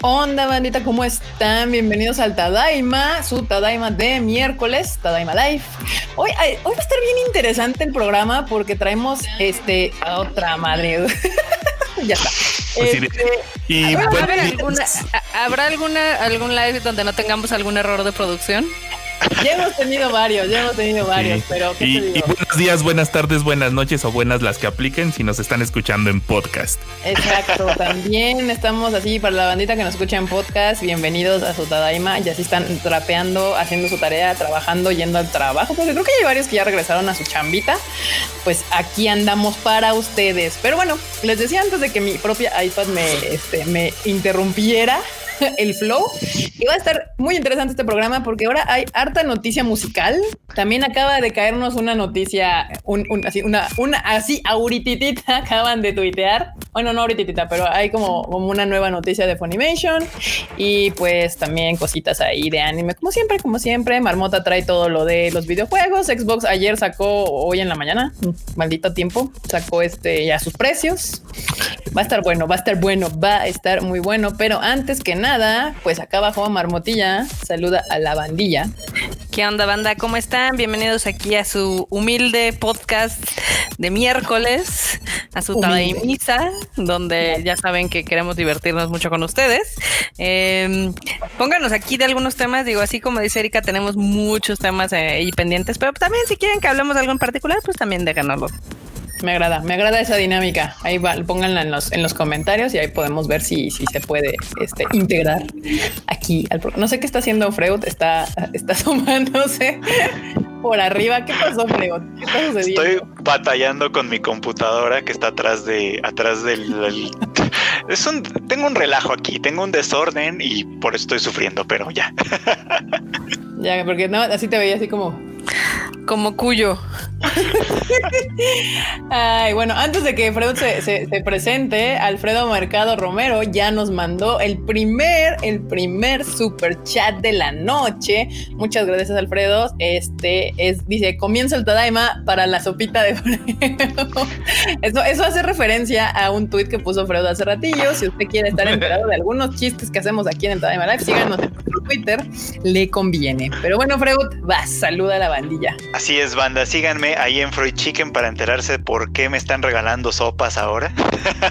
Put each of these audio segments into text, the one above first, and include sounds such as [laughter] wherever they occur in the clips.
¿Qué onda, bandita? ¿Cómo están? Bienvenidos al Tadaima, su Tadaima de miércoles, Tadaima Live. Hoy, hoy va a estar bien interesante el programa porque traemos este a otra madre. [laughs] ya está. Pues este, y ¿Habrá alguna algún live donde no tengamos algún error de producción? [laughs] Ya hemos tenido varios, ya hemos tenido varios, pero y, buenos días, buenas tardes, buenas noches o buenas las que apliquen si nos están escuchando en podcast. Exacto, [laughs] también estamos así para la bandita que nos escucha en podcast, bienvenidos a su Tadaima, ya sí están trapeando, haciendo su tarea, trabajando, yendo al trabajo, porque creo que hay varios que ya regresaron a su chambita, pues aquí andamos para ustedes. Pero bueno, les decía antes de que mi propia iPad me, este, me interrumpiera, [laughs] el flow. Y va a estar muy interesante este programa porque ahora hay harta noticia musical. También acaba de caernos una noticia, un, así, una, una así aurititita [laughs] acaban de tuitear. Bueno, no aurititita, pero hay como, como una nueva noticia de Funimation y pues también cositas ahí de anime. Como siempre, como siempre, Marmota trae todo lo de los videojuegos. Xbox ayer sacó, hoy en la mañana, maldito tiempo, sacó este ya sus precios. Va a estar bueno, va a estar bueno, va a estar muy bueno, pero antes que nada, pues acá abajo Marmotilla saluda a la bandilla. ¿Qué onda, banda? ¿Cómo están? Bienvenidos aquí a su humilde podcast de miércoles, a su misa, donde ya saben que queremos divertirnos mucho con ustedes. Em, pónganos aquí de algunos temas, digo, así como dice Erika, tenemos muchos temas eh, ahí pendientes, pero también si quieren que hablemos de algo en particular, pues también déjanoslo. Me agrada, me agrada esa dinámica. Ahí va, pónganla en los, en los comentarios y ahí podemos ver si, si se puede este, integrar aquí al No sé qué está haciendo Freud, está, está [laughs] asomándose por arriba. ¿Qué pasó, Freud? ¿Qué está sucediendo? Batallando con mi computadora que está atrás de, atrás del, [laughs] es un, tengo un relajo aquí, tengo un desorden y por eso estoy sufriendo, pero ya. [laughs] ya, porque no, así te veía así como como cuyo. [laughs] Ay, bueno, antes de que Freud se, presente, Alfredo Mercado Romero ya nos mandó el primer, el primer super chat de la noche. Muchas gracias, Alfredo. Este es, dice, comienza el Tadaima para la sopita de. Eso, eso hace referencia a un tuit que puso Fredo hace ratillo. Si usted quiere estar [laughs] enterado de algunos chistes que hacemos aquí en el Tadaima Live, síganos en Twitter, le conviene. Pero bueno, Freud, va, saluda a la bandilla. Así es, banda. Síganme ahí en Freud Chicken para enterarse por qué me están regalando sopas ahora.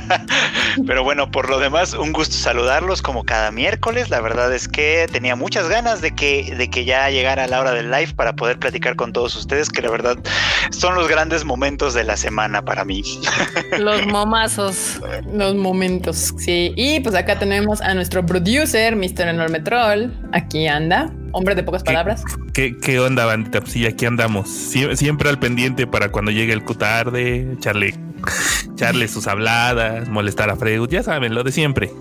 [laughs] Pero bueno, por lo demás, un gusto saludarlos como cada miércoles. La verdad es que tenía muchas ganas de que, de que ya llegara la hora del live para poder platicar con todos ustedes, que la verdad son los grandes momentos de la semana para mí. [laughs] Los momazos. Los momentos, sí. Y pues acá tenemos a nuestro producer, Mr. Enorme Troll. Aquí anda. Hombre de pocas palabras. ¿Qué, qué onda, bandita? Pues sí, aquí andamos. siempre al pendiente para cuando llegue el cutarde, echarle, echarle sus habladas, molestar a Freud. Ya saben, lo de siempre.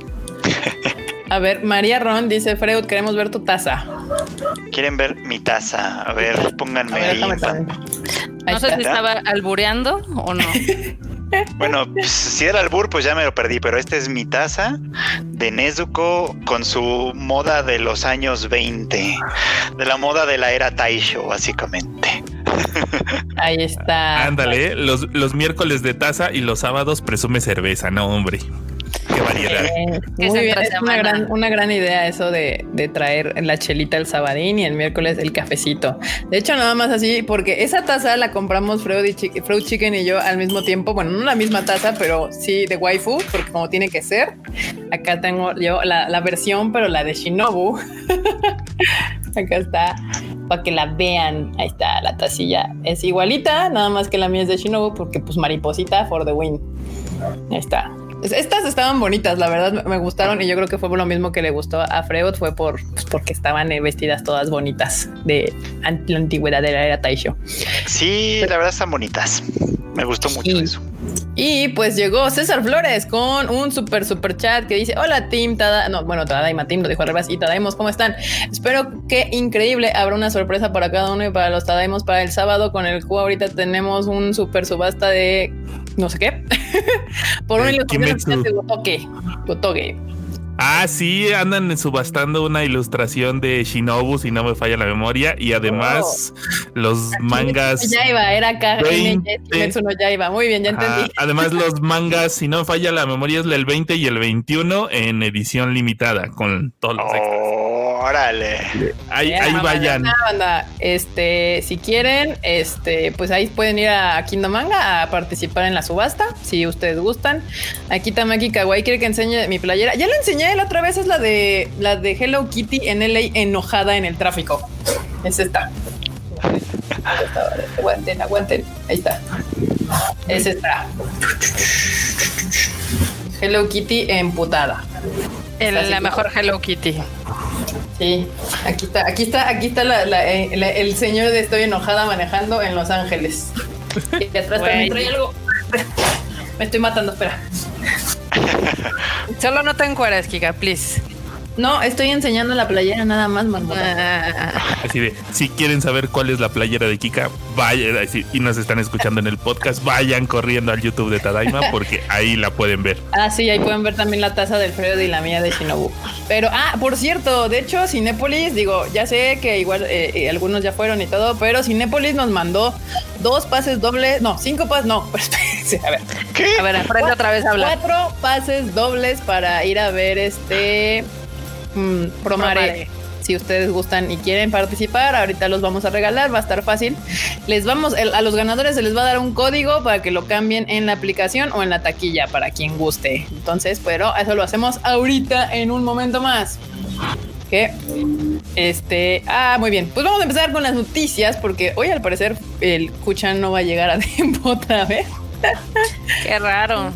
[laughs] A ver, María Ron dice, Freud, queremos ver tu taza. ¿Quieren ver mi taza? A ver, pónganme ahí. No sé si estaba albureando o no. [laughs] Bueno, si era albur, pues ya me lo perdí, pero esta es mi taza de Nezuko con su moda de los años 20, de la moda de la era Taisho, básicamente. [laughs] Ahí está. Ándale, los, los miércoles de taza y los sábados presume cerveza, no, hombre. Qué variedad. Eh, muy bien, es una gran, una gran idea eso de, de, traer la chelita el sabadín y el miércoles el cafecito. De hecho, nada más así, porque esa taza la compramos Freud, y Freud Chicken y yo al mismo tiempo. Bueno, no la misma taza, pero sí de waifu, porque como tiene que ser. Acá tengo yo la, la versión, pero la de Shinobu. [laughs] Acá está para que la vean. Ahí está la tacilla. Es igualita, nada más que la mía es de Shinobu, porque pues mariposita for the win. Ahí está. Estas estaban bonitas, la verdad me gustaron y yo creo que fue por lo mismo que le gustó a Freud, fue por pues, porque estaban eh, vestidas todas bonitas de la antigüedad de la era Taisho. Sí, la verdad están bonitas. Me gustó mucho eso. Y pues llegó César Flores con un super super chat que dice: Hola, Team Tada. No, bueno, Tadaima Team lo dijo al revés. Y Tadaimos, ¿cómo están? Espero que increíble. Habrá una sorpresa para cada uno y para los Tadaimos para el sábado. Con el cual ahorita tenemos un super subasta de no sé qué. [laughs] Por un ilustración de Gotoke. Gotoke. Ah, sí, andan subastando una ilustración de Shinobu, si no me falla la memoria, y además los mangas. Ya iba, era acá. 20. Kimetsu no Yaiba. Muy bien, ya entendí. además los mangas, si no me falla la memoria, es el 20 y el 21 en edición limitada, con todos los extras. Órale. Ahí, banda, vayan. banda. Este, si quieren, este, pues ahí pueden ir a Kingdom Manga a participar en la subasta, si ustedes gustan. Aquí Tamaki Kawaii quiere que enseñe mi playera. Ya la enseñé la otra vez, es la de la de Hello Kitty en LA enojada en el tráfico. Es esta. Aguanten, aguanten. Ahí está. Es esta. Hello Kitty emputada. El- la mejor Hello Kitty. Sí, aquí está, aquí está, aquí está la- la- eh, la- el señor de Estoy enojada manejando en Los Ángeles. Y atrás también trae algo. [laughs] Me estoy matando, espera. [laughs] Solo no te encueres, Kika, please. No, estoy enseñando la playera nada más, marmota. [laughs] Así de, si quieren saber cuál es la playera de Kika, vayan, así, y nos están escuchando en el podcast, vayan corriendo al YouTube de Tadaima porque ahí la pueden ver. Ah, sí, ahí pueden ver también la taza del Fredo y la mía de Shinobu. Pero, ah, por cierto, de hecho, Cinépolis, digo, ya sé que igual eh, eh, algunos ya fueron y todo, pero Cinépolis nos mandó dos pases dobles, no, cinco pases, no, [laughs] pero espérense, a ver. a ver, aprende otra vez a hablar. Cuatro pases dobles para ir a ver este mm, Promare. Si ustedes gustan y quieren participar, ahorita los vamos a regalar, va a estar fácil. Les vamos, el- a los ganadores se les va a dar un código para que lo cambien en la aplicación o en la taquilla para quien guste. Entonces, pero eso lo hacemos ahorita en un momento más. Que este, ah, muy bien. Pues vamos a empezar con las noticias porque hoy al parecer el Kuchan no va a llegar a [laughs] tiempo otra vez. Qué raro.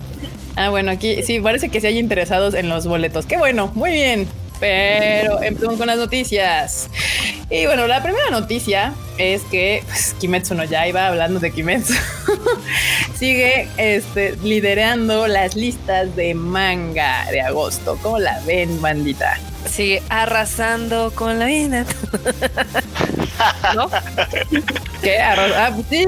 Ah, bueno, aquí sí, parece que sí hay interesados en los boletos. Qué bueno, muy bien. Pero empezamos con las noticias. Y bueno, la primera noticia es que pues, Kimetsu no Yaiba, hablando de Kimetsu, [laughs] sigue este, liderando las listas de manga de agosto. ¿Cómo la ven, bandita? Sigue arrasando con la vida. [laughs] ¿No? [laughs] ¿Qué? Arroz- Ah, pues sí.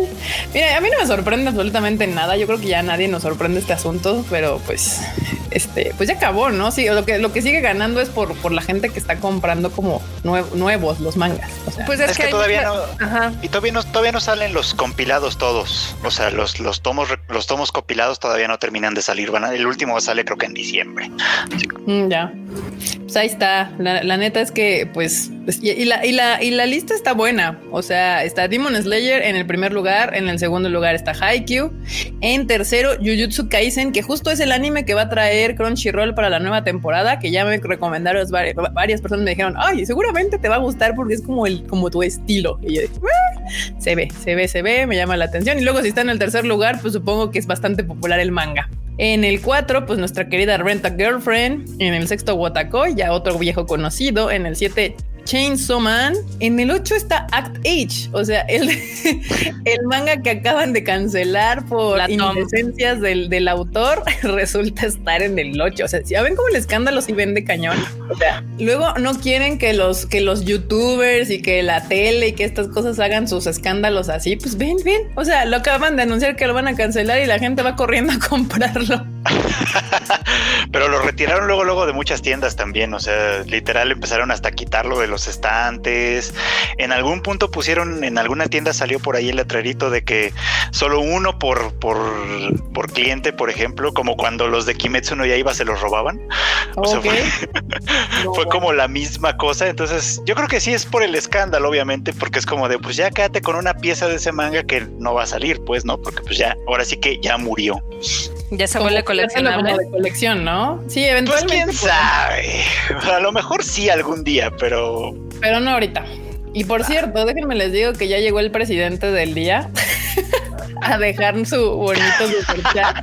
Mira, a mí no me sorprende absolutamente nada. Yo creo que ya nadie nos sorprende este asunto, pero pues, este, pues ya acabó, ¿no? Sí, lo que, lo que sigue ganando es por, por la gente que está comprando como nue- nuevos los mangas. O sea, Pues Es, es, que, todavía mucha- no. Ajá. Y todavía no, todavía no salen los compilados todos. O sea, los, los tomos los tomos compilados todavía no terminan de salir. Van a- el último sale creo que en diciembre. Mm, ya. Pues ahí está. La, la neta es que, pues, y, la, y, la, y la lista está buena. O sea, está Demon Slayer en el primer lugar. En el segundo lugar está Haikyuu. En tercero, Jujutsu Kaisen, que justo es el anime que va a traer Crunchyroll para la nueva temporada. Que ya me recomendaron vari- varias personas. Me dijeron, ay, seguramente te va a gustar porque es como, el, como tu estilo. Y yo dije, "Ah, se ve, se ve, se ve, me llama la atención. Y luego, si está en el tercer lugar, pues supongo que es bastante popular el manga. En el 4, pues nuestra querida Renta Girlfriend. En el sexto, Watakoi, ya otro viejo conocido. En el 7, Chainsaw Man. En el 8 está Act H, o sea, [laughs] el, el manga que acaban de cancelar por indecencias del, del autor [laughs] resulta estar en el 8. O sea, ya ven cómo el escándalo sí vende cañón. O sea, luego no quieren que los, que los youtubers y que la tele y que estas cosas hagan sus escándalos así. Pues ven, ven. O sea, lo acaban de anunciar que lo van a cancelar y la gente va corriendo a [laughs] comprarlo. Pero lo retiraron luego, luego de muchas tiendas también. O sea, literal empezaron hasta a quitarlo de los estantes. En algún punto pusieron, en alguna tienda salió por ahí el letrerito de que solo uno por, por, por cliente, por ejemplo, como cuando los de Kimetsu no Yaiba se los robaban. O sea, fue, [laughs] fue como la misma cosa. Entonces, yo creo que sí es por el escándalo, obviamente, porque es como de, pues ya quédate con una pieza de ese manga que no va a salir, pues, ¿no? Porque pues ya, ahora sí que ya murió. Ya se vuelve como coleccionable. de colección, ¿no? Sí, Pues eventualmente. quién pues, sabe. A lo mejor sí algún día, pero pero no ahorita. Y por cierto, déjenme les digo que ya llegó el presidente del día [laughs] a dejar su bonito [laughs] superchat.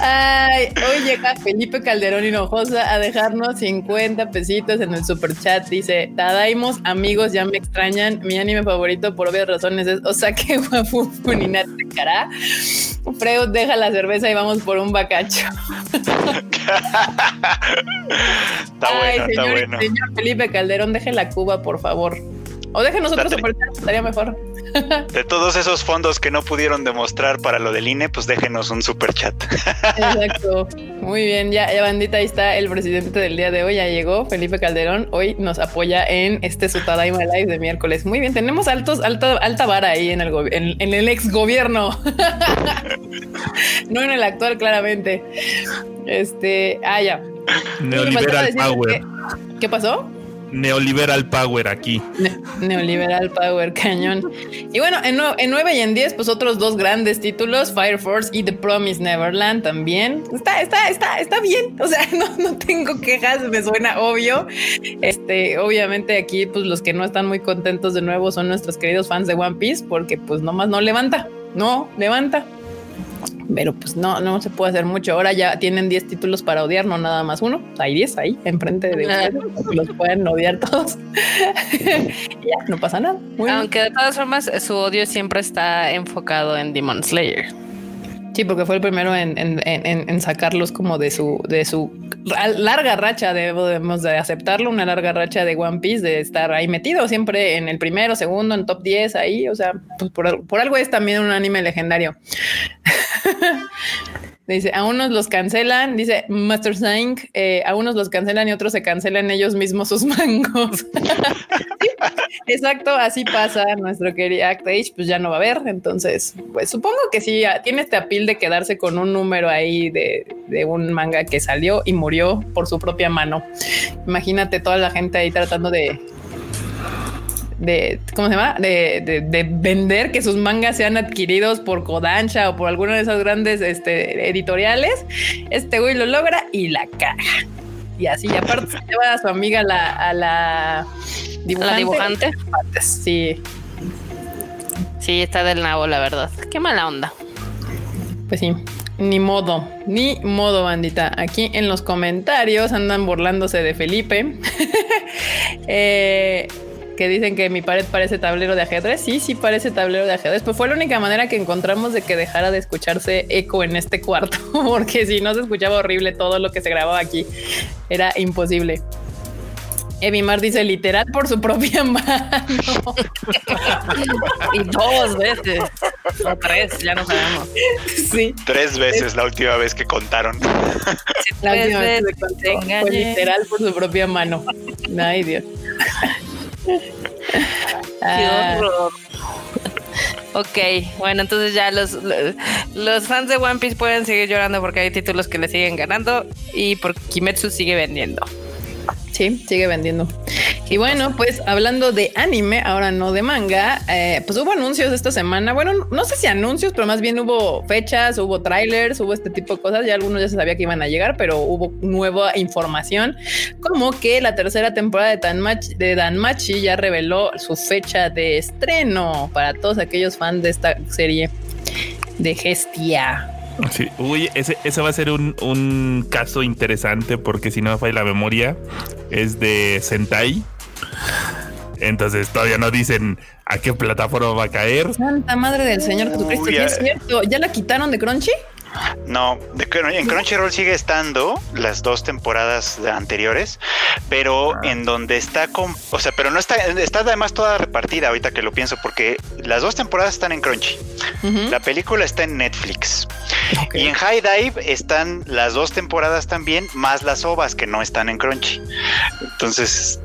Ay, hoy llega Felipe Calderón Hinojosa a dejarnos 50 pesitos en el superchat. Dice: Tadaimos, amigos, ya me extrañan. Mi anime favorito, por obvias razones, es Osake Wafu Funinate Kara. Freud, deja la cerveza y vamos por un bacacho. [laughs] está Ay, bueno, está bueno. señor Felipe Calderón, deje la cuba, por favor. O déjenos otro Date. superchat, estaría mejor. [laughs] De todos esos fondos que no pudieron demostrar para lo del INE, pues déjenos un super chat. Exacto. Muy bien, ya, ya bandita, ahí está el presidente del día de hoy, ya llegó, Felipe Calderón, hoy nos apoya en este Sutadaima Live de miércoles. Muy bien, tenemos altos, alta, alta vara ahí en el, en, en el ex gobierno. [laughs] no en el actual, claramente. Este, ah, ya. Neoliberal Power. ¿Qué pasó? Neoliberal Power aquí. Ne- Neoliberal Power Cañón. Y bueno, en, nue- en 9 y en 10, pues otros dos grandes títulos, Fire Force y The Promise Neverland también. Está, está, está, está bien. O sea, [laughs] no, no tengo quejas, me suena obvio. Este, obviamente aquí, pues los que no están muy contentos de nuevo son nuestros queridos fans de One Piece, porque pues nomás no levanta, no levanta. Pero pues no, no se puede hacer mucho. Ahora ya tienen 10 títulos para odiar, no nada más uno. Hay 10 ahí enfrente de ustedes. Los pueden odiar todos. [laughs] Ya, no pasa nada. Muy bien. Aunque de todas formas su odio siempre está enfocado en Demon Slayer. Sí, porque fue el primero en, en- en- sacarlos como de su, de su larga racha, debemos de aceptarlo, una larga racha de One Piece, de estar ahí metido siempre en el primero, segundo, en top 10, ahí, o sea, pues por, por algo es también un anime legendario. [laughs] Dice, a unos los cancelan, dice Master Sang, eh, a unos los cancelan y otros se cancelan ellos mismos sus [laughs] mangos. [laughs] Exacto, así pasa. Nuestro querido Act Age, pues ya no va a haber. Entonces, pues supongo que sí, ah, tiene este apil de quedarse con un número ahí de, de un manga que salió y murió por su propia mano. Imagínate toda la gente ahí tratando de. De, ¿cómo se llama? De, de- de vender que sus mangas sean adquiridos por Kodansha o por alguna de esas grandes este, editoriales. Este güey lo logra y la caga. Y así, y aparte se lleva a su amiga la, a la dibujante. La dibujante. Sí, Sí, está del nabo, la verdad. Qué mala onda. pues sí. Ni modo, ni modo, bandita. Aquí en los comentarios andan burlándose de Felipe. [laughs] Eh, que dicen que mi pared parece tablero de ajedrez. Sí, sí parece tablero de ajedrez. Pues fue la única manera que encontramos de que dejara de escucharse eco en este cuarto. [laughs] Porque si no se escuchaba horrible todo lo que se grababa aquí. Era imposible. Evimar dice literal por su propia [laughs] mano. [laughs] Y dos veces. O tres, ya no sabemos. sí. Tres veces la última vez que contaron. La Tres última vez que te fue literal por su propia mano. Ay, Dios. Qué Ah, horror. Ok, bueno, entonces ya los, los, los fans de One Piece pueden seguir llorando porque hay títulos que le siguen ganando y porque Kimetsu sigue vendiendo. Sí, sigue vendiendo. Y bueno, pues hablando de anime, ahora no de manga, eh, pues hubo anuncios esta semana. Bueno, no sé si anuncios, pero más bien hubo fechas, hubo trailers, hubo este tipo de cosas. Ya algunos ya se sabía que iban a llegar, pero hubo nueva información, como que la tercera temporada de Danmachi, de Danmachi ya reveló su fecha de estreno para todos aquellos fans de esta serie de Gestia. Sí, uy, ese, ese va a ser un, un caso interesante porque si no me falla la memoria, es de Sentai. Entonces todavía no dicen a qué plataforma va a caer. Santa madre del Señor Jesucristo, ¿sí es cierto? ¿Ya la quitaron de Crunchy? No, de en Crunchyroll sigue estando las dos temporadas de- anteriores, pero en donde está con, o sea, pero no está, está además toda repartida ahorita que lo pienso, porque las dos temporadas están en Crunchy, la película está en Netflix. Y en High Dive están las dos temporadas también, más las ovas que no están en Crunchy. Entonces,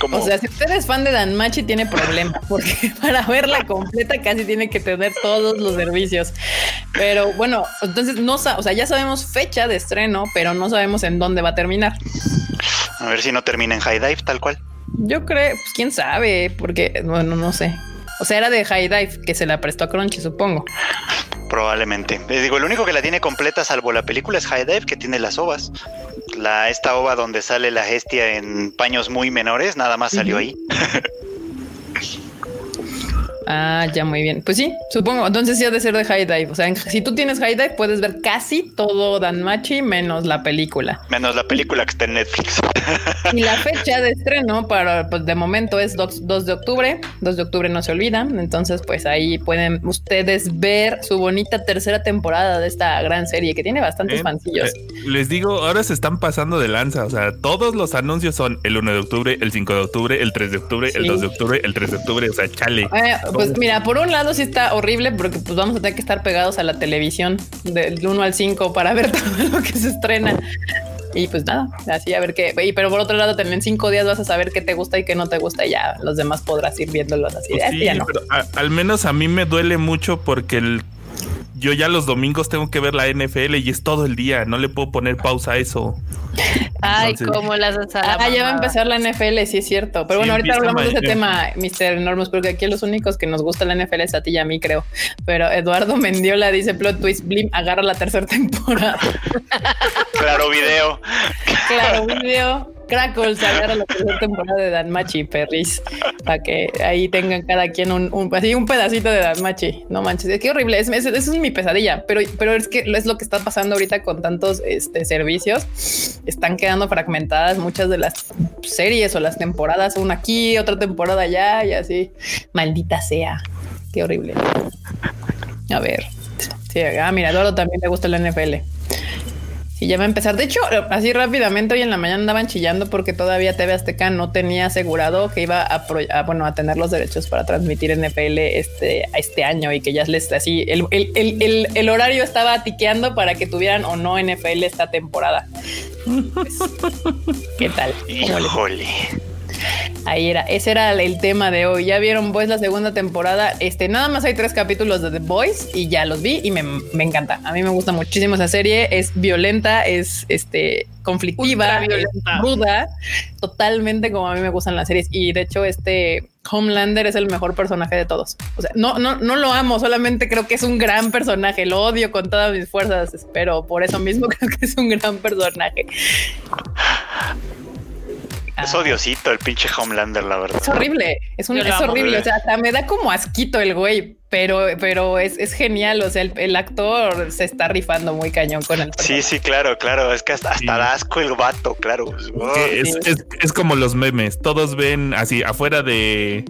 como- O sea, si usted es fan de Danmachi, tiene problema, [laughs] porque para verla completa casi tiene que tener todos los servicios. Pero bueno, entonces no, o sea, ya sabemos fecha de estreno, pero no sabemos en dónde va a terminar. a ver si no termina en High Dive tal cual. Yo creo, pues quién sabe, porque bueno, no sé. O sea, era de High Dive que se la prestó a Crunchy, supongo. Probablemente. Les digo, el único que la tiene completa, salvo la película, es High Dive, que tiene las ovas. La, esta ova donde sale la gestia en paños muy menores, nada más salió ahí. [laughs] Ah, ya muy bien. Pues sí, supongo. Entonces sí ha de ser de High Dive. O sea, si tú tienes High Dive, puedes ver casi todo Dan Machi menos la película. Menos la película que está en Netflix. [laughs] Y la fecha de estreno para, pues de momento es 2, de octubre. 2 de octubre no se olvidan. Entonces, pues ahí pueden ustedes ver su bonita tercera temporada de esta gran serie que tiene bastantes fancillos. Eh, les digo, ahora se están pasando de lanza. O sea, todos los anuncios son el 1 de octubre, el 5 de octubre, el 3 de octubre, el 2 de octubre, el 3 de octubre. O sea, chale. Eh, pues mira, por un lado sí está horrible porque pues vamos a tener que estar pegados a la televisión del 1 al 5 para ver [laughs] todo lo que se estrena. Y pues nada, así a ver qué. pero por otro lado, también en cinco días vas a saber qué te gusta y qué no te gusta. Y ya los demás podrás ir viéndolos así. Pues sí, pero al menos a mí me duele mucho porque el yo ya los domingos tengo que ver la NFL y es todo el día, no le puedo poner pausa a eso. Ay, como las Ah, ya va a empezar la NFL, sí es cierto. Pero bueno, ahorita hablamos de ese tema, Mr. Enormous, porque aquí los únicos que nos gusta la NFL es a ti y a mí, creo. Pero Eduardo Mendiola dice plot twist, Blim agarra la tercera temporada. [laughs] claro video. Claro video. Crackles agarra la tercera temporada de Danmachi, perris, para que ahí tengan cada quien un, así un pedacito de Danmachi. No manches, es que horrible, es, eso es mi pesadilla, pero, pero es que es lo que está pasando ahorita con tantos este, servicios. Están quedando fragmentadas muchas de las series o las temporadas, una aquí, otra temporada allá y así. Maldita sea, qué horrible. A ver. Sí, ah, mira, Doro también le gusta la NFL. Y ya va a empezar. De hecho, así rápidamente hoy en la mañana andaban chillando porque todavía TV Azteca no tenía asegurado que iba a, bueno, a tener los derechos para transmitir NFL este, este año y que ya les así el, el, el, horario estaba tiqueando para que tuvieran o no NFL esta temporada. Pues, [laughs] ¿Qué tal? Híjole. Ahí era, ese era el tema de hoy. Ya vieron Boys la segunda temporada. Este, nada más hay tres capítulos de The Boys y ya los vi y me, encanta. A mí me gusta muchísimo esa serie. Es violenta, es este conflictiva, es ruda, totalmente como a mí me gustan las series. Y de hecho, este Homelander es el mejor personaje de todos. O sea, no, no, no lo amo, solamente creo que es un gran personaje. Lo odio con todas mis fuerzas, pero por eso mismo [laughs] creo que es un gran personaje. Es odiosito el pinche Homelander, la verdad. Es horrible, es, un, es horrible. O sea, hasta me da como asquito el güey, pero, pero es, es genial. O sea, el, actor se está rifando muy cañón con el. Sí, sí, claro, claro. Es que hasta, hasta asco el vato, claro. Es, es, es, como los memes. Todos ven así afuera de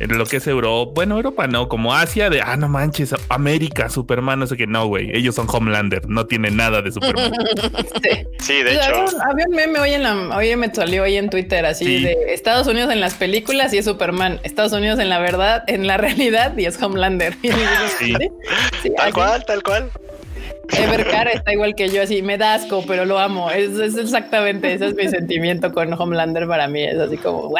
lo que es Europa. Bueno, Europa no, como Asia, de ah, no manches, América, Superman, no sé qué. No, güey. Ellos son Homelander, no tienen nada de Superman. [laughs] sí. de hecho. Había, un meme hoy en la. Hoy me salió hoy en Twitter así de Estados Unidos en las películas y es Superman. Estados Unidos en la verdad, en la realidad y es Homelander. [laughs] tal cual, tal cual. Evercar está igual que yo, así me da asco, pero lo amo. Es, exactamente ese es mi sentimiento con Homelander para mí. Es así como,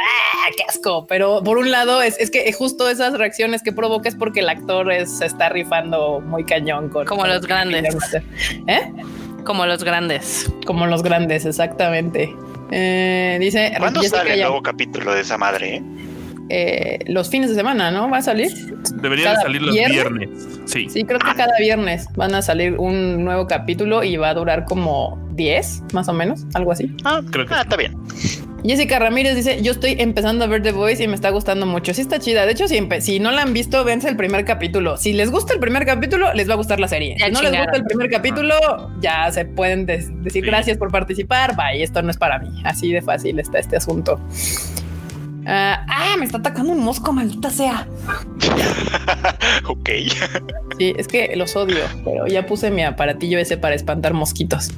¡qué asco! Pero por un lado, es, es que justo esas reacciones que provoca es porque el actor se está rifando muy cañón con. Como los grandes. ¿Eh? Como los grandes. Como los grandes, exactamente. Eh, dice. ¿Cuándo sale el nuevo capítulo de esa madre? Eh? Eh, los fines de semana, ¿no? Va a salir. Debería de salir los viernes. Sí. Sí, creo que cada viernes van a salir un nuevo capítulo y va a durar como 10, más o menos, algo así. Ah, creo que ah, está bien. Jessica Ramírez dice: Yo estoy empezando a ver The Voice y me está gustando mucho. Sí, está chida. De hecho, si, si no la han visto, vense el primer capítulo. Si les gusta el primer capítulo, les va a gustar la serie. si no les gusta el primer capítulo, ya se pueden decir gracias por participar. Bye, esto no es para mí. Así de fácil está este asunto. Ah, ah, me está atacando un mosco, maldita sea. [laughs] ok. sí, es que los odio, pero ya puse mi aparatillo ese para espantar mosquitos.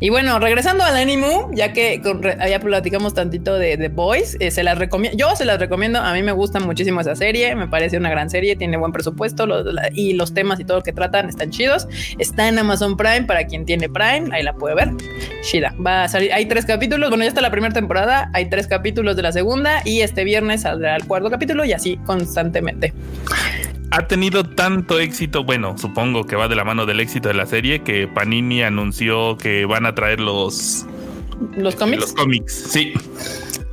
Y bueno, regresando al ánimo, ya que ya platicamos tantito de The Boys, eh, se las recomiendo. Yo se las recomiendo. A mí me gusta muchísimo esa serie. Me parece una gran serie. Tiene buen presupuesto y los temas y todo lo que tratan están chidos. Está en Amazon Prime para quien tiene Prime. Ahí la puede ver. Shida. Va a salir. Hay tres capítulos. Bueno, ya está la primera temporada. Hay tres capítulos de la segunda y este viernes saldrá el cuarto capítulo y así constantemente. Ha tenido tanto éxito, bueno, supongo que va de la mano del éxito de la serie, que Panini anunció que van a traer los... ¿Los cómics? Los cómics, sí.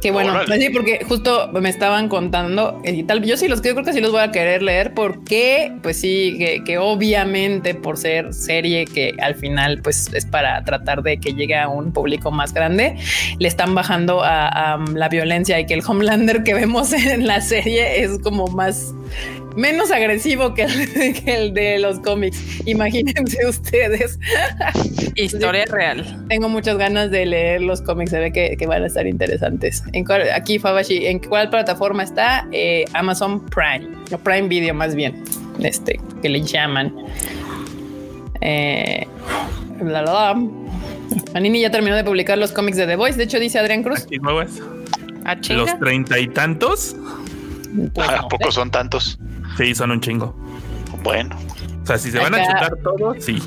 Que bueno, pues sí, porque justo me estaban contando y tal. Yo sí los creo que sí los voy a querer leer porque, pues sí, que, obviamente por ser serie que al final, pues es para tratar de que llegue a un público más grande, le están bajando a, la violencia y que el Homelander que vemos [laughs] en la serie es como más menos agresivo que el, de los cómics. Imagínense ustedes. Historia real. Tengo muchas ganas de leer los cómics. Se ve que, van a estar interesantes. ¿En aquí, Fabashi, ¿en cuál plataforma está? Eh, Amazon Prime, o Prime Video más bien, este, que le llaman. Eh, la, Manini ya terminó de publicar los cómics de The Voice. De hecho, dice Adrián Cruz. ¿A los treinta y tantos. Pues ¿A poco son tantos? Sí, son un chingo. Bueno. O sea, si se van a chutar todos, sí.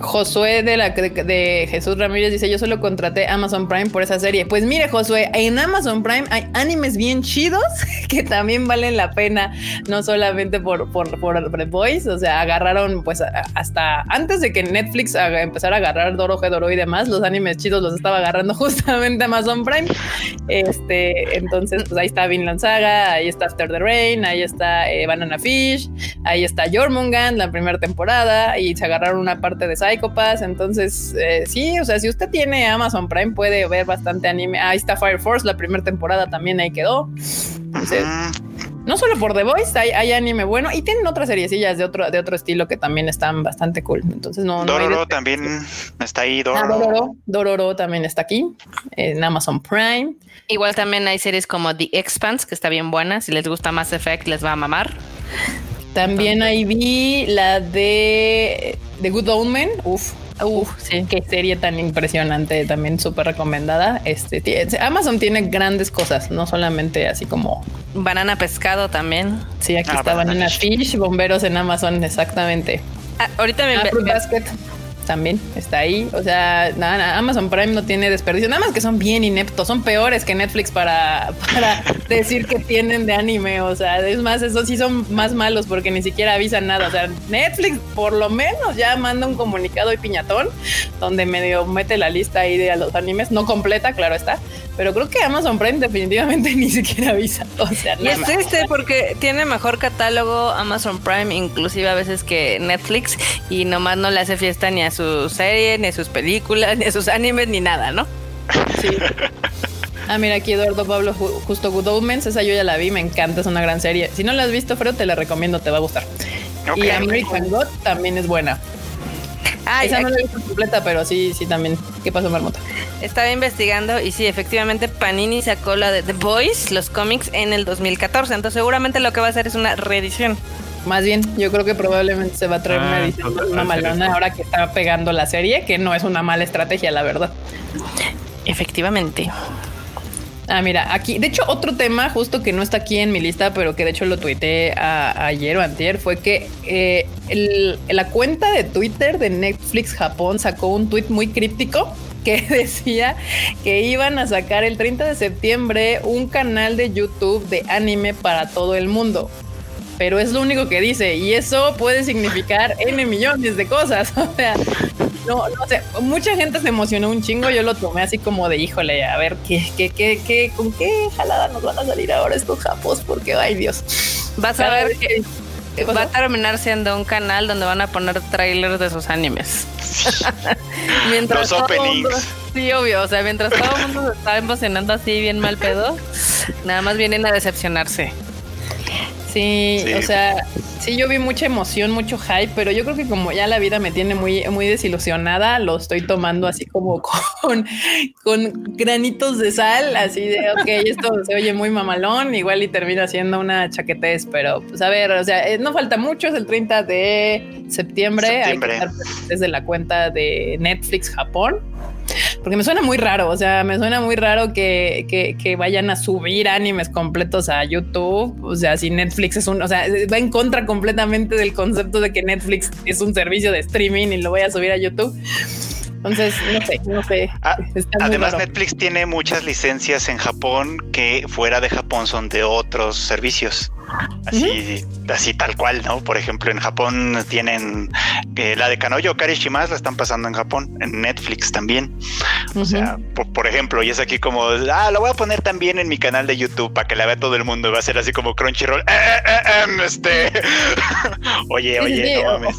Josué de, la, de, Jesús Ramírez dice: Yo solo contraté Amazon Prime por esa serie. Pues mire, Josué, en Amazon Prime hay animes bien chidos [laughs] que también valen la pena, no solamente por, por, por The Voice. O sea, agarraron, pues hasta antes de que Netflix empezara a agarrar Doro Doro y demás, los animes chidos los estaba agarrando [laughs] justamente Amazon Prime. Este, entonces, pues ahí está Vinland Saga, ahí está After the Rain, ahí está eh, Banana Fish, ahí está Jormungand, la primera temporada, y se agarraron una parte de Psychopass. Entonces, eh, sí, o sea, si usted tiene Amazon Prime, puede ver bastante anime. Ahí está Fire Force, la primera temporada también ahí quedó. no solo por The Voice, hay, anime bueno y tienen otras seriecillas de otro, de otro estilo que también están bastante cool. Entonces, no. Dororo también está ahí. Ah, Dororo. Dororo. también está aquí en Amazon Prime. Igual también hay series como The Expanse, que está bien buena. Si les gusta Mass Effect, les va a mamar. También ahí vi la de The Good Omen. Uf, Uf, sí. Qué serie tan impresionante, también súper recomendada. Este, Amazon tiene grandes cosas, no solamente así como banana pescado también. Sí, aquí ah, está Banana Fish, bomberos en Amazon, exactamente. Ah, ahorita me, ah, Basket también está ahí. O sea, nada, Amazon Prime no tiene desperdicio. Nada más que son bien ineptos, son peores que Netflix para, [laughs] para decir que tienen de anime. O sea, es más, esos sí son más malos porque ni siquiera avisan nada. O sea, Netflix por lo menos ya manda un comunicado y piñatón donde medio mete la lista ahí de los animes, no completa, claro está, pero creo que Amazon Prime definitivamente [laughs] ni siquiera avisa. O sea, y es triste porque tiene mejor catálogo Amazon Prime, inclusive a veces que Netflix, y nomás no le hace fiesta ni a su serie, ni a sus películas, [laughs] ni a sus animes, ni nada, ¿no? Sí. Ah, mira, aquí Eduardo Pablo, justo Good Omens, esa yo ya la vi, me encanta, es una gran serie. Si no la has visto, Fredo, te la recomiendo, te va a gustar. y American God también es buena. Ah, esa no la he visto completa, pero sí, sí también. ¿Qué pasó, Marmota? Estaba investigando y sí, efectivamente, Panini sacó la de The Boys, los cómics, en el 2014. Entonces, seguramente lo que va a hacer es una reedición. Más bien, yo creo que probablemente se va a traer una ah, edición una malona ahora que está pegando la serie, que no es una mala estrategia, la verdad. Efectivamente. Ah, mira, aquí, de hecho, otro tema justo que no está aquí en mi lista, pero que de hecho lo tuiteé ayer o antier, fue que eh, la cuenta de Twitter de Netflix Japón sacó un tweet muy críptico [laughs] que decía que iban a sacar el 30 de septiembre un canal de YouTube de anime para todo el mundo pero es lo único que dice y eso puede significar N millones de cosas. [laughs] O sea, no, no sé, mucha gente se emocionó un chingo, yo lo tomé así como de híjole, a ver qué, qué, qué, qué, con qué jalada nos van a salir ahora estos japos, porque ay Dios. Vas a ver que va a terminar siendo un canal donde van a poner trailers de sus animes. [laughs] mientras Los openings. sí, obvio. O sea, mientras todo el mundo se está emocionando así bien mal pedo, nada más vienen a decepcionarse. Sí, o sea, sí, yo vi mucha emoción, mucho hype, pero yo creo que como ya la vida me tiene muy, muy desilusionada, lo estoy tomando así como [laughs] con, con granitos de sal, así de, ok, esto se oye muy mamalón, igual y termina siendo una chaquetez, pero pues a ver, o sea, eh, no falta mucho, es el 30 de septiembre, hay que estar desde la cuenta de Netflix Japón porque me suena muy raro, o sea, me suena muy raro que, que, vayan a subir animes completos a YouTube, o sea, si Netflix es un, o sea, va en contra completamente del concepto de que Netflix es un servicio de streaming y lo voy a subir a YouTube. Entonces, no sé, no sé. Ah, además, Netflix tiene muchas licencias en Japón que fuera de Japón son de otros servicios. Así, así tal cual, ¿no? Por ejemplo, en Japón tienen eh, la de Kanoyo Karishimas la están pasando en Japón, en Netflix también. O sea, por, ejemplo, y es aquí como, ah, lo voy a poner también en mi canal de YouTube para que la vea todo el mundo. Va a ser así como Crunchyroll. Eh, eh, em, este. [laughs] oye, oye, no mames.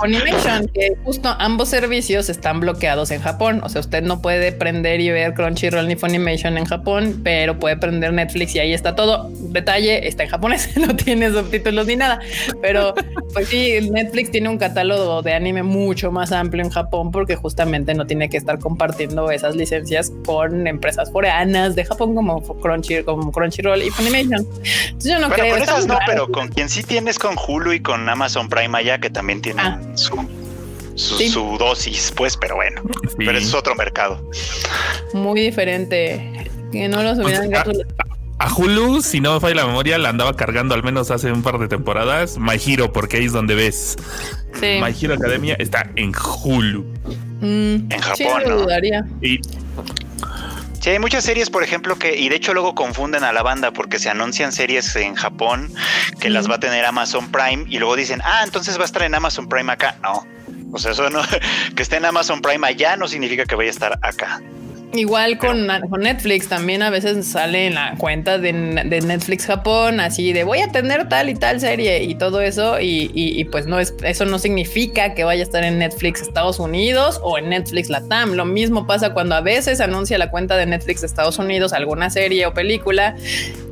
Que justo ambos servicios están bloqueados en Japón. O sea, usted no puede prender y ver Crunchyroll ni Funimation en Japón, pero puede prender Netflix y ahí está todo. Detalle, está en japonés, [laughs] no tiene tiene subtítulos ni nada. Pero pues sí, Netflix tiene un catálogo de anime mucho más amplio en Japón porque justamente no tiene que estar compartiendo esas licencias con empresas coreanas de Japón como Crunchy, como Crunchyroll y Funimation. Entonces yo no creo. Con esas no, pero con quien sí tienes con Hulu y con Amazon Prime allá que también tienen ah. su su, dosis, pues, pero bueno, pero es otro mercado. Muy diferente. Que no los hubieran a, Hulu, si no me falla la memoria, la andaba cargando al menos hace un par de temporadas. My Hero, porque ahí es donde ves. My Hero Academia está en Hulu. Mm, en Japón. Sí, dudaría. Y Sí, hay muchas series, por ejemplo, que, y de hecho luego confunden a la banda porque se anuncian series en Japón que las va a tener Amazon Prime y luego dicen, ah, entonces va a estar en Amazon Prime acá. No, o sea, eso no, [laughs] que esté en Amazon Prime allá no significa que vaya a estar acá. Igual con, Netflix también a veces sale en la cuenta de, Netflix Japón así de voy a tener tal y tal serie y todo eso y, pues no es eso no significa que vaya a estar en Netflix Estados Unidos o en Netflix Latam. Lo mismo pasa cuando a veces anuncia la cuenta de Netflix Estados Unidos alguna serie o película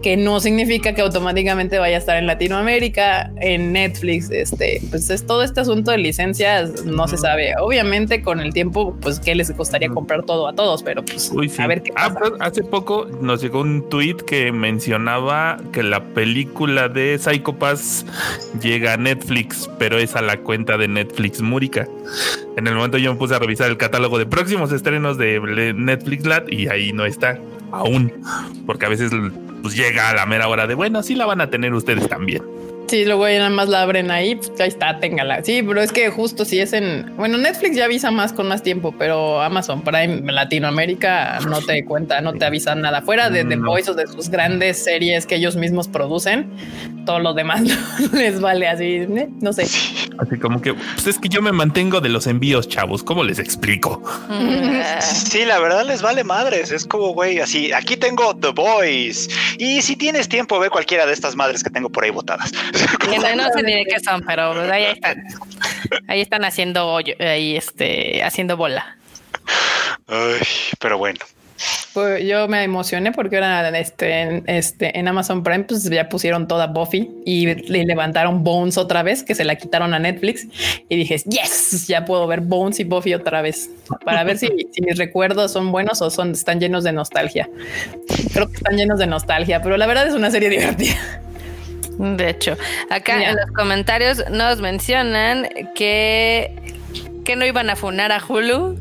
que no significa que automáticamente vaya a estar en Latinoamérica, en Netflix. Este, pues es todo este asunto de licencias, no se sabe. Obviamente, con el tiempo, pues que les gustaría comprar todo a todos, pero pues a ver qué ah, pasa. hace poco nos llegó un tweet que mencionaba que la película de Psycho Pass llega a Netflix, pero es a la cuenta de Netflix Múrica. En el momento yo me puse a revisar el catálogo de próximos estrenos de Netflix Lat y ahí no está aún, porque a veces pues llega a la mera hora de bueno, sí la van a tener ustedes también. Sí, luego ya nada más la abren ahí, pues ahí está, téngala. Sí, pero es que justo si es en. Bueno, Netflix ya avisa más con más tiempo, pero Amazon Prime Latinoamérica no te cuenta, no te avisa nada. Fuera de The Voice o de sus grandes series que ellos mismos producen, todo lo demás [laughs] les vale así, ¿eh? no sé. Así como que, pues es que yo me mantengo de los envíos, chavos. ¿Cómo les explico? [laughs] Sí, la verdad les vale madres. Es como, güey, así, aquí tengo The Voice. Y si tienes tiempo, ve cualquiera de estas madres que tengo por ahí botadas. No, sé ni de qué son, pero ahí están. Ahí están haciendo ahí este, haciendo bola. pero bueno. Pues yo me emocioné porque ahora este, en, este, en Amazon Prime pues ya pusieron toda Buffy y le levantaron Bones otra vez, que se la quitaron a Netflix. Y dije, yes, ya puedo ver Bones y Buffy otra vez para ver si, si mis recuerdos son buenos o son, están llenos de nostalgia. Creo que están llenos de nostalgia, pero la verdad es una serie divertida. De hecho, acá en los comentarios nos mencionan que que no iban a funar a Hulu.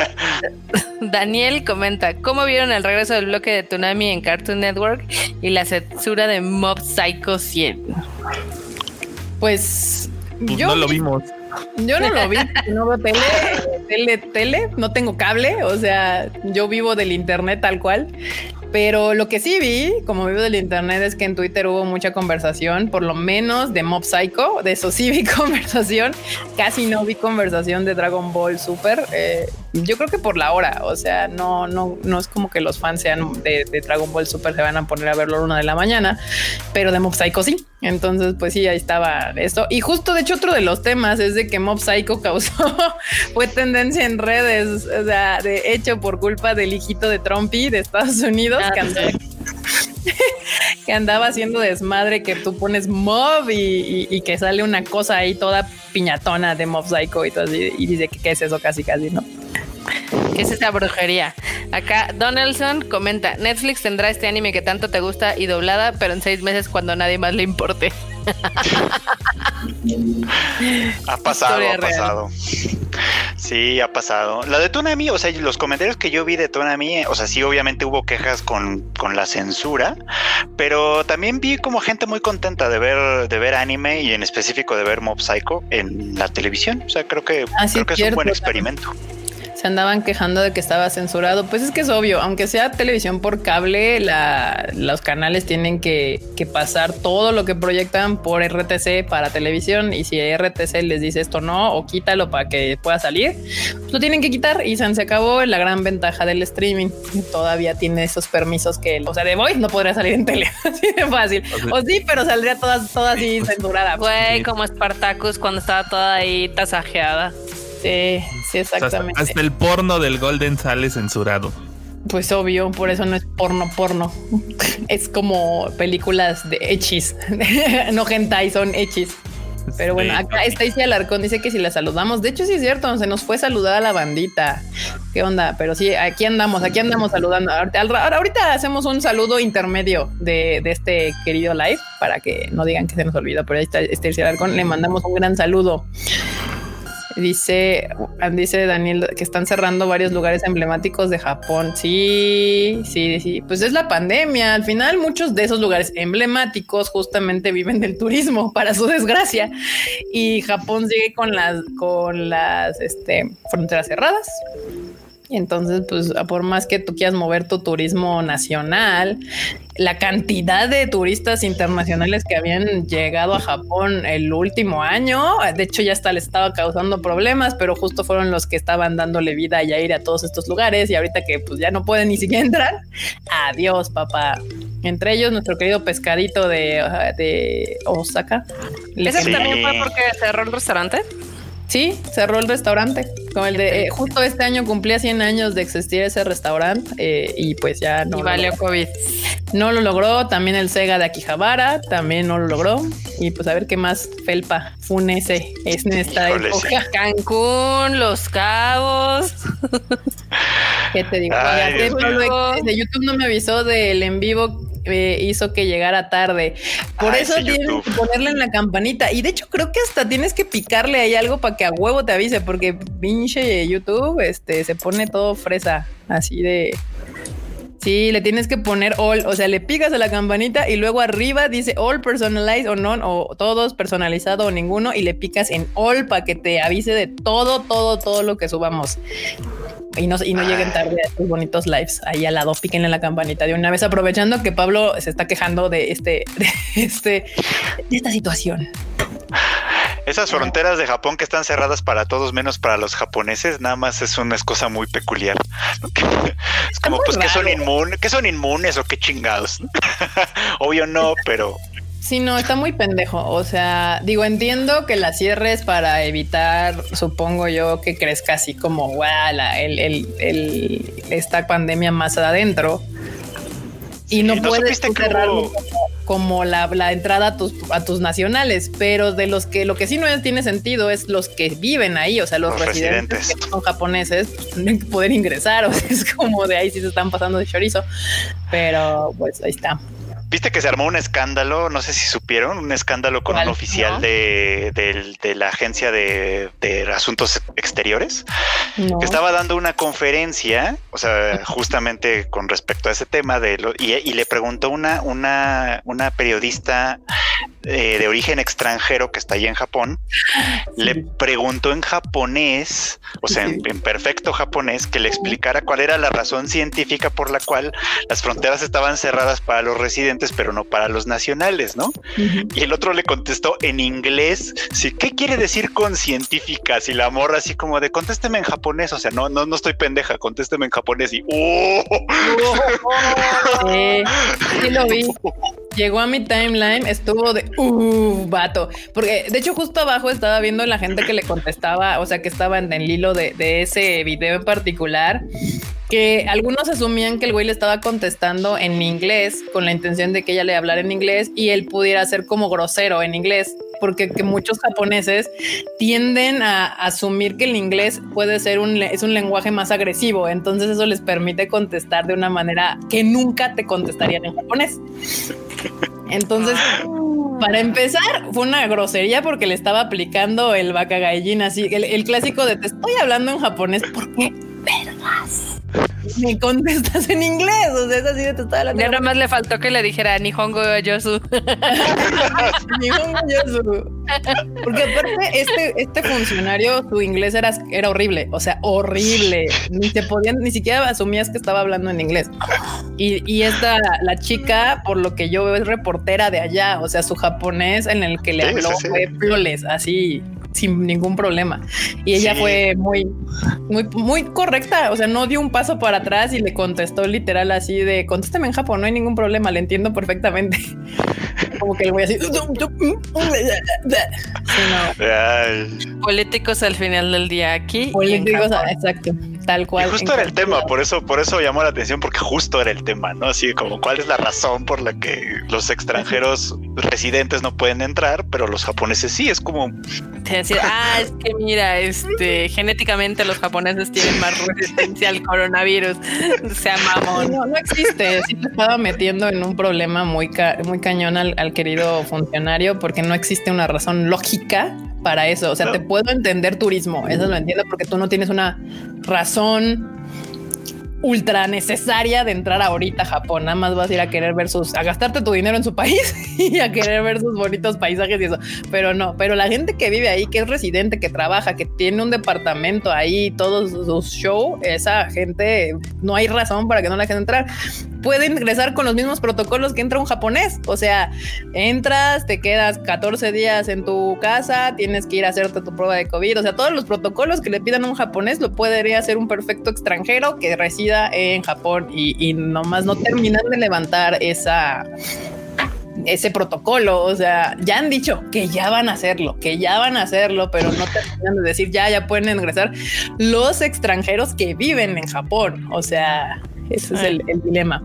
[laughs] Daniel comenta, ¿cómo vieron el regreso del bloque de Tsunami en Cartoon Network y la censura de Mob Psycho 100? Pues, pues, yo no lo vimos. Yo no lo vi, no veo tele, tele, tele, no tengo cable, o sea, yo vivo del internet tal cual. Pero lo que sí vi, como vivo del internet, es que en Twitter hubo mucha conversación, por lo menos de Mob Psycho, de eso sí vi [laughs] conversación, casi no vi conversación de Dragon Ball Super. Eh, yo creo que por la hora, o sea, no, no, no es como que los fans sean de, Dragon Ball Super se van a poner a verlo a la una de la mañana, pero de Mob Psycho sí. Entonces, pues sí, ahí estaba esto. Y justo, de hecho, otro de los temas es de que Mob Psycho [laughs] causó, fue tendencia en redes, o sea, de hecho por culpa del hijito de Trumpy de Estados Unidos, ah, que, [laughs] andaba, haciendo desmadre, que tú pones Mob y, que sale una cosa ahí toda piñatona de Mob Psycho y todo así, y dice que qué es eso casi, casi, ¿no? ¿Qué es esa brujería? Acá Donaldson comenta, Netflix tendrá este anime que tanto te gusta y doblada, pero en seis meses cuando nadie más le importe. ha pasado, ha pasado. Sí, ha pasado. La de Tonami, o sea, los comentarios que yo vi de Tonami, o sea, sí, obviamente hubo quejas con, con, la censura, pero también vi como gente muy contenta de ver, de ver anime y en específico de ver Mob Psycho en la televisión. O sea, creo que, ah, creo que es un buen experimento se andaban quejando de que estaba censurado. Pues es que es obvio, aunque sea televisión por cable, los canales tienen que, pasar todo lo que proyectan por RTC para televisión y si RTC les dice esto no o quítalo para que pueda salir, pues lo tienen que quitar y se, acabó la gran ventaja del streaming. Todavía tiene esos permisos que, o sea, de Voice no podría salir en tele, [laughs] así de fácil. O sí, pero saldría toda, toda así censurada. Güey, como Spartacus cuando estaba toda ahí tasajeada. Sí, sí, exactamente. hasta, el porno del Golden sale censurado. Pues obvio, por eso no es porno porno. [laughs] Es como películas de hechis. [laughs] no hentai, son hechis. Pero bueno, acá Stacy Alarcón dice que si la saludamos, de hecho sí es cierto, se nos fue saludar a la bandita. ¿Qué onda? Pero sí, aquí andamos, aquí andamos saludando. Ahorita, hacemos un saludo intermedio de, de, este querido live para que no digan que se nos olvidó, pero ahí está Stacy Alarcón, le mandamos un gran saludo. Dice, dice Daniel que están cerrando varios lugares emblemáticos de Japón. Sí, sí, sí. Pues es la pandemia. Al final, muchos de esos lugares emblemáticos justamente viven del turismo, [laughs] para su desgracia. Y Japón sigue con las, con las este, fronteras cerradas. Entonces, pues por más que tú quieras mover tu turismo nacional, la cantidad de turistas internacionales que habían llegado a Japón el último año, de hecho ya hasta le estaba causando problemas, pero justo fueron los que estaban dándole vida y aire a todos estos lugares y ahorita que pues ya no pueden ni siquiera entrar, adiós papá. Entre ellos nuestro querido pescadito de, de Osaka. ¿Ese también fue porque cerró el restaurante? Sí, cerró el restaurante. Como el de eh, justo este año cumplía 100 años de existir ese restaurante eh, y pues ya no. Y valió COVID. No lo logró. También el Sega de Akihabara también no lo logró. Y pues a ver qué más Felpa Funese es en esta época. Cancún, Los Cabos. ¿Qué te digo? de YouTube no me avisó del en vivo hizo que llegara tarde. Por eso tienes que ponerle en la campanita. Y de hecho, creo que hasta tienes que picarle ahí algo para que a huevo te avise, porque pinche YouTube este, se pone todo fresa, así de. Sí, le tienes que poner all, o sea, le picas a la campanita y luego arriba dice all personalized o no, o todos personalizado o ninguno, y le picas en all para que te avise de todo, todo, todo lo que subamos y no, y no lleguen tarde a estos bonitos lives ahí al lado, en la campanita de una vez, aprovechando que Pablo se está quejando de este, de este, de esta situación. Esas fronteras de Japón que están cerradas para todos menos para los japoneses, nada más es una cosa muy peculiar. [laughs] Es como, pues, que son inmunes, que son inmunes o qué chingados. [laughs] Obvio no, pero Sí, no, está muy pendejo. O sea, digo, entiendo que la cierres para evitar, supongo yo, que crezca así como wow, el, el, esta pandemia más adentro. Y no, puedes cerrarlo como, la, entrada a tus, a tus nacionales, pero de los que lo que sí no tiene sentido es los que viven ahí, o sea, los, residentes, que son japoneses pues, tienen que poder ingresar, [laughs] o sea, es como de ahí sí se están pasando de chorizo, pero pues ahí está. Viste que se armó un escándalo, no sé si supieron, un escándalo con un oficial de, la agencia de, asuntos exteriores que estaba dando una conferencia, o sea, justamente con respecto a ese tema de lo, y, le preguntó una, una, una periodista eh, de origen extranjero que está allí en Japón, le preguntó en japonés, o sea, en, perfecto japonés, que le explicara cuál era la razón científica por la cual las fronteras estaban cerradas para los residentes, pero no para los nacionales, ¿no? Y el otro le contestó en inglés, sí, ¿qué quiere decir con científicas? Y la morra así como de contésteme en japonés, o sea, no, no, no estoy pendeja, contésteme en japonés y ¡oh! [laughs] sí lo vi. [laughs] Llegó a mi timeline, estuvo de uh, vato. Porque de hecho, justo abajo estaba viendo la gente que le contestaba, o sea, que estaba en el hilo de ese video en particular que algunos asumían que el güey le estaba contestando en inglés con la intención de que ella le hablara en inglés y él pudiera ser como grosero en inglés, porque que muchos japoneses tienden a asumir que el inglés puede ser un es un lenguaje más agresivo, entonces eso les permite contestar de una manera que nunca te contestarían en japonés. Entonces, para empezar, fue una grosería porque le estaba aplicando el bakagaijin así, el, el clásico de te estoy hablando en japonés, ¿por qué? Vergas [laughs] me contestas en inglés. O sea, es así de te estaba Ya nada más le faltó que le dijera Nihongo Yosu. [laughs] Nihongo Yosu. Porque aparte, este, este funcionario, su inglés era, era horrible. O sea, horrible. Ni se podían, ni siquiera asumías que estaba hablando en inglés. Y, y esta, la chica, por lo que yo veo, es reportera de allá. O sea, su japonés en el que le habló fue flores, así sin ningún problema. Y ella fue muy, muy, muy correcta. O sea, no dio un paso para atrás y le contestó literal así de contéstame en Japón, no hay ningún problema, le entiendo perfectamente. [laughs] Como que el voy así. Políticos al final del día aquí. Políticos, exacto. Tal cual. Y justo era el tema, por eso, por eso llamó la atención, porque justo era el tema, ¿no? Así como cuál es la razón por la que los extranjeros residentes no pueden entrar, pero los japoneses sí, es como decir, [laughs] ah, es que mira, este genéticamente los japoneses tienen más resistencia al coronavirus. Sea mamón. No, no existe. Sí te estaba metiendo en un problema muy, muy cañón al, al, querido funcionario, porque no existe una razón lógica para eso. O sea, te puedo entender turismo, eso lo entiendo, porque tú no tienes una razón ultra necesaria de entrar ahorita a Japón. Nada más vas a ir a querer ver sus, a gastarte tu dinero en su país [laughs] y a querer ver sus bonitos paisajes y eso. Pero no, pero la gente que vive ahí, que es residente, que trabaja, que tiene un departamento ahí, todos sus shows, esa gente no hay razón para que no la dejen entrar puede ingresar con los mismos protocolos que entra un japonés. O sea, entras, te quedas 14 días en tu casa, tienes que ir a hacerte tu prueba de COVID. O sea, todos los protocolos que le pidan a un japonés lo podría hacer un perfecto extranjero que resida en Japón y, nomás no terminan de levantar esa ese protocolo. O sea, ya han dicho que ya van a hacerlo, que ya van a hacerlo, pero no terminan de decir ya, ya pueden ingresar los extranjeros que viven en Japón. O sea, ese es el, dilema.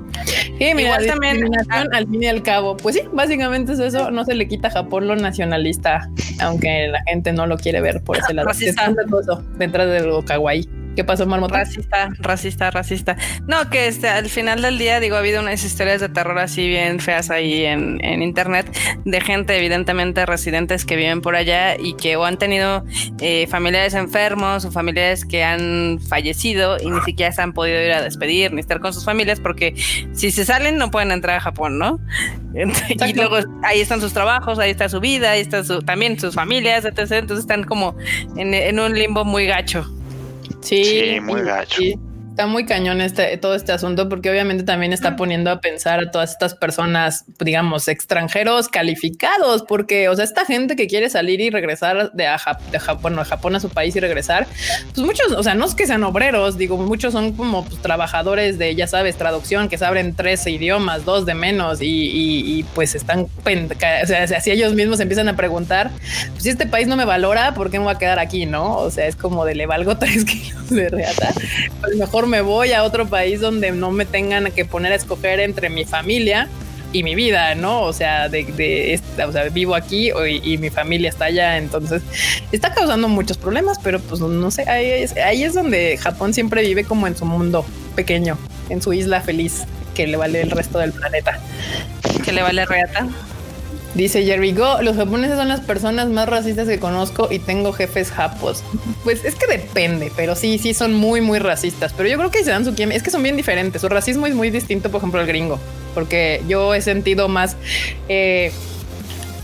Y mira, Igual también al fin y al cabo, pues sí, básicamente es eso. No se le quita a Japón lo nacionalista, aunque la gente no lo quiere ver por ese lado. [laughs] Detrás de lo kawaii. ¿Qué pasó, Marmota? Racista, racista, racista. No, que este, al final del día, digo, ha habido unas historias de terror así bien feas ahí en, internet de gente, evidentemente, residentes que viven por allá y que o han tenido eh, familiares enfermos o familiares que han fallecido y ni siquiera se han podido ir a despedir ni estar con sus familias porque si se salen no pueden entrar a Japón, ¿no? [laughs] Y luego ahí están sus trabajos, ahí está su vida, ahí están también sus familias, etc. Entonces están como en un limbo muy gacho. Sí, muy gacho. Está muy cañón este, todo este asunto porque obviamente también está poniendo a pensar a todas estas personas, digamos, extranjeros calificados, porque, o sea, esta gente que quiere salir y regresar de, a de Japón, a Japón a su país y regresar, pues muchos, o sea, no es que sean obreros, digo, muchos son como pues, trabajadores de, ya sabes, traducción, que saben tres idiomas, dos de menos, y, pues están, o sea, si ellos mismos empiezan a preguntar, pues si este país no me valora, ¿por qué me voy a quedar aquí? No, o sea, es como de le valgo [laughs] tres kilos de reata, pues mejor me voy a otro país donde no me tengan que poner a escoger entre mi familia y mi vida, ¿no? O sea, de, o sea, vivo aquí y, mi familia está allá, entonces está causando muchos problemas, pero pues no sé, ahí es, ahí es donde Japón siempre vive como en su mundo pequeño, en su isla feliz, que le vale el resto del planeta. Que le vale reata. Dice Jerry Go, los japoneses son las personas más racistas que conozco y tengo jefes japos. Pues es que depende, pero sí, sí son muy, muy racistas. Pero yo creo que se dan su Es que son bien diferentes. Su racismo es muy distinto, por ejemplo, al gringo, porque yo he sentido más eh,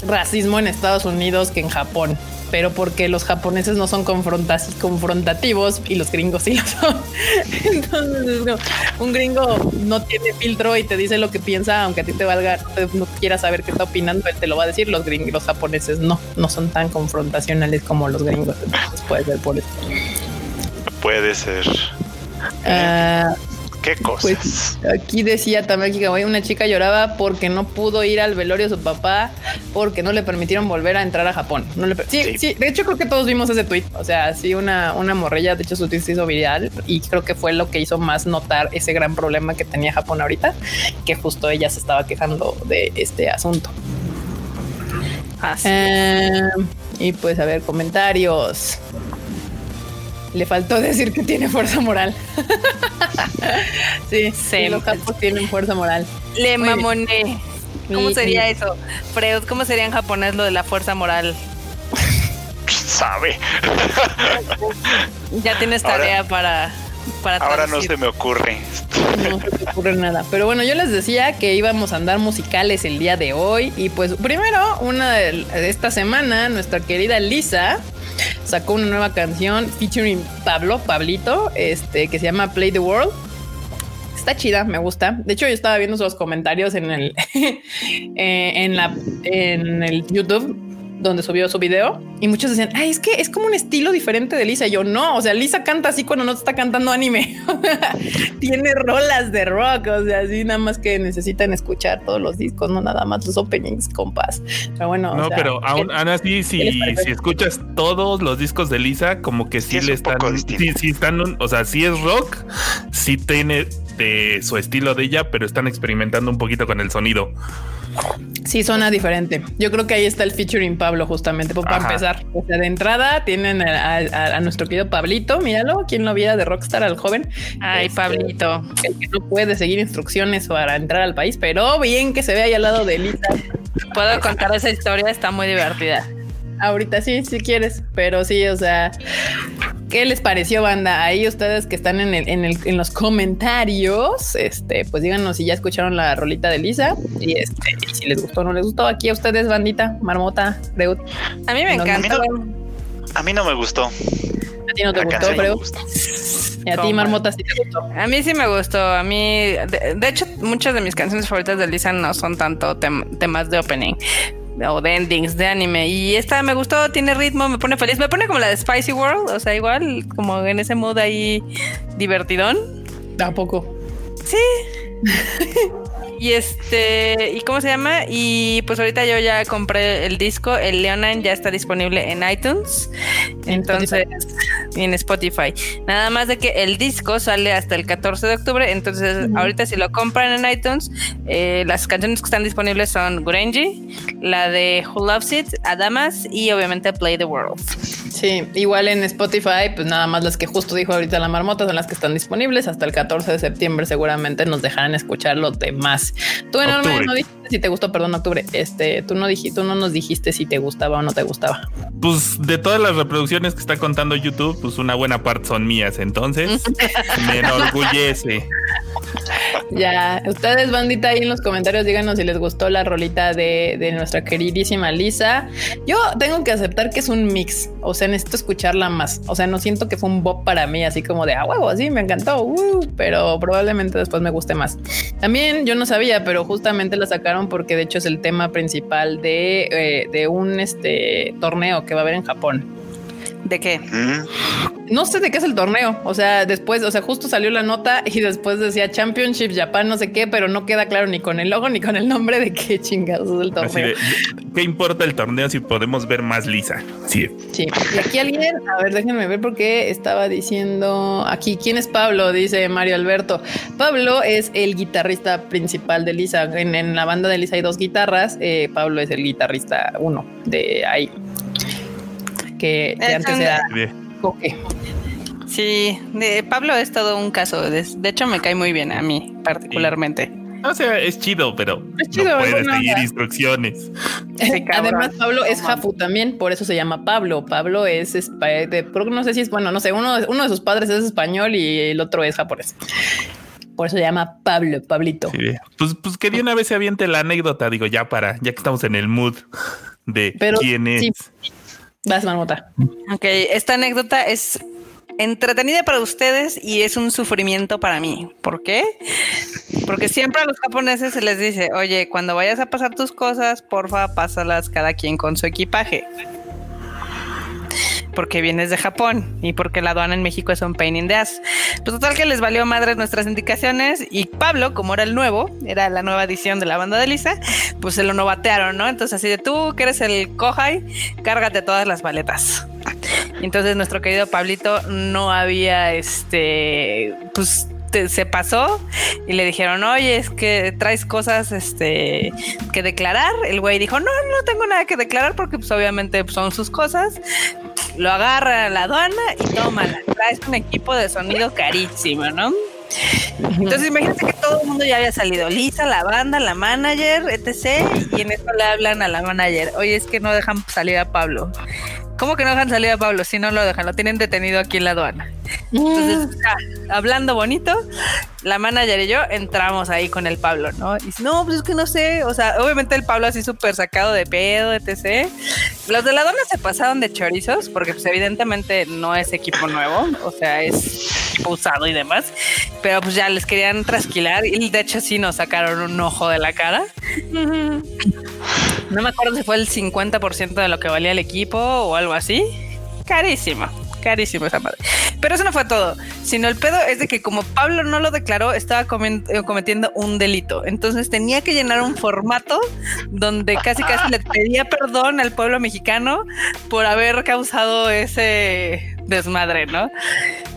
racismo en Estados Unidos que en Japón pero porque los japoneses no son confrontativos y los gringos sí lo son. [laughs] Entonces, un gringo no tiene filtro y te dice lo que piensa, aunque a ti te valga, no quieras saber qué está opinando, él te lo va a decir. Los gringos, los japoneses no, no son tan confrontacionales como los gringos. Entonces puede ser por eso. Puede ser. Uh, ¿Qué pues, aquí decía también que una chica lloraba porque no pudo ir al velorio de su papá porque no le permitieron volver a entrar a Japón. No le sí, sí, de hecho creo que todos vimos ese tweet. O sea, sí, una, una morrella, de hecho su tweet se hizo viral y creo que fue lo que hizo más notar ese gran problema que tenía Japón ahorita, que justo ella se estaba quejando de este asunto. Eh, y pues a ver, comentarios. Le faltó decir que tiene fuerza moral. [laughs] sí, sí, los capos tienen fuerza moral. Le mamoné. ¿Cómo sería eso? Freud, ¿cómo sería en japonés lo de la fuerza moral? [laughs] Sabe. ya tienes tarea para, para Ahora no se me ocurre. No se me ocurre nada. Pero bueno, yo les decía que íbamos a andar musicales el día de hoy. Y pues primero, una de esta semana, nuestra querida Lisa sacó una nueva canción featuring Pablo, Pablito, este, que se llama Play the World. Está chida, me gusta. De hecho, yo estaba viendo sus comentarios en el, [laughs] eh, en la, en el YouTube donde subió su video y muchos decían, ay, es que es como un estilo diferente de Lisa. Y yo no, o sea, Lisa canta así cuando no está cantando anime. [laughs] Tiene rolas de rock, o sea, así nada más que necesitan escuchar todos los discos, no nada más los openings, compas. Pero bueno, no, pero aún, así, si, si escuchas todos los discos de Lisa, como que sí, le están, sí, sí están, o sea, sí es rock, sí tiene de su estilo de ella, pero están experimentando un poquito con el sonido. Sí, suena diferente. Yo creo que ahí está el featuring Pablo, justamente, pues, para empezar. O sea, de entrada tienen a, nuestro querido Pablito, míralo, quien lo viera de Rockstar al joven. Ay, este, Pablito. El que no puede seguir instrucciones para entrar al país, pero bien que se ve ahí al lado de Elisa. Puedo contar esa historia, está muy divertida. Ahorita sí, si quieres, pero sí, o sea, ¿qué les pareció, banda? Ahí ustedes que están en, el, en, el, en los comentarios, este, pues díganos si ya escucharon la rolita de Lisa y este, si les gustó o no les gustó. Aquí a ustedes, bandita, Marmota, Freud. A mí me encanta. A mí no me gustó. A ti no te gustó. Y a ti, Marmota, sí te gustó. A mí sí me gustó. A mí, de, hecho, muchas de mis canciones favoritas de Lisa no son tanto temas de opening o de endings de anime. Y esta me gustó, tiene ritmo, me pone feliz. Me pone como la de Spicy World, o sea, igual, como en ese mood ahí divertidón. Tampoco. Sí. [laughs] Y este, ¿y cómo se llama? Y pues ahorita yo ya compré el disco, el Leonan ya está disponible en iTunes. Entonces, en Spotify. Nada más de que el disco sale hasta el 14 de octubre. Entonces, ahorita si lo compran en iTunes, eh, las canciones que están disponibles son Gurenji, la de Who Loves It, Adamas y obviamente Play the World. Sí, igual en Spotify, pues nada más las que justo dijo ahorita la marmota son las que están disponibles. Hasta el 14 de septiembre seguramente nos dejarán escuchar los demás. Tú enorme no dijiste si te gustó, perdón, octubre. Este, tú no dijiste, tú no nos dijiste si te gustaba o no te gustaba. Pues de todas las reproducciones que está contando YouTube, pues una buena parte son mías, entonces [laughs] me enorgullece. Ya, ustedes, bandita, ahí en los comentarios, díganos si les gustó la rolita de, de, nuestra queridísima Lisa. Yo tengo que aceptar que es un mix, o sea, necesito escucharla más. O sea, no siento que fue un bop para mí, así como de a huevo, así me encantó, uh, pero probablemente después me guste más. También yo no sabía, pero justamente la sacaron porque de hecho es el tema principal de, eh, de un este, torneo que va a haber en Japón. ¿De qué? No sé de qué es el torneo. O sea, después, o sea, justo salió la nota y después decía Championship Japan, no sé qué, pero no queda claro ni con el logo ni con el nombre de qué chingados es el torneo. ¿Qué importa el torneo si podemos ver más lisa? Sí. Sí. Y aquí alguien, a ver, déjenme ver por qué estaba diciendo aquí, ¿quién es Pablo? Dice Mario Alberto. Pablo es el guitarrista principal de Lisa. En, la banda de Lisa hay dos guitarras. Eh, Pablo es el guitarrista uno de ahí que, antes era Sí, de Pablo es todo un caso. De, hecho, me cae muy bien a mí, particularmente. O sea, es chido, pero no puedes seguir instrucciones. [laughs] Además, Pablo es Jafu también, por eso se llama Pablo. Pablo es, de, no sé si es, bueno, no sé, uno, uno de sus padres es español y el otro es japonés. Por eso se llama Pablo, Pablito. Pues, pues que de una vez se aviente la anécdota, digo, ya para, ya que estamos en el mood de quién es. Vas, Marmota. Ok, esta anécdota es entretenida para ustedes y es un sufrimiento para mí. ¿Por qué? Porque siempre a los japoneses se les dice, oye, cuando vayas a pasar tus cosas, porfa, pásalas cada quien con su equipaje porque vienes de Japón y porque la aduana en México es un pain in the ass. Pues total que les valió madre nuestras indicaciones y Pablo, como era el nuevo, era la nueva edición de la banda de Lisa, pues se lo novatearon, ¿no? Entonces así de tú que eres el Kohai, cárgate todas las maletas. entonces nuestro querido Pablito no había este pues se pasó y le dijeron, oye, es que traes cosas este, que declarar. El güey dijo, no, no tengo nada que declarar porque pues obviamente son sus cosas. Lo agarra a la aduana y toma, traes un equipo de sonido carísimo, ¿no? Entonces imagínate que todo el mundo ya había salido, Lisa, la banda, la manager, etc. Y en eso le hablan a la manager, oye, es que no dejan salir a Pablo. ¿Cómo que no dejan salir a Pablo? Si no lo dejan, lo tienen detenido aquí en la aduana. Entonces, mm. hablando bonito, la manager y yo entramos ahí con el Pablo, ¿no? Y dice, no, pues es que no sé, o sea, obviamente el Pablo así súper sacado de pedo, etc. Los de la aduana se pasaron de chorizos, porque pues evidentemente no es equipo nuevo, o sea, es equipo usado y demás, pero pues ya les querían trasquilar y de hecho sí nos sacaron un ojo de la cara. No me acuerdo si fue el 50% de lo que valía el equipo o algo así. Carísimo carísimo esa madre. Pero eso no fue todo, sino el pedo es de que como Pablo no lo declaró, estaba eh, cometiendo un delito. Entonces tenía que llenar un formato donde casi casi le pedía perdón al pueblo mexicano por haber causado ese desmadre, ¿no?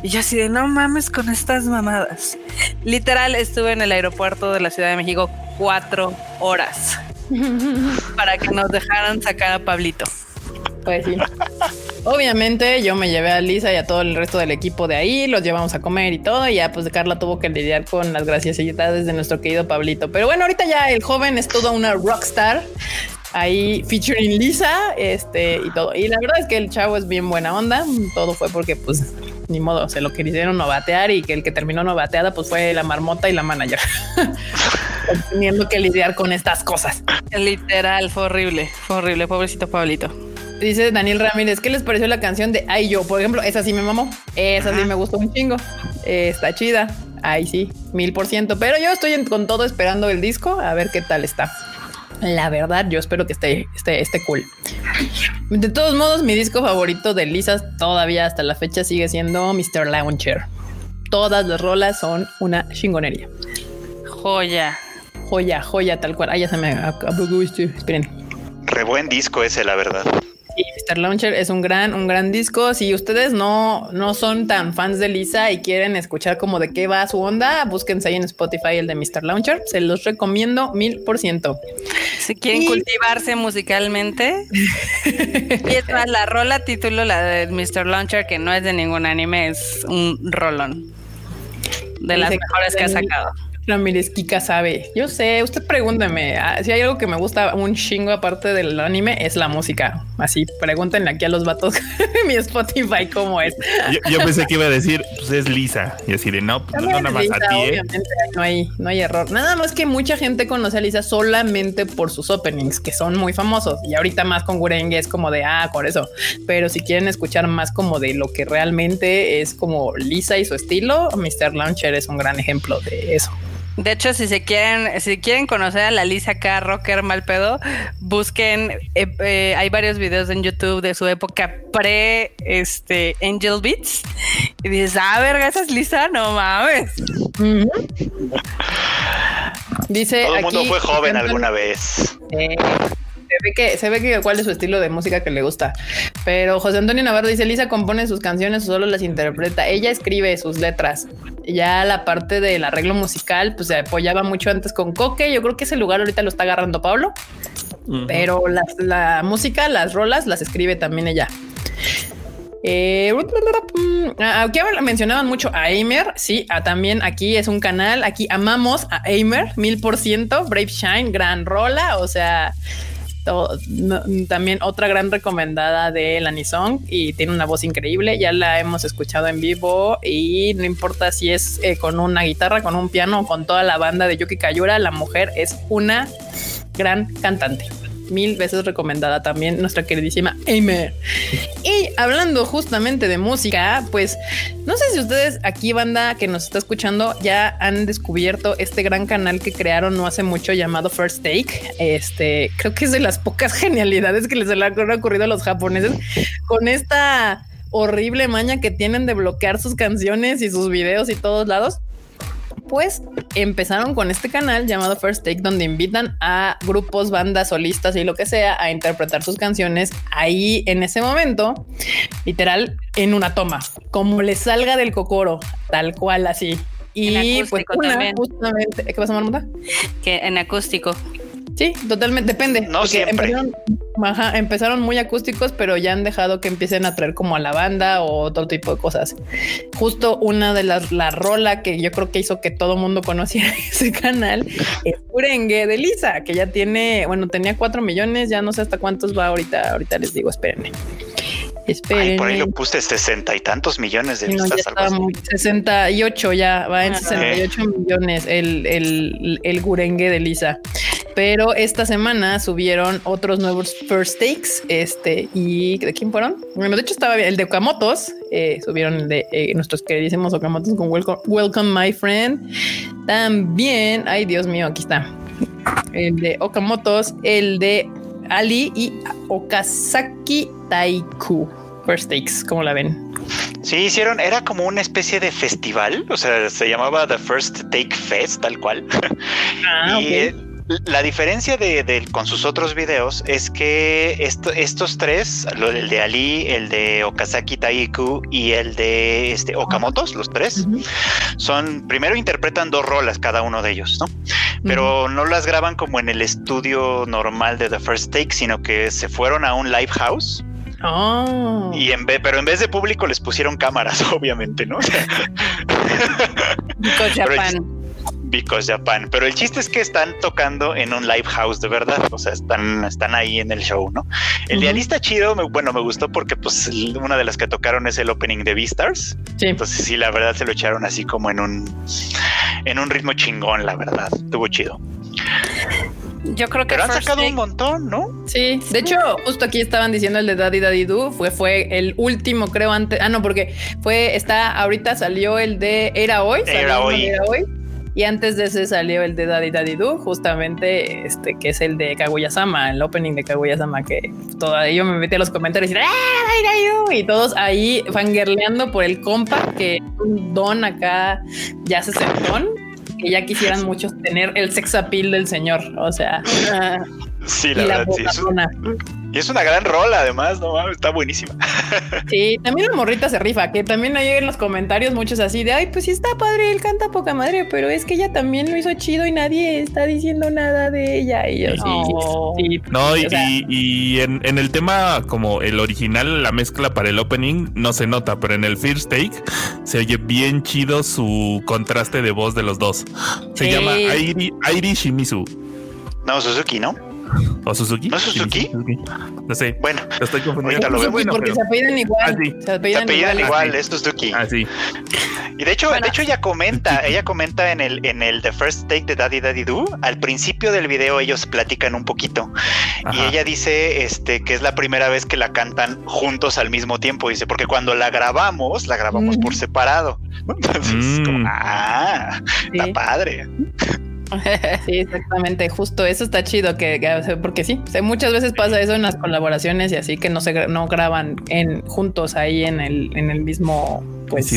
Y yo así de no mames con estas mamadas. Literal estuve en el aeropuerto de la Ciudad de México cuatro horas [laughs] para que nos dejaran sacar a Pablito. Pues sí. Obviamente yo me llevé a Lisa y a todo el resto del equipo de ahí, los llevamos a comer y todo, y ya pues Carla tuvo que lidiar con las graciositades de nuestro querido Pablito. Pero bueno, ahorita ya el joven es toda una rockstar, ahí featuring Lisa, este y todo. Y la verdad es que el chavo es bien buena onda, todo fue porque pues ni modo, se lo quisieron no batear y que el que terminó no bateada pues fue la marmota y la manager. [laughs] Teniendo que lidiar con estas cosas. Literal, fue horrible, fue horrible, pobrecito Pablito. Dice Daniel Ramírez, ¿qué les pareció la canción de Ay Yo? Por ejemplo, esa sí me mamó. Esa sí me gustó un chingo. está chida. Ay, sí, mil por ciento. Pero yo estoy con todo esperando el disco a ver qué tal está. La verdad, yo espero que esté, esté, esté cool. De todos modos, mi disco favorito de Lisa todavía hasta la fecha sigue siendo Mr. Launcher. Todas las rolas son una chingonería. Joya. Joya, joya, tal cual. Ah, ya se me acabó. Esperen. Re buen disco ese, la verdad. Sí, Mr. Launcher es un gran, un gran disco. Si ustedes no, no son tan fans de Lisa y quieren escuchar como de qué va su onda, búsquense ahí en Spotify el de Mr. Launcher. Se los recomiendo mil por ciento. Si quieren cultivarse musicalmente, [laughs] y es más, la rola título, la de Mr. Launcher, que no es de ningún anime, es un rolón. De las mejores que ha sacado. Ramírez Kika sabe. Yo sé, usted pregúnteme. Ah, si hay algo que me gusta un chingo aparte del anime, es la música. Así, pregúntenle aquí a los vatos [laughs] mi Spotify cómo es. Yo, pensé que iba a decir, pues es Lisa. Y así de no, pues, no, nada más a ti. ¿eh? No hay, no hay error. Nada más que mucha gente conoce a Lisa solamente por sus openings, que son muy famosos. Y ahorita más con Gurenge es como de ah, por eso. Pero si quieren escuchar más como de lo que realmente es como Lisa y su estilo, Mr. Launcher es un gran ejemplo de eso. De hecho, si se quieren, si quieren conocer a la Lisa K. Rocker mal pedo, busquen, eh, eh, hay varios videos en YouTube de su época pre este Angel Beats. Y dices, ah, verga, esa es Lisa, no mames. Dice. Todo el mundo fue joven alguna vez se ve que se ve que cuál es su estilo de música que le gusta. Pero José Antonio Navarro dice, Lisa compone sus canciones o solo las interpreta. Ella escribe sus letras. Ya la parte del arreglo musical, pues se apoyaba mucho antes con Coque. Yo creo que ese lugar ahorita lo está agarrando Pablo. Pero la, música, las rolas, las escribe también ella. Eh, aquí mencionaban mucho a Aimer. Sí, también aquí es un canal. Aquí amamos a Aimer mil por ciento. Brave Shine, gran rola. O sea, también otra gran recomendada de la Nisong y tiene una voz increíble. Ya la hemos escuchado en vivo y no importa si es eh, con una guitarra, con un piano o con toda la banda de Yuki Kayura, la mujer es una gran cantante mil veces recomendada también nuestra queridísima Aimer. Y hablando justamente de música, pues no sé si ustedes aquí, banda que nos está escuchando, ya han descubierto este gran canal que crearon no hace mucho llamado First Take. Este creo que es de las pocas [laughs] genialidades que les han ocurrido a los japoneses con esta horrible maña que tienen de bloquear sus canciones y sus videos y todos lados pues empezaron con este canal llamado First Take, donde invitan a grupos, bandas, solistas y lo que sea a interpretar sus canciones ahí en ese momento, literal, en una toma, como les salga del cocoro, tal cual así. Y pues justamente, ¿qué pasa, Marmota? Que en acústico. Sí, totalmente, depende. No siempre. Empezaron, empezaron muy acústicos, pero ya han dejado que empiecen a traer como a la banda o otro tipo de cosas. Justo una de las, la rola que yo creo que hizo que todo mundo conociera [laughs] ese canal es Urengue de Lisa, que ya tiene, bueno, tenía cuatro millones, ya no sé hasta cuántos va ahorita, ahorita les digo, espérenme. Esperen. por ahí lo puse sesenta y tantos millones de vistas. Sesenta y ocho ya, va en 68 ah, millones el, el, el gurengue de Lisa. Pero esta semana subieron otros nuevos first takes. Este, ¿y de quién fueron? Bueno, de hecho estaba el de Okamotos. Eh, subieron el de eh, nuestros queridísimos Okamotos con Welcome, Welcome My Friend. También, ay Dios mío, aquí está. El de Okamotos, el de Ali y Okazaki Taiku. First Takes, ¿cómo la ven? Sí, hicieron, era como una especie de festival, o sea, se llamaba The First Take Fest, tal cual. [laughs] Ah, y la diferencia de, con sus otros videos es que estos tres, el de Ali, el de Okazaki Taiku y el de este, Okamotos, los tres, son, primero interpretan dos rolas cada uno de ellos, ¿no? Pero no las graban como en el estudio normal de The First Take, sino que se fueron a un live house Oh. Y en vez, pero en vez de público les pusieron cámaras, [laughs] obviamente, ¿no? Because Japan. Because Japan. Pero el chiste es que están tocando en un live house de verdad. O sea, están, están ahí en el show, ¿no? El uh chido, bueno, me gustó porque pues una de las que tocaron es el opening de Beastars. Sí. Entonces sí, la verdad se lo echaron así como en un en un ritmo chingón, la verdad. Estuvo chido. Yo creo que Pero han sacado un montón, ¿no? Sí, de hecho, justo aquí estaban diciendo el de Daddy Daddy Do, fue, fue el último, creo, antes. Ah, no, porque fue, está, ahorita salió el de Era Hoy. Era Hoy. Era hoy. Y antes de ese salió el de Daddy Daddy Do, justamente este que es el de Kaguya-sama, el opening de Kaguya-sama, que todavía yo me metí a los comentarios y, ¡Ah, Daddy y todos ahí fangirleando por el compa, que un don acá ya se sentó que ya quisieran muchos tener el sex appeal del señor. O sea, sí, la, verdad, sí. Y es una gran rola, además, no está buenísima. [laughs] Sí, también la morrita se rifa, que también hay en los comentarios muchos así de ay, pues sí está padre, él canta poca madre, pero es que ella también lo hizo chido y nadie está diciendo nada de ella. Y yo, sí, no, y, en, el tema, como el original, la mezcla para el opening no se nota, pero en el first take se oye bien chido su contraste de voz de los dos. Se llama Airi, Airi Shimizu. No, Suzuki, ¿no? ¿O Suzuki? ¿No es Suzuki? No sé. Bueno, lo estoy confundiendo. Lo veo porque se apellidan igual. Ah, sí. Se apellidan, igual, es Suzuki. Ah, sí. Y de hecho, de hecho ella comenta, ella comenta en el, en el The First Take de Daddy Daddy Do, al principio del video ellos platican un poquito. Y ella dice este que es la primera vez que la cantan juntos al mismo tiempo. Dice, porque cuando la grabamos, la grabamos por separado. [laughs] Entonces, mm. ah, está padre. [laughs] Sí, exactamente, justo eso está chido que, porque sí, muchas veces pasa eso en las colaboraciones y así que no se no graban en juntos ahí en el en el mismo pues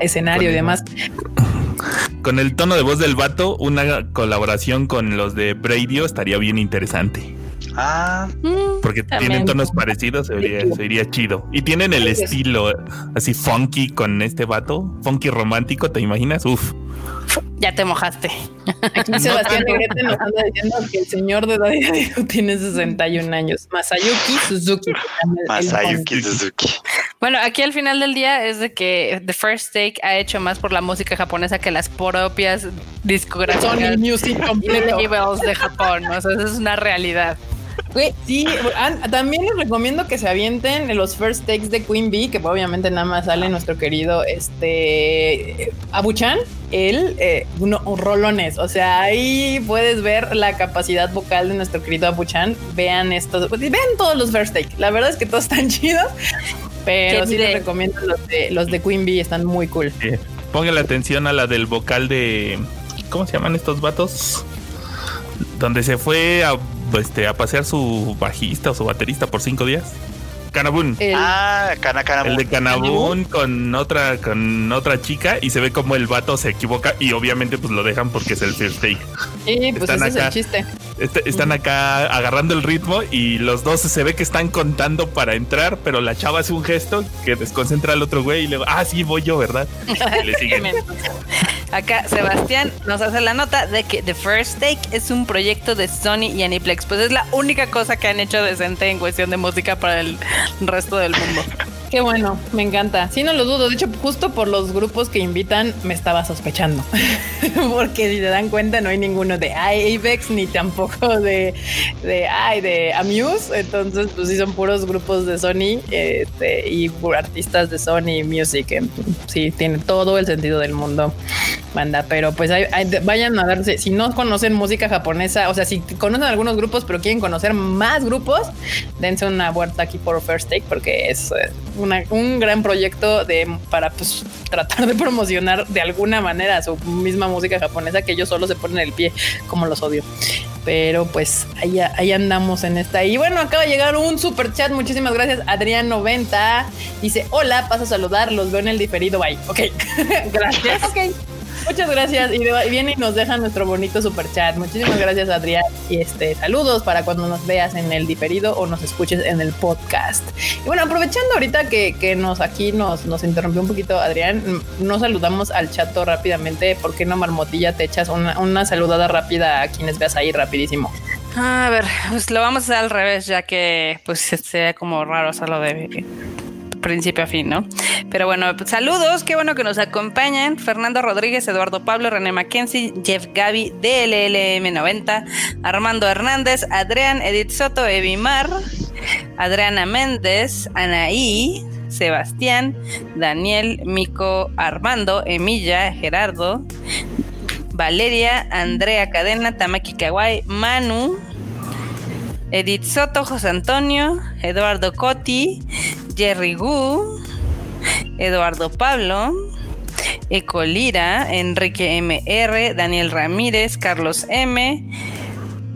escenario y demás. [laughs] con el tono de voz del vato, una colaboración con los de Bradio estaría bien interesante. Ah, porque tienen tonos parecidos, se vería, chido. Y tienen el estilo así funky con este vato, funky romántico, ¿te imaginas? Uf. Ya te mojaste. Aquí Sebastián Negrete nos anda diciendo que el señor de David tiene 61 años. Masayuki Suzuki. Masayuki Suzuki. Bueno, aquí al final del día es de que The First Take ha hecho más por la música japonesa que las propias discográficas Sony Music de Japón. O sea, eso es una realidad sí, también les recomiendo que se avienten los first takes de Queen Bee, que obviamente nada más sale nuestro querido este Abuchan, él, eh, uno, rolones. O sea, ahí puedes ver la capacidad vocal de nuestro querido Abuchan. Vean estos, pues, vean todos los first takes. La verdad es que todos están [laughs] chidos, pero sí les recomiendo los de, los de Queen Bee, están muy cool. Pongan la atención a la del vocal de. ¿Cómo se llaman estos vatos? Donde se fue a este, a pasear su bajista o su baterista por cinco días. Canabún. ah, Cana, El de Canabún con otra, con otra chica y se ve como el vato se equivoca y obviamente pues lo dejan porque es el first take. Sí, pues ese es el chiste. Este, están acá agarrando el ritmo y los dos se ve que están contando para entrar, pero la chava hace un gesto que desconcentra al otro güey y le va, ah, sí, voy yo, ¿verdad? Y le siguen. [laughs] Acá Sebastián nos hace la nota de que The First Take es un proyecto de Sony y Aniplex. Pues es la única cosa que han hecho decente en cuestión de música para el resto del mundo. Qué bueno, me encanta. Sí, no lo dudo. De hecho, justo por los grupos que invitan, me estaba sospechando. [laughs] Porque si se dan cuenta, no hay ninguno de Avex ni tampoco de, de, ay, de Amuse. Entonces, pues sí, son puros grupos de Sony este, y artistas de Sony Music. Sí, tiene todo el sentido del mundo, banda. Pero pues vayan a darse. Si no conocen música japonesa, o sea, si conocen algunos grupos, pero quieren conocer más grupos, dense una vuelta aquí por First Take porque es eh, un gran proyecto de para pues, tratar de promocionar de alguna manera su misma música japonesa que ellos solo se ponen el pie, como los odio. pero pues ahí, ahí andamos en esta. Y bueno, acaba de llegar un super chat. Muchísimas gracias, Adrián90. Dice: Hola, paso a saludar, los veo en el diferido. Bye. Ok, [laughs] gracias. ok. Muchas gracias. Y viene y nos deja nuestro bonito super chat. Muchísimas gracias, Adrián. Y este, saludos para cuando nos veas en el diferido o nos escuches en el podcast. Y bueno, aprovechando ahorita que, nos aquí nos, nos interrumpió un poquito Adrián, nos saludamos al chato rápidamente. ¿Por qué no, Marmotilla, te echas una, una saludada rápida a quienes veas ahí rapidísimo? A ver, pues lo vamos a hacer al revés, ya que pues sea como raro hacerlo de principio a fin, ¿no? Pero bueno, saludos, qué bueno que nos acompañan. Fernando Rodríguez, Eduardo Pablo, René Mackenzie, Jeff Gaby, DLLM90, Armando Hernández, Adrián, Edith Soto, Evimar, Adriana Méndez, Anaí, Sebastián, Daniel, Mico, Armando, Emilia, Gerardo, Valeria, Andrea Cadena, Tamaki Kawai, Manu, Edith Soto, José Antonio, Eduardo Coti, Jerry Gu, Eduardo Pablo, Ecolira, Enrique MR, Daniel Ramírez, Carlos M,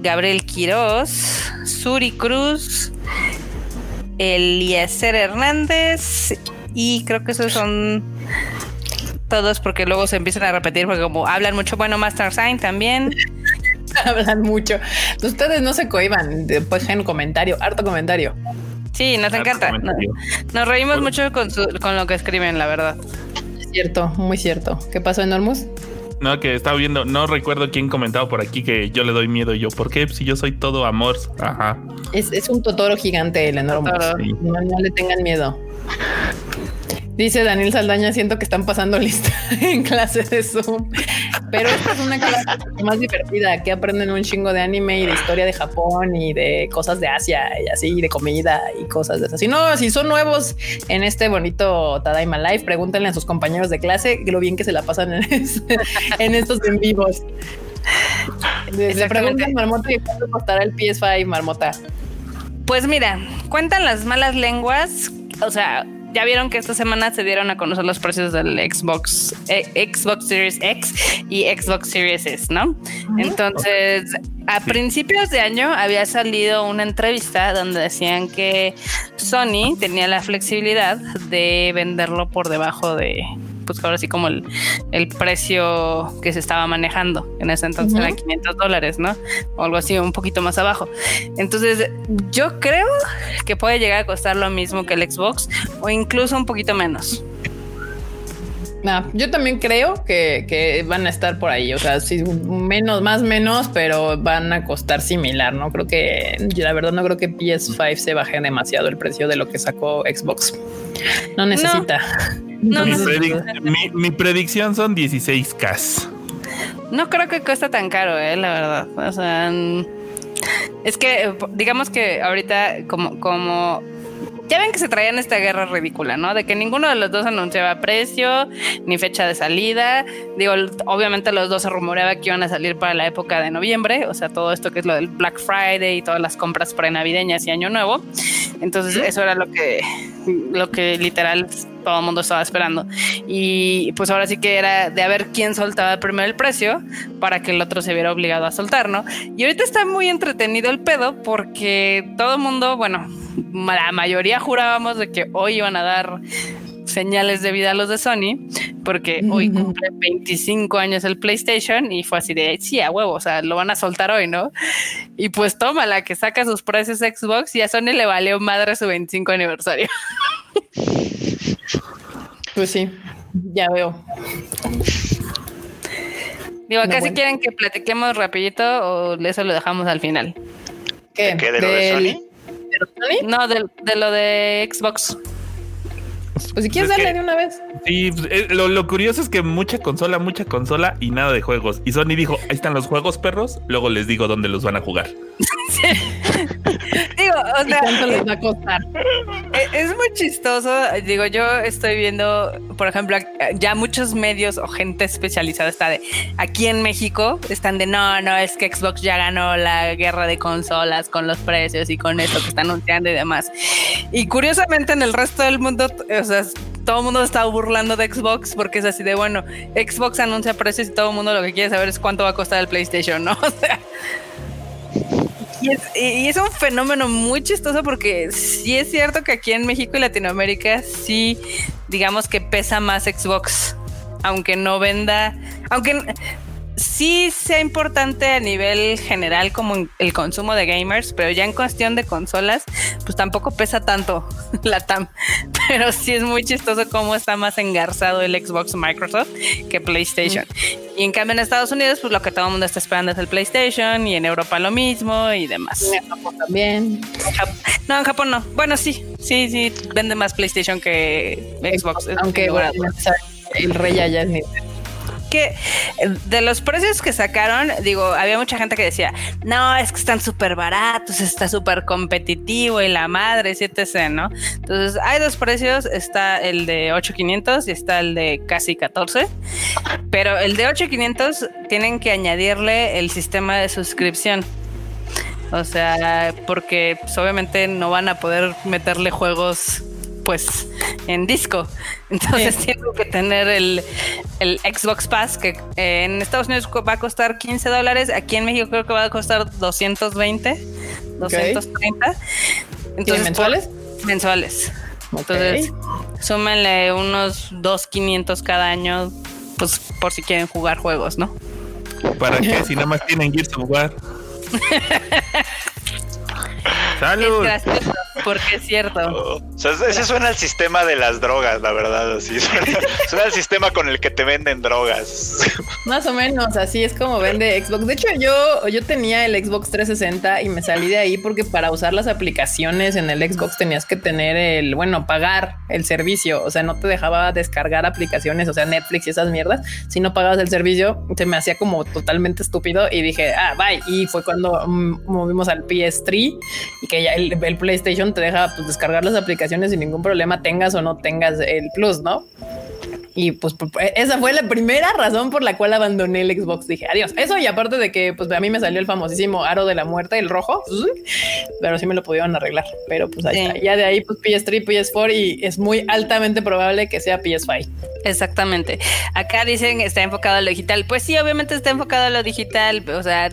Gabriel Quiroz, Suri Cruz, Eliezer Hernández y creo que esos son todos porque luego se empiezan a repetir porque como hablan mucho, bueno, Master Sign también. [laughs] hablan mucho. Ustedes no se cohiban, después en comentario, harto comentario. Sí, nos encanta. Nos, reímos mucho con, con lo que escriben, la verdad. Es cierto, muy cierto. ¿Qué pasó, Enormous? No, que estaba viendo, no recuerdo quién comentaba por aquí que yo le doy miedo. yo, ¿por qué? Si yo soy todo amor. Ajá. Es, un totoro gigante el Enormous. no, le tengan miedo. Dice Daniel Saldaña, siento que están pasando lista [laughs] en clase de Zoom. Pero esta es una clase más divertida, que aprenden un chingo de anime y de historia de Japón y de cosas de Asia y así, de comida y cosas de esas. Si no, si son nuevos en este bonito Tadaima Live, pregúntenle a sus compañeros de clase lo bien que se la pasan en, [laughs] en estos en vivos. Le preguntan Marmota y cuánto costará el PS5 Marmota. Pues mira, cuentan las malas lenguas, o sea, ya vieron que esta semana se dieron a conocer los precios del Xbox, eh, Xbox Series X y Xbox Series S, ¿no? Entonces, a principios de año había salido una entrevista donde decían que Sony tenía la flexibilidad de venderlo por debajo de pues ahora sí como el, precio que se estaba manejando en ese entonces era 500 dólares, ¿no? O algo así, un poquito más abajo. Entonces, yo creo que puede llegar a costar lo mismo que el Xbox o incluso un poquito menos. yo también creo que, van a estar por ahí. O sea, sí, menos, más menos, pero van a costar similar. No creo que, la verdad, no creo que PS5 se baje demasiado el precio de lo que sacó Xbox. No necesita. Mi, predicción son 16K. No creo que cueste tan caro, eh, la verdad. O sea, es que digamos que ahorita como, como ya ven que se traían esta guerra ridícula, ¿no? De que ninguno de los dos anunciaba precio ni fecha de salida. Digo, obviamente los dos se rumoreaba que iban a salir para la época de noviembre, o sea, todo esto que es lo del Black Friday y todas las compras prenavideñas y Año Nuevo. Entonces, eso era lo que, lo que literal todo el mundo estaba esperando. Y pues ahora sí que era de a ver quién soltaba primero el precio para que el otro se viera obligado a soltar, ¿no? Y ahorita está muy entretenido el pedo porque todo el mundo, bueno, la mayoría jurábamos de que hoy iban a dar señales de vida a los de Sony, porque hoy cumple 25 años el PlayStation y fue así de, sí, a huevo, o sea, lo van a soltar hoy, ¿no? Y pues toma la que saca sus precios Xbox y a Sony le valió madre su 25 aniversario. [laughs] Pues sí, ya veo. Digo, acá si quieren que platiquemos rapidito o eso lo dejamos al final. ¿Qué? ¿De, lo de Sony? No, de, lo de Xbox. [laughs] Pues si quieres darle de una vez. Sí, pues, eh, lo, curioso es que mucha consola, mucha consola y nada de juegos. Y Sony dijo, ahí están los juegos perros, luego les digo dónde los van a jugar. [laughs] [laughs] Digo, o sea, ¿cuánto les va a costar? E, es muy chistoso. Digo, yo estoy viendo, por ejemplo, ya muchos medios o gente especializada está de aquí en México están de no, no, es que Xbox ya ganó la guerra de consolas con los precios y con esto que están anunciando y demás. Y curiosamente en el resto del mundo, o sea, todo el mundo está burlando de Xbox porque es así de bueno, Xbox anuncia precios y todo el mundo lo que quiere saber es cuánto va a costar el PlayStation, ¿no? [laughs] O sea, Y es, y es un fenómeno muy chistoso porque sí es cierto que aquí en México y Latinoamérica sí, digamos que pesa más Xbox, aunque no venda, aunque sí sea importante a nivel general como el consumo de gamers, pero ya en cuestión de consolas, pues tampoco pesa tanto [laughs] la TAM. Pero sí es muy chistoso cómo está más engarzado el Xbox Microsoft que PlayStation. Y en cambio en Estados Unidos, pues lo que todo el mundo está esperando es el PlayStation y en Europa lo mismo y demás. En Japón también. no, en Japón no. Bueno, sí, sí, sí, vende más PlayStation que Xbox. Aunque bueno, el rey ya es Nintendo eh, de los precios que sacaron, digo, había mucha gente que decía, no, es que están súper baratos, está súper competitivo y la madre, etc., ¿no? Entonces, hay dos precios, está el de 8500 y está el de casi 14, pero el de 8500 tienen que añadirle el sistema de suscripción. O sea, porque pues, obviamente no van a poder meterle juegos pues en disco. Entonces tengo que tener el, Xbox Pass que eh, en Estados Unidos va a costar 15 dólares, aquí en México creo que va a costar 220, 230. Entonces, mensuales? mensuales. Entonces, súmenle unos 2.500 cada año, pues por si quieren jugar juegos, ¿no? ¿Para qué? [laughs] Si nada más tienen Gears of War. [laughs] Salud. Es gracioso, porque es cierto. Oh, o sea, ese suena al sistema de las drogas, la verdad. Así [laughs] suena, al sistema con el que te venden drogas. Más o menos, así es como vende Xbox. De hecho, yo, yo tenía el Xbox 360 y me salí de ahí porque para usar las aplicaciones en el Xbox tenías que tener el, bueno, pagar el servicio. O sea, no te dejaba descargar aplicaciones, o sea, Netflix y esas mierdas. Si no pagabas el servicio, se me hacía como totalmente estúpido y dije, ah, bye. Y fue cuando mm, movimos al PS3 y que ya el, PlayStation te deja pues, descargar las aplicaciones sin ningún problema, tengas o no tengas el Plus, ¿no? Y pues esa fue la primera razón por la cual abandoné el Xbox. Dije adiós. Eso y aparte de que pues a mí me salió el famosísimo aro de la muerte, el rojo, [laughs] pero sí me lo pudieron arreglar. Pero pues ahí está. Ya de ahí pues PS3, PS4 y es muy altamente probable que sea PS5. Exactamente. Acá dicen está enfocado a lo digital. Pues sí, obviamente está enfocado a lo digital. O sea,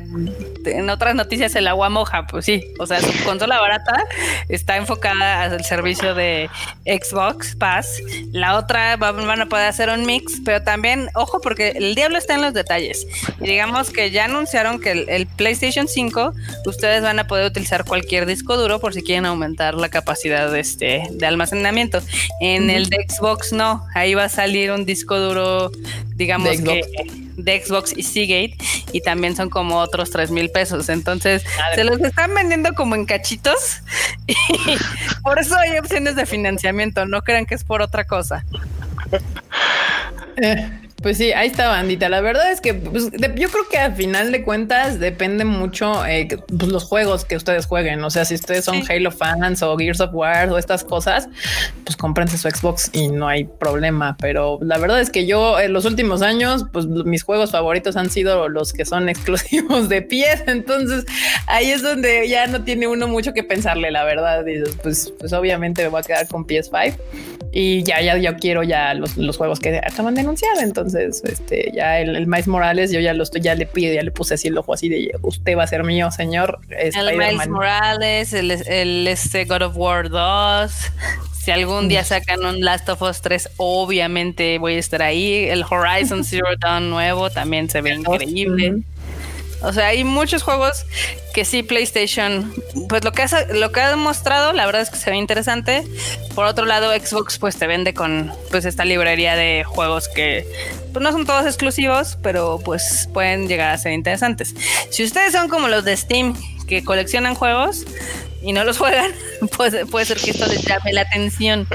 en otras noticias el agua moja, pues sí. O sea, su consola barata está enfocada al servicio de Xbox Pass. La otra van a poder hacer un mix, pero también, ojo, porque el diablo está en los detalles. Y digamos que ya anunciaron que el, PlayStation 5, ustedes van a poder utilizar cualquier disco duro por si quieren aumentar la capacidad de, este, de almacenamiento. En el de Xbox no, ahí va a salir un disco duro, digamos que de Xbox y Seagate y también son como otros tres mil pesos. Entonces se los están vendiendo como en cachitos [laughs] y por eso hay opciones de financiamiento. No crean que es por otra cosa. Eh, pues sí, ahí está bandita. La verdad es que pues, yo creo que al final de cuentas depende mucho eh, pues, los juegos que ustedes jueguen. O sea, si ustedes son Halo fans o Gears of War o estas cosas, pues cómprense su Xbox y no hay problema. Pero la verdad es que yo en los últimos años, pues mis juegos favoritos han sido los que son [laughs] exclusivos de pies. Entonces ahí es donde ya no tiene uno mucho que pensarle, la verdad. pues, pues obviamente me voy a quedar con PS5 y ya, ya, yo quiero ya los, los juegos que acaban de anunciar. Entonces, este, ya el, el Miles Morales, yo ya lo estoy, ya le pido, ya le puse así el ojo así de usted va a ser mío, señor. El Miles Morales, el, el este God of War 2. Si algún día sacan un Last of Us 3, obviamente voy a estar ahí. El Horizon [laughs] Zero Dawn nuevo también se ve increíble. O sea, hay muchos juegos que sí PlayStation, pues lo que, ha, lo que ha mostrado, la verdad es que se ve interesante. Por otro lado, Xbox pues te vende con pues esta librería de juegos que pues no son todos exclusivos, pero pues pueden llegar a ser interesantes. Si ustedes son como los de Steam que coleccionan juegos, y no los juegan, [laughs] pues puede ser que esto les llame la atención.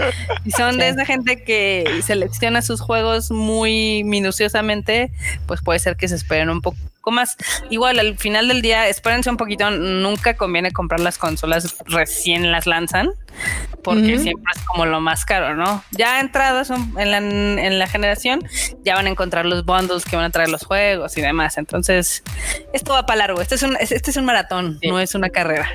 Si son de esa gente que selecciona sus juegos muy minuciosamente, pues puede ser que se esperen un poco más. Igual al final del día, espérense un poquito, nunca conviene comprar las consolas recién las lanzan, porque siempre es como lo más caro, ¿no? Ya entrados en la, en la generación, ya van a encontrar los bundles que van a traer los juegos y demás. Entonces, esto va para largo. Este es un, este es un maratón, no es una carrera.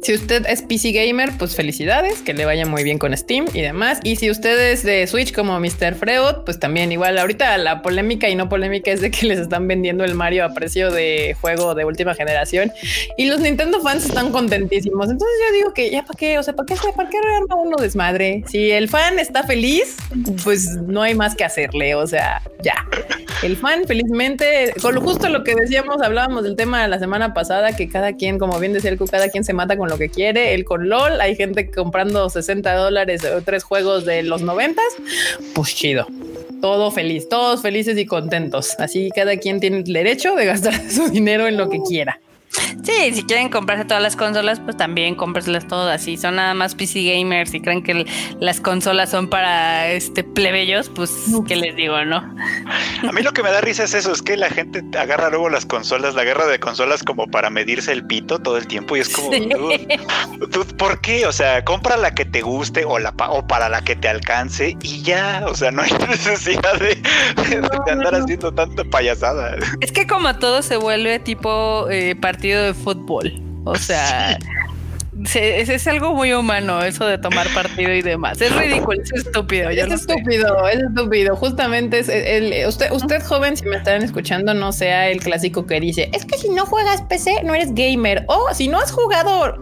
Si usted es PC gamer, pues felicidades, que le vaya muy bien con Steam y demás. Y si usted es de Switch como Mr. Freud, pues también igual. Ahorita la polémica y no polémica es de que [laughs] les están vendiendo el Mario a precio de juego de última generación y los Nintendo fans están contentísimos. Entonces yo digo que ya para qué, o sea, para qué, para qué arma uno desmadre. Si el fan está feliz, pues no hay más que hacerle. O sea, ya el fan felizmente con justo lo que decíamos, hablábamos del tema la semana pasada, que cada quien, como bien decía el cada quien se mata con lo que quiere. El con LOL, hay gente comprando 60 dólares o tres juegos de los noventas. Pues chido. Todo feliz, todos felices y contentos. Así cada quien tiene el derecho de gastar [laughs] su dinero en lo que quiera. Sí, si quieren comprarse todas las consolas, pues también cómpraslas todas. Si son nada más PC gamers y creen que las consolas son para este plebeyos, pues qué les digo, ¿no? A mí lo que me da risa es eso, es que la gente agarra luego las consolas, la guerra de consolas como para medirse el pito todo el tiempo y es como, ¿por qué? O sea, compra la que te guste o la o para la que te alcance y ya, o sea, no hay [laughs] necesidad de, andar haciendo tanta payasada. Es que como todo se vuelve tipo eh, partido de fútbol. O sea, [laughs] es, algo muy humano eso de tomar partido y demás. Es ridículo, es estúpido. Es estúpido, es estúpido. Justamente es el, usted, usted joven, si me están escuchando, no sea el clásico que dice, es que si no juegas PC, no eres gamer. O si no has jugado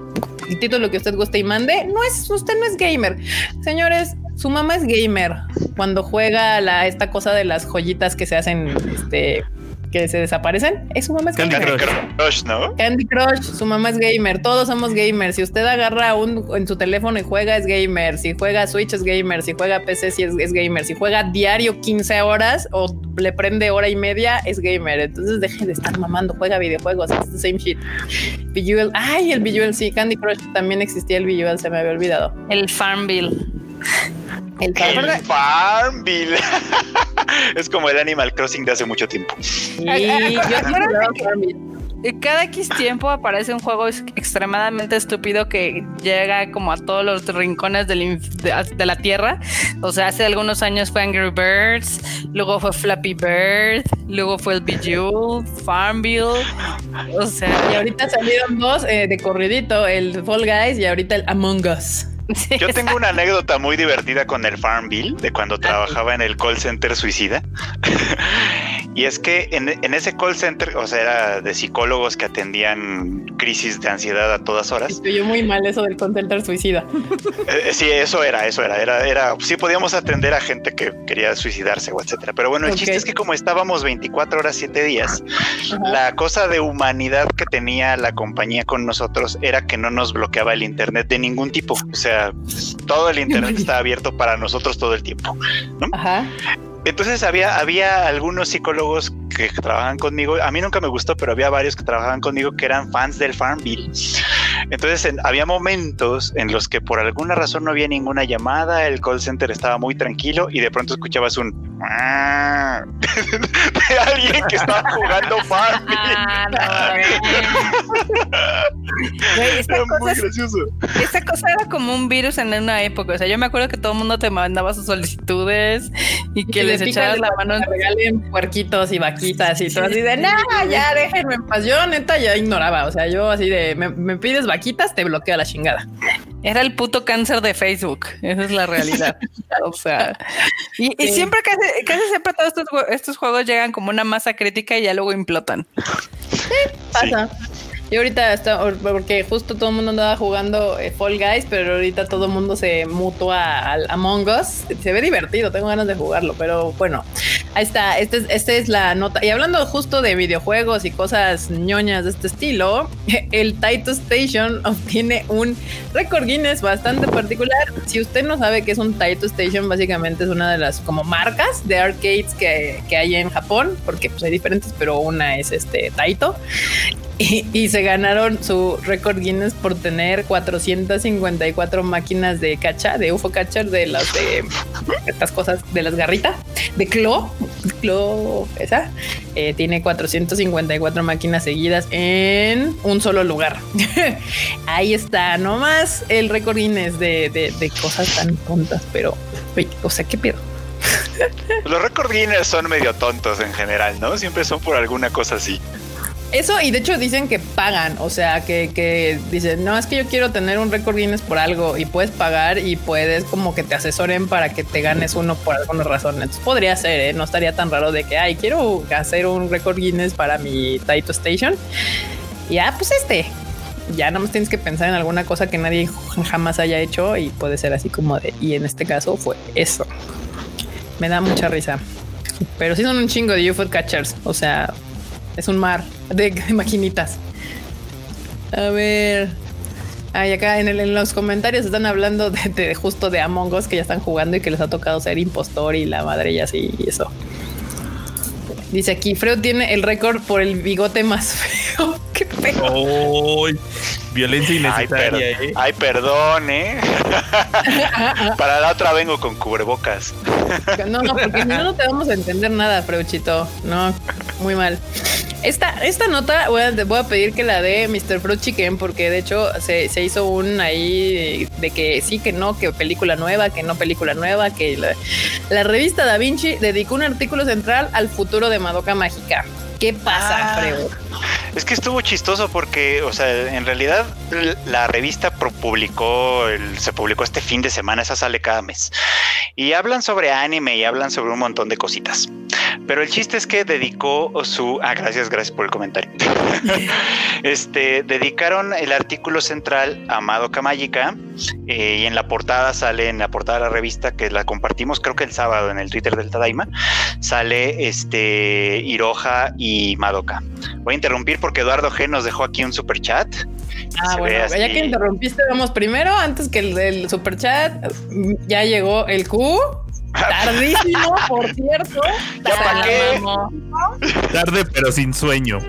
el título que usted guste y mande, no es, usted no es gamer. Señores, su mamá es gamer cuando juega la, esta cosa de las joyitas que se hacen este, que se desaparecen, es su mamá es Candy Crush, ¿no? Candy Crush, su mamá es gamer, todos somos gamers. Si usted agarra un en su teléfono y juega, es gamer. Si juega Switch, es gamer. Si juega PC, sí es, gamer. Si juega diario 15 horas o le prende hora y media, es gamer. Entonces deje de estar mamando, juega videojuegos, es the same shit. Visual, ay, el Visual, sí, Candy Crush también existía el Visual, se me había olvidado. El Farmville. El, Farmville. [laughs] [laughs] es como el Animal Crossing de hace mucho tiempo. cada X tiempo aparece un juego extremadamente estúpido que llega como a todos los rincones de, la Tierra. O sea, hace algunos años fue Angry Birds, luego fue Flappy Bird, luego fue el Bejeweled, Farmville. O sea, y ahorita salieron dos eh, de corridito, el Fall Guys y ahorita el Among Us. Yo tengo una anécdota muy divertida con el Farmville de cuando trabajaba en el call center suicida. [laughs] y es que en, ese call center, o sea, era de psicólogos que atendían crisis de ansiedad a todas horas. Estoy muy mal eso del call center suicida. [laughs] Eh, sí, eso era, eso era, era, era, sí podíamos atender a gente que quería suicidarse o etcétera. Pero bueno, el chiste es que como estábamos 24 horas, 7 días, la cosa de humanidad que tenía la compañía con nosotros era que no nos bloqueaba el internet de ningún tipo. O sea, todo el internet está abierto para nosotros todo el tiempo. Entonces había, había algunos psicólogos que trabajaban conmigo. A mí nunca me gustó, pero había varios que trabajaban conmigo que eran fans del Farmville. Entonces había momentos en los que por alguna razón no había ninguna llamada, el call center estaba muy tranquilo y de pronto escuchabas un [laughs] de alguien que estaba jugando [laughs] Farmville. Ah, era muy gracioso. Esa cosa era como un virus en una época. O sea, yo me acuerdo que todo el mundo te mandaba sus solicitudes y que les echabas la mano. Regalen puerquitos y vaquitas y todo así de, no, ya déjenme en paz. Yo neta ya ignoraba. O sea, yo así de, me, pides vaquitas, te bloqueo la chingada. Era el puto cáncer de Facebook. Esa es la realidad. o sea, y, siempre, casi, casi siempre todos estos, estos juegos llegan como una masa crítica y ya luego implotan. Sí, pasa. Y ahorita está, porque justo todo el mundo andaba jugando eh, Fall Guys, pero ahorita todo el mundo se mutúa al Among Us. Se ve divertido, tengo ganas de jugarlo, pero bueno, ahí está. Esta es, este es la nota. Y hablando justo de videojuegos y cosas ñoñas de este estilo, [laughs] el Taito Station obtiene un récord Guinness bastante particular. Si usted no sabe qué es un Taito Station, básicamente es una de las como marcas de arcades que, que hay en Japón, porque pues hay diferentes, pero una es este Taito. [laughs] Y, se ganaron su récord Guinness por tener 454 máquinas de cacha, de UFO catcher, de las de estas cosas, de las garritas, de Clo, Clo, esa. Eh, tiene 454 máquinas seguidas en un solo lugar. [laughs] Ahí está, nomás el récord Guinness de, de, cosas tan tontas, pero, o sea, ¿qué pedo? Los récord Guinness son medio tontos en general, ¿no? Siempre son por alguna cosa así. Eso, y de hecho dicen que pagan, o sea, que, que dicen, no, es que yo quiero tener un récord Guinness por algo y puedes pagar y puedes como que te asesoren para que te ganes uno por alguna razón. Entonces podría ser, ¿eh? no estaría tan raro de que, ay, quiero hacer un récord Guinness para mi Taito Station. Y ah, pues este, ya no más tienes que pensar en alguna cosa que nadie jamás haya hecho y puede ser así como de, y en este caso fue eso. Me da mucha risa. Pero sí son un chingo de UFO catchers, o sea, es un mar de, maquinitas. A ver. Ay, acá en, el, en, los comentarios están hablando de, justo de Among Us que ya están jugando y que les ha tocado ser impostor y la madre y así y eso. Dice aquí, Freud tiene el récord por el bigote más feo. Feo. violencia innecesaria. Ay, ¿eh? ay, perdón, ¿eh? [laughs] Para la otra vengo con cubrebocas. [laughs] no, no, porque si no, no te vamos a entender nada, Freuchito. No, muy mal. Esta, esta nota voy a, voy a pedir que la dé Mr. Fruit Chicken porque de hecho se, se, hizo un ahí de que sí, que no, que película nueva, que no película nueva, que la, la revista Da Vinci dedicó un artículo central al futuro de Madoka Mágica. ¿Qué pasa, ah, Es que estuvo chistoso porque, o sea, en realidad la revista publicó, se publicó este fin de semana, esa sale cada mes. Y hablan sobre anime y hablan sobre un montón de cositas. Pero el chiste es que dedicó su. Ah, gracias, gracias por el comentario. [laughs] este, dedicaron el artículo central a Madoka Mágica eh, y en la portada sale, en la portada de la revista que la compartimos, creo que el sábado en el Twitter del Tadaima, sale este Hiroja y Madoka. Voy a interrumpir porque Eduardo G nos dejó aquí un super chat. Ah, bueno, ya que interrumpiste, vamos primero, antes que el del super chat, ya llegó el Q. [laughs] Tardísimo, por cierto. ¿Ya para qué? Tarde, pero sin sueño.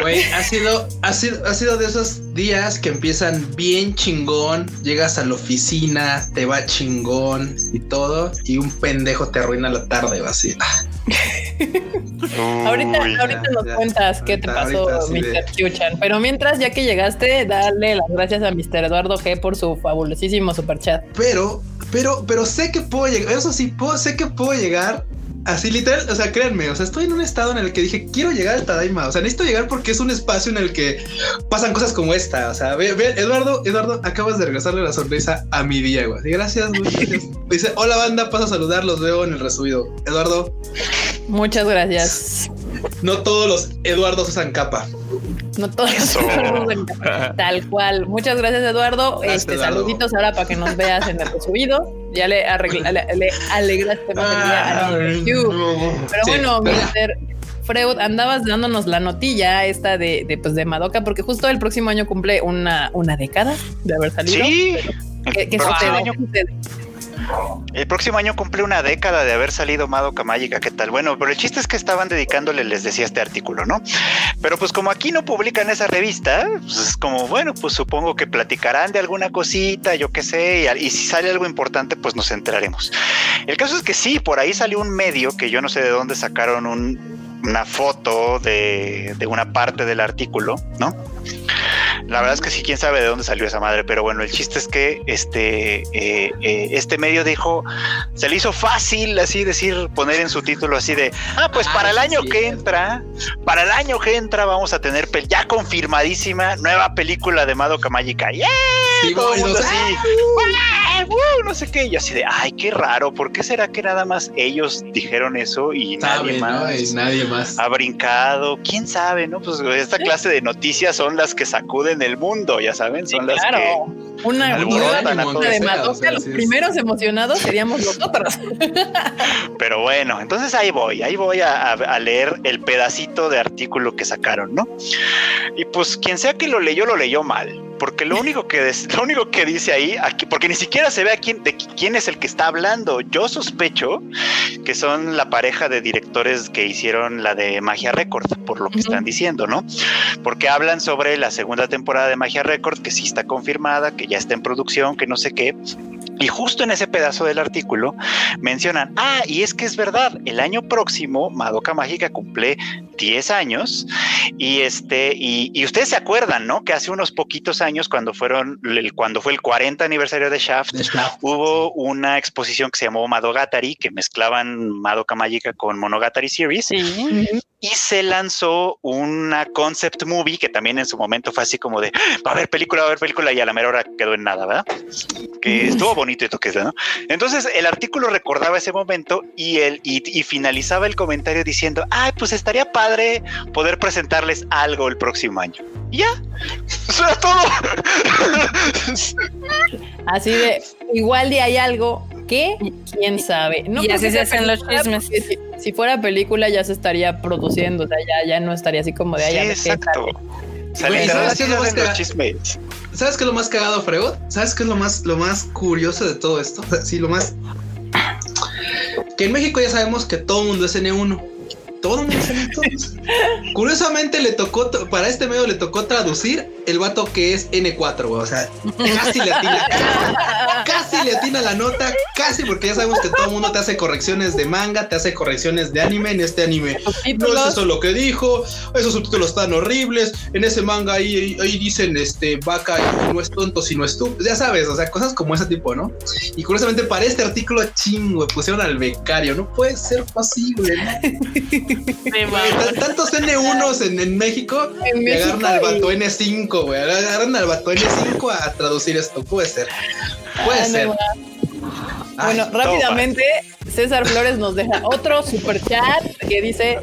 Güey, ha sido, ha sido, ha sido de esos días que empiezan bien chingón, llegas a la oficina, te va chingón y todo, y un pendejo te arruina la tarde, va [laughs] ahorita, ahorita nos cuentas qué te pasó, Mr. Kyuchan. Pero mientras, ya que llegaste, dale las gracias a Mr. Eduardo G por su fabulosísimo super chat. Pero pero, pero sé que puedo llegar, eso sí, puedo, sé que puedo llegar así literal, o sea, créanme, o sea, estoy en un estado en el que dije, quiero llegar al Tadaima, o sea, necesito llegar porque es un espacio en el que pasan cosas como esta, o sea, ve, ve Eduardo, Eduardo, acabas de regresarle la sonrisa a mi día, güey. Gracias, gracias. [laughs] Dice, hola banda, paso a saludar, los veo en el resubido. Eduardo. Muchas gracias. No todos los Eduardos usan capa. No todos [laughs] Tal cual. Muchas gracias, Eduardo. este, saluditos ahora para que nos veas en el subido. Ya le, le, alegraste más a Pero bueno, Freud, andabas dándonos la notilla esta de, de, pues, de Madoka, porque justo el próximo año cumple una, una década de haber salido. Sí. ¿Qué, qué sucede? El próximo año cumple una década de haber salido Madoka Mágica, ¿qué tal? Bueno, pero el chiste es que estaban dedicándole, les decía este artículo, ¿no? Pero pues como aquí no publican esa revista, pues es como, bueno, pues supongo que platicarán de alguna cosita, yo qué sé, y, si sale algo importante, pues nos enteraremos. El caso es que sí, por ahí salió un medio que yo no sé de dónde sacaron una foto de, de una parte del artículo, ¿no? La verdad es que sí, quién sabe de dónde salió esa madre, pero bueno, el chiste es que este, eh, eh, este medio dijo, se le hizo fácil así decir, poner en su título así de, ah, pues para el año que entra, para el año que entra vamos a tener ya confirmadísima nueva película de Madoka Mágica. ¡Yeah! Sí, no sé qué, y así de, ay, qué raro, ¿por qué será que nada más ellos dijeron eso y nadie más? nadie más ha brincado, quién sabe, ¿no? Pues esta clase de noticias son las que sacuden el mundo, ya saben, son las que una de Madoka, los primeros emocionados seríamos nosotros. [laughs] Pero bueno, entonces ahí voy, ahí voy a, a, leer el pedacito de artículo que sacaron, ¿no? Y pues quien sea que lo leyó, lo leyó mal porque lo único que lo único que dice ahí aquí porque ni siquiera se ve a quién de quién es el que está hablando. Yo sospecho que son la pareja de directores que hicieron la de Magia Record por lo que están diciendo no porque hablan sobre la segunda temporada de Magia Record que sí está confirmada que ya está en producción que no sé qué Y justo en ese pedazo del artículo mencionan, ah, y es que es verdad, el año próximo Madoka Mágica cumple 10 años y este y, y, ustedes se acuerdan, ¿no? Que hace unos poquitos años cuando fueron el, cuando fue el 40 aniversario de Shaft, de Shaft, hubo una exposición que se llamó Madogatari que mezclaban Madoka Mágica con Monogatari Series. Sí. Y se lanzó una concept movie que también en su momento fue así como de va a haber película, va a haber película y a la mera hora quedó en nada, ¿verdad? Que estuvo bonito y toque, ¿no? Entonces el artículo recordaba ese momento y, el, y, y finalizaba el comentario diciendo, ay, pues estaría padre poder presentarles algo el próximo año. Y ya, [laughs] eso era todo. Así de, igual de hay algo que quién sabe. No y así se hacen los chismes. Si, si, fuera película ya se estaría produciendo, o sea, ya, ya no estaría así como de allá. Sí, exacto. Güey, ¿sabes, qué es lo más cagado? ¿Sabes qué es lo más cagado, Fregot? ¿Sabes qué es lo más, lo más curioso de todo esto? O sea, sí, lo más. Que en México ya sabemos que todo el mundo es N1 todo es N2. Curiosamente le tocó, para este medio le tocó traducir el vato que es N4, güey. O sea, casi le atina, casi, le atina la nota, casi porque ya sabemos que todo el mundo te hace correcciones de manga, te hace correcciones de anime. En este anime no es eso lo que dijo, esos subtítulos están horribles. En ese manga ahí, ahí dicen este vaca no es tonto sino estúpido. Ya sabes, o sea, cosas como ese tipo, ¿no? Y curiosamente para este artículo chingo pusieron al becario. No puede ser posible, ¿no? Tantos N1s en, en México en agarran al vato N5, güey. Agarran al vato N5 a traducir esto. Puede ser. Puede ah, ser. No, bueno, rápidamente, César Flores nos deja otro super chat que dice: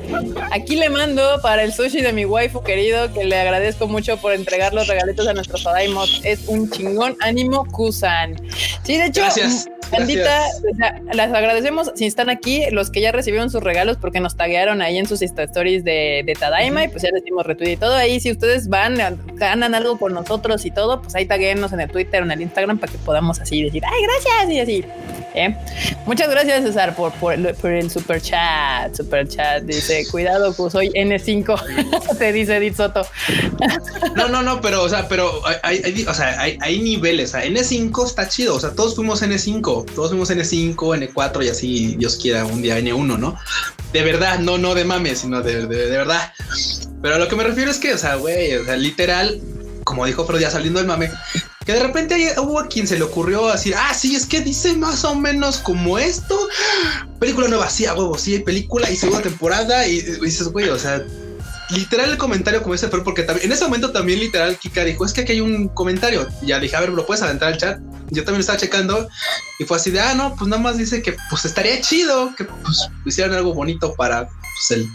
Aquí le mando para el sushi de mi waifu querido, que le agradezco mucho por entregar los regalitos a nuestros Padaimos. Es un chingón ánimo Kusan. Sí, de hecho, Gracias. Bandita, las agradecemos si están aquí, los que ya recibieron sus regalos, porque nos taguearon ahí en sus stories de, de Tadaima, uh -huh. y pues ya les dimos retweet y todo ahí. Si ustedes van, ganan algo por nosotros y todo, pues ahí tagueennos en el Twitter o en el Instagram para que podamos así decir, ay, gracias, y así. ¿Eh? Muchas gracias, César, por, por, el super chat. Super chat dice: Cuidado, que soy N5. [laughs] Te dice Edith Soto. no, no, no, pero, o sea, pero hay, o sea, hay, hay niveles. O sea, N5 está chido. O sea, todos fuimos N5. Todos fuimos N5, N4 y así, Dios quiera, un día N1, ¿no? De verdad, no, no de mames, sino de, de, de verdad. Pero a lo que me refiero es que, o sea, güey, o sea, literal, como dijo Fred, ya saliendo del mame, que de repente hubo a quien se le ocurrió decir, ah, sí, es que dice más o menos como esto. Película nueva, sí, a huevo, sí, hay película y segunda temporada. Y, dices, güey, o sea, literal el comentario como ese fue porque en ese momento también literal Kika dijo, es que aquí hay un comentario. Ya dije, a ver, ¿lo puedes adentrar al chat? Yo también estaba checando y fue así de, ah, no, pues nada más dice que pues estaría chido que pues hicieran algo bonito para pues, el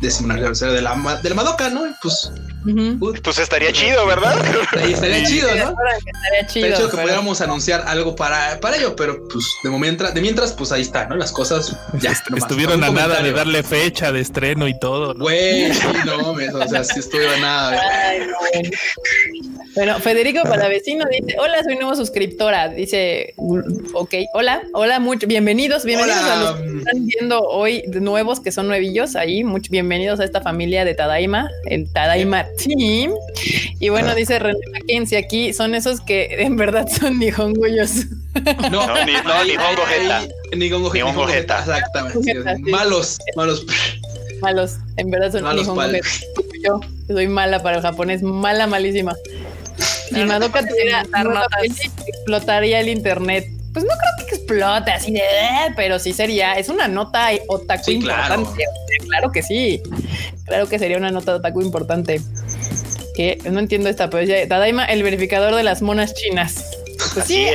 décimo aniversario de la, de la Madoka, ¿no? Pues Uh -huh. Pues estaría chido, ¿verdad? Ahí estaría chido, ¿no? Estaría chido. De hecho, que pero... pudiéramos anunciar algo para, para ello, pero pues de momento, de mientras, pues ahí está, ¿no? Las cosas ya Est estuvieron a nada de darle fecha de estreno y todo, ¿no? Güey, sí, no, o sea, sí estuvieron a nada. Ay, no. Bueno, Federico Palavecino dice: Hola, soy nuevo suscriptora. Dice: Ok, hola, hola, mucho, bienvenidos, bienvenidos hola. a los que están viendo hoy nuevos que son nuevillos ahí. Mucho bienvenidos a esta familia de Tadaima, el Tadaima Team. Y bueno, dice René Mackenzie aquí: son esos que en verdad son nihonguyos. No, no, ni, no, nihongo jeta. Nihongo Nihongo jeta. Exactamente. Sí. Malos, malos. Malos, en verdad son malos nihongo jeta. Yo soy mala para el japonés, mala, malísima. Si Madoka tuviera explotaría el internet. Pues no creo que explote así de, pero sí sería, es una nota otaku sí, importante. Claro. claro que sí. Claro que sería una nota otaku importante. Que no entiendo esta, pero ya, Tadaima, el verificador de las monas chinas. Pues sí,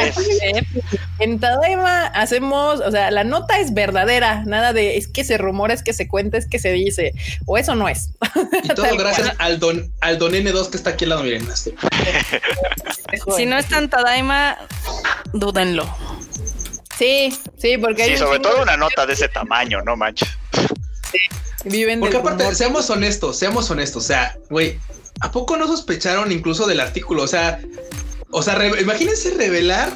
en Tadaima hacemos, o sea, la nota es verdadera, nada de es que se rumora, es que se cuenta, es que se dice, o eso no es. Y todo [laughs] gracias al don, al don N2 que está aquí al lado, miren. [laughs] si no está en Tadaima, dúdenlo. Sí, sí, porque sí, sobre todo una nota de ese tamaño, no manches. Sí, viven Porque aparte, humor. seamos honestos, seamos honestos, o sea, güey, ¿a poco no sospecharon incluso del artículo? O sea, o sea, re imagínense revelar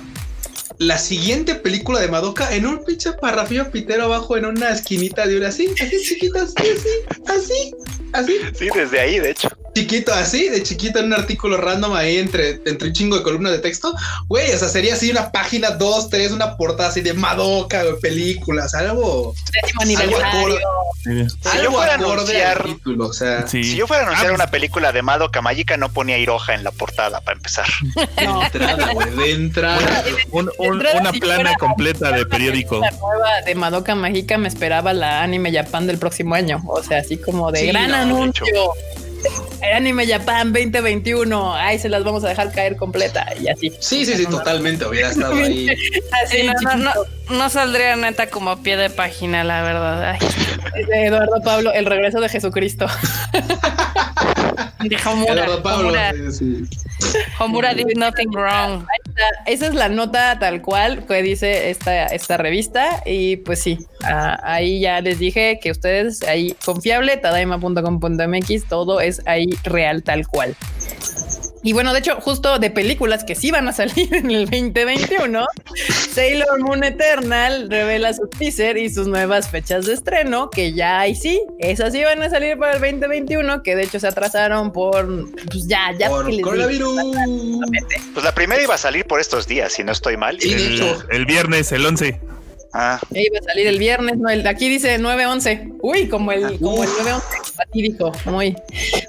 la siguiente película de Madoka en un pinche parrafillo pitero abajo en una esquinita de una así, así chiquita, así, así, así, así. Sí, desde ahí, de hecho. Chiquito, así, de chiquito en un artículo random ahí entre, entre un chingo de columnas de texto, güey, o sea, sería así una página, dos, tres, una portada así de Madoka, güey, películas, algo. Décimo Algo acorde, Si yo fuera al título, o sea. Sí. Si yo fuera a anunciar Ah, pues, una película de Madoka Mágica, no ponía Hiroja en la portada para empezar. [laughs] De entrada, güey, de entrada. [laughs] un- un- entrada, una si plana completa de periódico. La nueva de Madoka Mágica me esperaba la Anime Japan del próximo año. O sea, así como de Sí, gran no, de anuncio. Anime Japan 2021. Ay, se las vamos a dejar caer completa y así. Sí, sí, sí, totalmente hubiera estado ahí. [laughs] Así, Sí, no, no, no, saldría neta como a pie de página, la verdad. Ay, De Eduardo Pablo, el regreso de Jesucristo. [laughs] de Homura. Eduardo Pablo. Homura, sí, sí. Homura did nothing wrong. Esa es la nota tal cual que dice esta, esta revista. Y pues sí, ah, ahí ya les dije que ustedes ahí confiable, tadaima.com.mx, todo es ahí real tal cual. Y bueno, de hecho, justo de películas que sí van a salir [laughs] en el 2021, Sailor Moon Eternal revela su teaser y sus nuevas fechas de estreno, que ya ahí sí, esas sí van a salir para el 2021, que de hecho se atrasaron por, pues ya, ya. Por digo. coronavirus. Pues la primera iba a salir por estos días, si no estoy mal. Sí, el viernes, el 11. Ah, Ya iba a salir el viernes, no, el, aquí dice 9-11. Uy, como el, Ah, como el uf. 9-11. Aquí dijo, muy.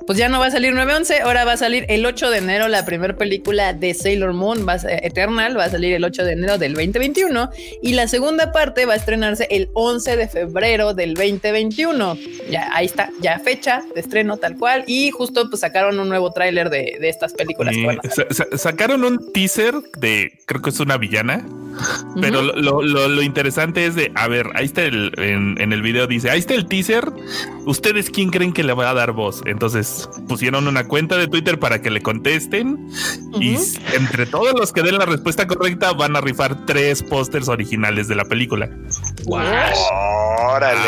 Pues ya no va a salir 9-11, ahora va a salir el 8 de enero la primera película de Sailor Moon, va a Eternal, va a salir el 8 de enero del 2021 y la segunda parte va a estrenarse el 11 de febrero del 2021. Ya ahí está, ya fecha de estreno tal cual y justo pues sacaron un nuevo tráiler de, de estas películas. que Y van a salir. sa- sa- sacaron un teaser de, creo que es una villana, pero Ujú. lo, lo- lo interesante es de, a ver, ahí está el, en, en el video dice, ahí está el teaser, ¿ustedes quién creen que le va a dar voz? Entonces pusieron una cuenta de Twitter para que le contesten y entre todos los que den la respuesta correcta van a rifar tres pósters originales de la película. Órale.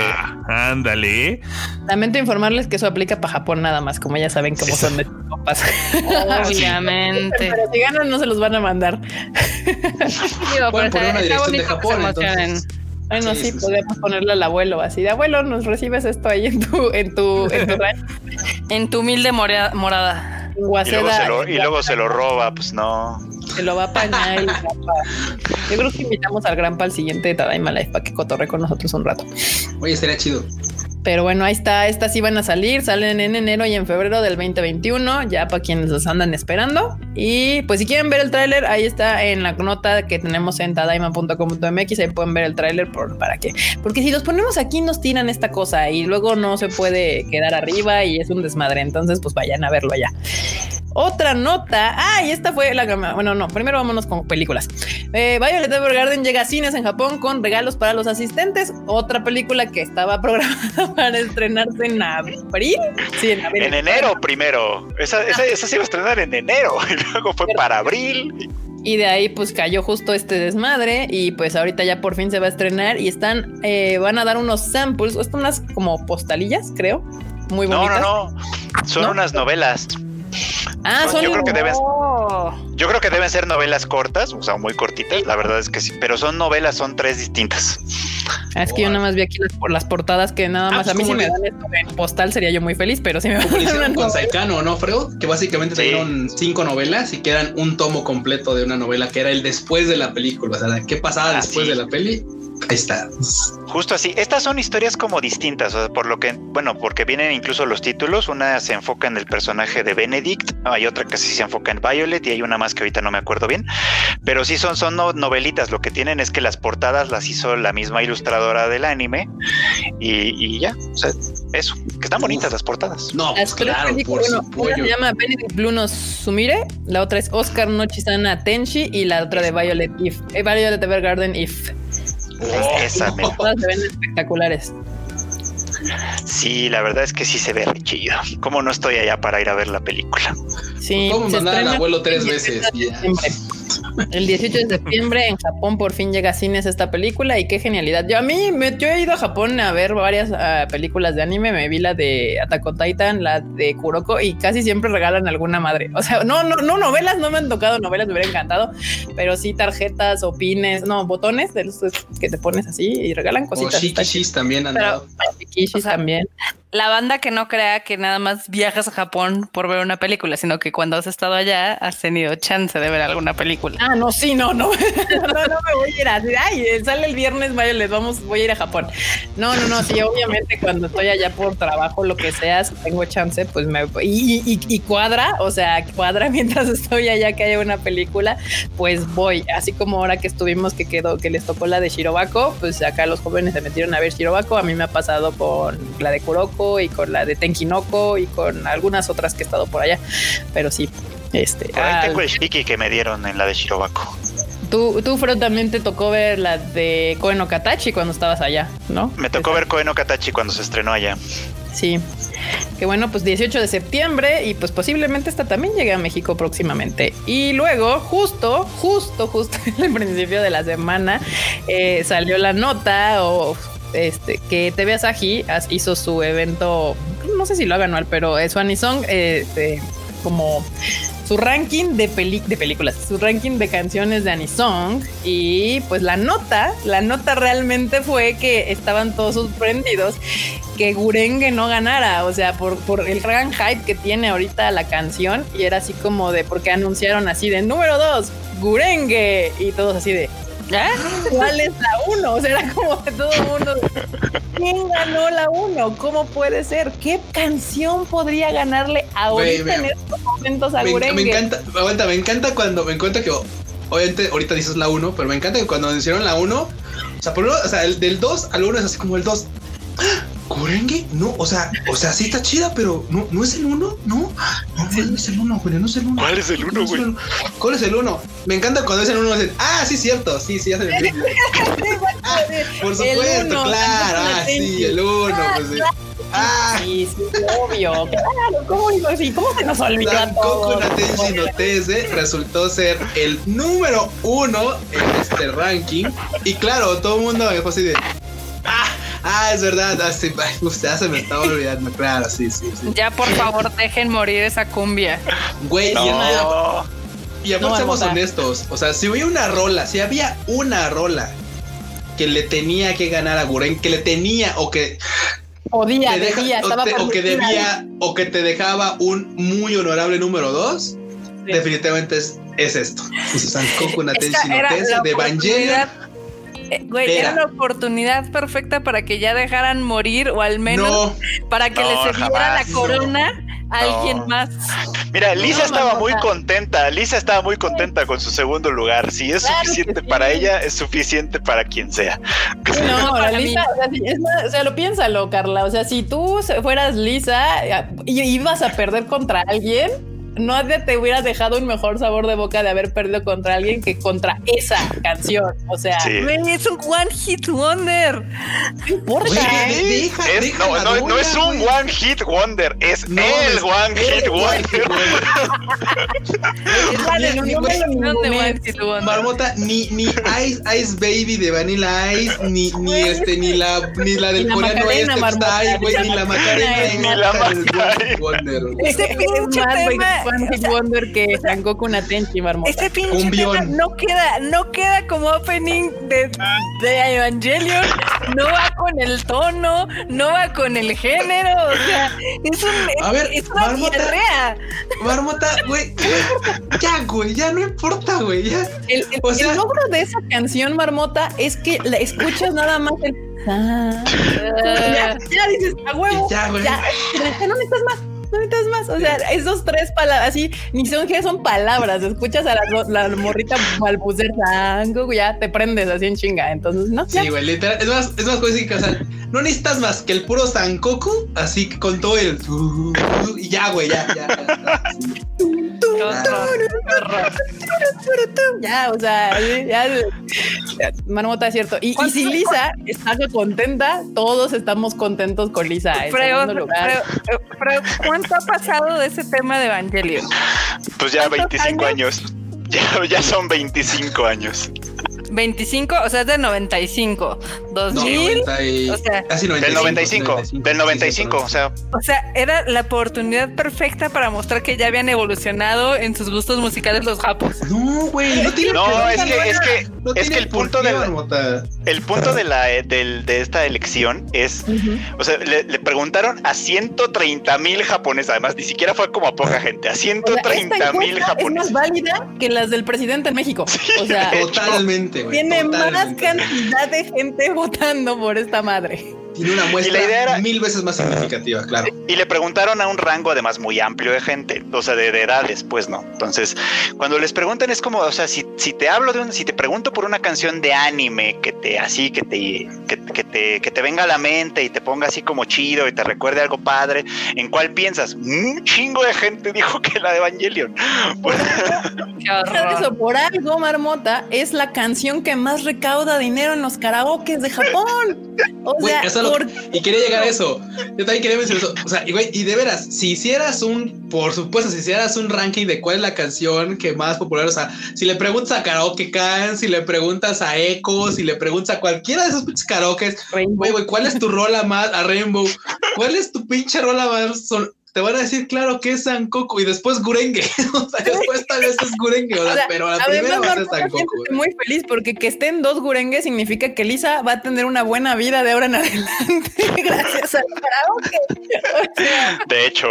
Ah, ándale. Lamento informarles que eso aplica para Japón nada más, como ya saben cómo son de copas. [laughs] Obviamente. Pero si ganan, no se los van a mandar. Digo, poner está- una dirección de Japón, entonces. Bueno, Sí, sí, sí, sí. podemos ponerle al abuelo así de abuelo, nos recibes esto ahí en tu, en tu, en tu [laughs] rancho, En tu humilde morada. Y luego, se lo, y luego se lo roba, pues no. Se lo va a apañar. [laughs] Yo creo que invitamos al Grampa al siguiente Tadaima Life para que cotorre con nosotros un rato. Oye, estaría chido. Pero bueno, ahí está. Estas van a salir. Salen en enero y en febrero del 2021. Ya para quienes los andan esperando. Y pues si quieren ver el tráiler, ahí está en la nota que tenemos en tadaima.com.mx. Ahí pueden ver el tráiler por, para que. Porque si los ponemos aquí nos tiran esta cosa y luego no se puede quedar arriba y es un desmadre. Entonces pues vayan a verlo allá. Otra nota. Ah, y esta fue la gama. Bueno, no, primero vámonos con películas. Eh, Violet Evergarden llega a cines en Japón con regalos para los asistentes. Otra película que estaba [laughs] programada para estrenarse en abril. Sí, en abril. En enero primero. Esa, esa, esa se iba a estrenar en enero. [laughs] Y luego fue para abril. Y de ahí pues cayó justo este desmadre y pues ahorita ya por fin se va a estrenar y están, eh, van a dar unos samples, están unas como postalillas, creo. Muy No, bonitas. no, no. Son ¿No? unas novelas. Ah, Yo son creo que Oh. Yo creo que deben ser novelas cortas, o sea, muy cortitas. La verdad es que sí. Pero son novelas, son tres distintas. Ah, es que yo nada más vi aquí las, por las portadas que nada Ah, más pues, a mí si ¿cómo me dan esto en postal sería yo muy feliz, pero si me [laughs] dan hicieron una con Saikano, ¿no, Freud? Que básicamente Sí. tenían cinco novelas y que eran un tomo completo de una novela que era el después de la película. O sea, ¿qué pasaba Ah, después sí. de la peli? Ahí está. Justo así. Estas son historias como distintas, o sea, por lo que, bueno, porque vienen incluso los títulos. Una se enfoca en el personaje de Benedict, hay otra que sí se enfoca en Violet y hay una más que ahorita no me acuerdo bien. Pero sí son, son no- novelitas. Lo que tienen es que las portadas las hizo la misma ilustradora del anime y, y ya. O sea, eso. Que están bonitas Uf. las portadas. No, Las claro, por bueno, una se llama Benedict Blue no Sumire, la otra es Oscar no Chisana Tenshi y la otra de Violet If, eh, Violet Evergarden If. Oh, Esa me- Todas se ven espectaculares. Sí, la verdad es que sí se ve re chido. ¿Cómo no estoy allá para ir a ver la película? Sí, Vamos a mandar al abuelo tres veces. 18 de y ya. El 18 de septiembre en Japón por fin llega a cines esta película y qué genialidad. Yo a mí me, yo he ido a Japón a ver varias ah, películas de anime. Me vi la de Attack on Titan, la de Kuroko y casi siempre regalan alguna madre. O sea, no, no, no novelas, no me han tocado novelas, me hubiera encantado, pero sí tarjetas o pines, no botones de los que te pones así y regalan O cositas. Está Shikishis también han dado. Shikishis O sea, también. La banda que no crea que nada más viajas a Japón por ver una película, sino que cuando has estado allá has tenido chance de ver alguna película. Ah, no, sí, no, no, [laughs] no, no me voy a ir a ay, sale el viernes, vaya, les vamos, voy a ir a Japón. No, no, no, sí, obviamente cuando estoy allá por trabajo, lo que sea, si tengo chance, pues me y, y, y cuadra, o sea, cuadra [laughs] mientras estoy allá que haya una película, pues voy, así como ahora que estuvimos que quedó, que les tocó la de Shirobako, pues acá los jóvenes se metieron a ver Shirobako, a mí me ha pasado con la de Kuroko y con la de Tenkinoko y con algunas otras que he estado por allá. Pero sí, este. Por ahí tengo el shiki que me dieron en la de Shirobako. Tú, tú Fred, también te tocó ver la de Koen Katachi cuando estabas allá, ¿no? Me tocó ver Koen Katachi cuando se estrenó allá. Sí. Que bueno, pues 18 de septiembre y pues posiblemente esta también llegue a México próximamente. Y luego, justo, justo, justo [laughs] en el principio de la semana, eh, salió la nota o este, que TV Asahi hizo su evento, no sé si lo haga anual, pero es su Anisong, este, como su ranking de, de películas, su ranking de canciones de Anisong y pues la nota, la nota realmente fue que estaban todos sorprendidos que Gurenge no ganara, o sea, por, por el gran hype que tiene ahorita la canción y era así como de, porque anunciaron así de número dos, Gurenge y todos así de, ¿Cuál es la 1? O sea, era como de todo el mundo. ¿Quién ganó la 1? ¿Cómo puede ser? ¿Qué canción podría ganarle ahorita en estos momentos a me? Me encanta, aguanta, me encanta cuando me encuentro que obviamente ahorita dices la 1, pero me encanta que cuando hicieron la 1, o sea, por uno, o sea, el, del 2 al 1 es así como el 2. ¿Kurengue? No, o sea, o sea, sí está chida, pero no, no es el 1, no. No, no es el 1, güey, no es el 1. ¿Cuál es el 1, güey? ¿Cuál es el 1? Me encanta cuando es el 1 dicen, ah, sí, cierto, sí, sí, ya se me [laughs] ah, Por supuesto, claro, ah, sí, el 1, pues sí. Ah, sí, sí, obvio. Claro, ¿cómo, sí, ¿cómo se nos olvida todo? Coco Natenshi no Tese resultó ser el número uno en este ranking. Y claro, todo el mundo me dejó así de. ¡Ah! Es verdad. Ah, sí, usted se me estaba olvidando. Claro, sí, sí, sí. Ya, por favor, dejen morir esa cumbia. Güey, No. y, y aparte No, seamos honestos. O sea, si hubiera una rola, si había una rola que le tenía que ganar a Guren, que le tenía o que Podía, te deja- debía, o, estaba te- o que debía o que te dejaba un muy honorable número 2, definitivamente es, es esto. Sankoku Natenshi Esta no era Tese la de Evangelion. Eh, Güey, era la oportunidad perfecta para que ya dejaran morir o al menos No, para que No, le cediera jamás. la corona a No. alguien más. Mira, Lisa No, estaba muy contenta. Lisa estaba muy contenta con su segundo lugar. Si es Claro suficiente sí. para ella, es suficiente para quien sea. No, para Lisa, o sea, sí, es más, o sea, lo piénsalo, Carla. O sea, si tú fueras Lisa y ibas a perder contra alguien, no te, hubieras dejado un mejor sabor de boca de haber perdido contra alguien que contra esa canción. O sea, Sí. Es un one hit wonder. no importa. De- deja- Es- deja no, no, es un one hit wonder, es No, el es one hit one wonder. Marmota, ni, ni Ice, Ice Baby de Vanilla Ice, ni, ni este, ni la, ni la del coreano este ni la Macarena, ni ni la Macarena. Wonder, güey. Ese Es pinche tema. One Hit Wonder que Sangoku Natenchi, marmota. Este pinche tema no queda, no queda como opening de, de Evangelion, no va con el tono, no va con el género, o sea, es un A ver, es una Marmota. diarrea. Marmota, güey, ya, güey, ya no importa, güey, ya. El, el- O sea- el logro de esa canción, Marmota, es que la escuchas nada más el. [laughs] Ah, ya, ya dices, a huevo. Ya, güey. Ya, ya no necesitas más. No necesitas más. O sea, esos tres palabras, así, ni son que son palabras. Escuchas a la, la morrita balbucear, sango, ya te prendes así en chinga. Entonces, no, ya. Sí, güey, literal. Es más, es más cosas que, o sea, no necesitas más que el puro Sankoku, así que con todo el. Y ya, güey, ya, ya. ya. [laughs] Ya, o sea, ya, ya, Marmota es cierto. Y, y si Lisa está contenta, todos estamos contentos con Lisa. En Freo, segundo lugar. Freo, Freo, ¿cuánto ha pasado de ese tema de Evangelion? Pues ya ¿Cuántos 25 años. Ya, ya son 25 años. 25, o sea, es del 95, 2000, No, 90 y- o sea, casi Del 95, del 95, o sea, o sea, era la oportunidad perfecta para mostrar que ya habían evolucionado en sus gustos musicales los japos. No, güey, no tiene no, por es qué, que, es que, no es que el punto de la, el punto de la del- de esta elección es, o sea, le, le preguntaron a 130 mil japoneses, además ni siquiera fue como a poca gente, a O sea, 130 esta mil japoneses. Es más válida que las del presidente en México. O sea, Totalmente, güey. tiene más cantidad de gente votando por esta madre. Tiene una muestra Y la idea era- mil veces más significativa, claro. Y le preguntaron a un rango además muy amplio de gente, o sea, de, de edades, pues no. Entonces, cuando les preguntan es como, o sea, si, si te hablo de un, si te pregunto por una canción de anime que te así, que te, que, que te, que te venga a la mente y te ponga así como chido y te recuerde algo padre, ¿en cuál piensas? Un chingo de gente dijo que la de Evangelion. Pues, [laughs] Por eso, por algo, Marmota es la canción que más recauda dinero en los karaokes de Japón. O sea, eso Y quería llegar a eso. Yo también quería mencionar eso. O sea, y, güey, y de veras, si hicieras un, por supuesto, si hicieras un ranking de cuál es la canción que más popular, o sea, si le preguntas a Karaoke Can, si le preguntas a Echo, si le preguntas a cualquiera de esos pinches karaokes, güey, güey, ¿cuál es tu rola más a Rainbow? ¿Cuál es tu pinche rola más? sol- Te van a decir, claro, que es Sankoku y después Gurenge. [laughs] o sea, después tal vez es Gurenge, o sea, pero la primera va a ser Sankoku. güey. muy feliz porque que estén dos gurengues significa que Lisa va a tener una buena vida de ahora en adelante [laughs] gracias al karaoke. O sea, de hecho,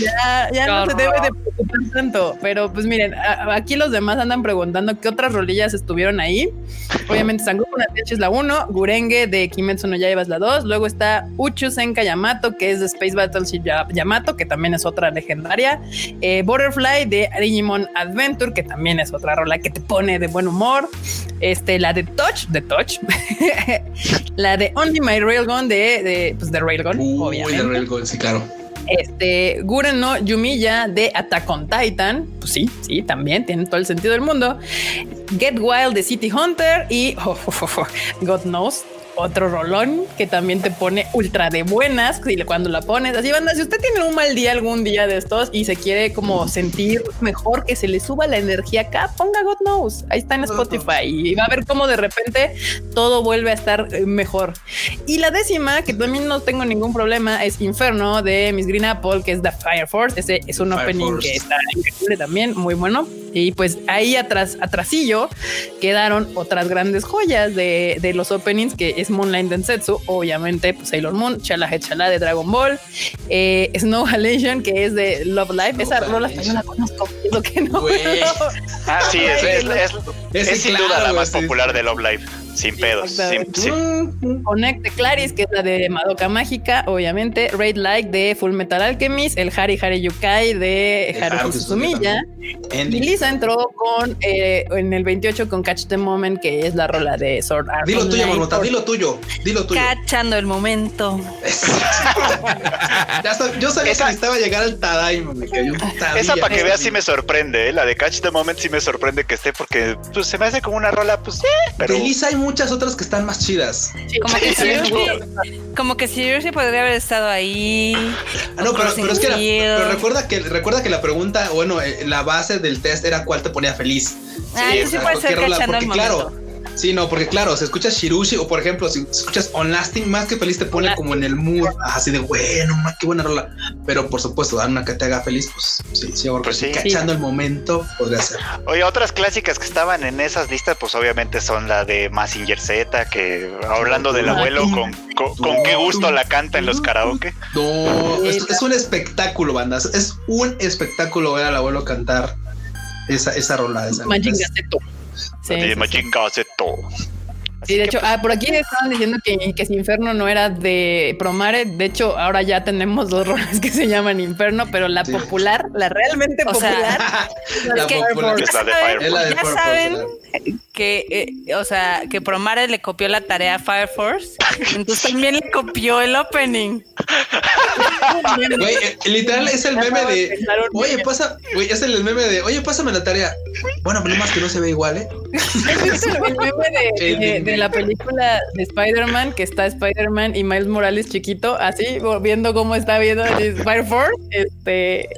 ya, ya no se debe de preocupar tanto. Pero pues miren, a- aquí los demás andan preguntando qué otras rolillas estuvieron ahí. Obviamente Sangoku no Teacher es la 1, Gurenge de Kimetsu no Yaiba es la 2, luego está Uchu Senka Yamato que es de Space Battleship Ya- Yamato que también es otra legendaria, eh, Butterfly de Digimon Adventure que también es otra rola que te pone de buen humor, este la de Touch de Touch, [laughs] la de Only My Railgun de, de, pues, de Railgun, Uy, de. Railgun, sí, claro. Este, Guren no Yumiya de Attack on Titan. Pues sí, sí, también tiene todo el sentido del mundo. Get Wild de City Hunter y oh, oh, oh, oh, God Knows. Otro rolón que también te pone ultra de buenas y cuando la pones así, banda. Si usted tiene un mal día algún día de estos y se quiere como sentir mejor, que se le suba la energía acá, ponga God Knows. Ahí está en Spotify y va a ver cómo de repente todo vuelve a estar eh, mejor. Y la décima, que también no tengo ningún problema, es Inferno de Miss Green Apple, que es The Fire Force. Ese es un Fire opening Force. que está increíble también, muy bueno. Y pues ahí atrás, atrasillo, quedaron otras grandes joyas de, de los openings, que es Moonlight Densetsu, obviamente, pues Sailor Moon, Chala Chala de Dragon Ball, eh, Snow Halation, que es de Love Life. Esa rola yo la conozco, es lo que no. Ah, sí, es, es, es- es sin claro, duda la más sí. popular de Love Live, sin pedos. sin- sin- Connect de Claris, que es la de Madoka Mágica, obviamente. Raid Like de Full Metal Alchemist. El Hari Hari Yukai de Haruki Suzumiya. Y. Lisa entró con eh, en el 28 con Catch the Moment, que es la rola de Sword Art. Dilo tuyo. Marmota, dilo tuyo, dilo tuyo. Cachando el momento. [laughs] Ya sab- yo sabía Esa- que necesitaba llegar al Tadaima, me cayó un Tadilla. Esa para que veas sí me sorprende, ¿eh? la de Catch the Moment sí me sorprende que esté porque pues, se me hace como una rola, pues, eh, pero De Lisa hay muchas otras que están más chidas. Como que Sí, si sí. como que si Yoshi podría haber estado ahí. Ah, no, pero, pero es que, la- Field. pero recuerda que recuerda que la pregunta, bueno, eh, la base del test era cuál te ponía feliz. Ah, Sí, eso sí puede ser cachando el porque momento. claro, sí, no, porque claro, si escuchas Shirushi o por ejemplo, si escuchas On Lasting, más que feliz te pone como en el mood, así de bueno, qué buena rola. Pero por supuesto, dar una que te haga feliz, pues sí, sí, porque Pues sí. cachando el momento podría ser. Oye, otras clásicas que estaban en esas listas, pues obviamente son la de Massinger Z, que hablando del abuelo, con, con, con qué gusto la canta en los karaoke. No, es, es un espectáculo, bandas. Es un espectáculo ver al abuelo cantar esa, esa rola. Esa Majin es- Gazeto. Sí, de sí, sí. Majin Sí, de hecho, ah, por aquí estaban diciendo que, que si Inferno no era de Promare. De hecho, ahora ya tenemos dos [laughs] roles que se llaman Inferno, pero la Sí. popular, la realmente [laughs] O sea, popular, [laughs] La que- popular. Es la de Ya saben, Fire Es ya que, eh, o sea, que Promare le copió la tarea a Fire Force, entonces también le copió el opening. Güey, eh, literal es el meme de Oye, pasa. Güey, es el meme de. Oye, pásame la tarea. Bueno, pero más que no se ve igual, ¿eh? ¿Has visto el meme de, de- de la película de Spider-Man? Que está Spider-Man y Miles Morales chiquito, así, viendo cómo está viendo el Fire Force, este,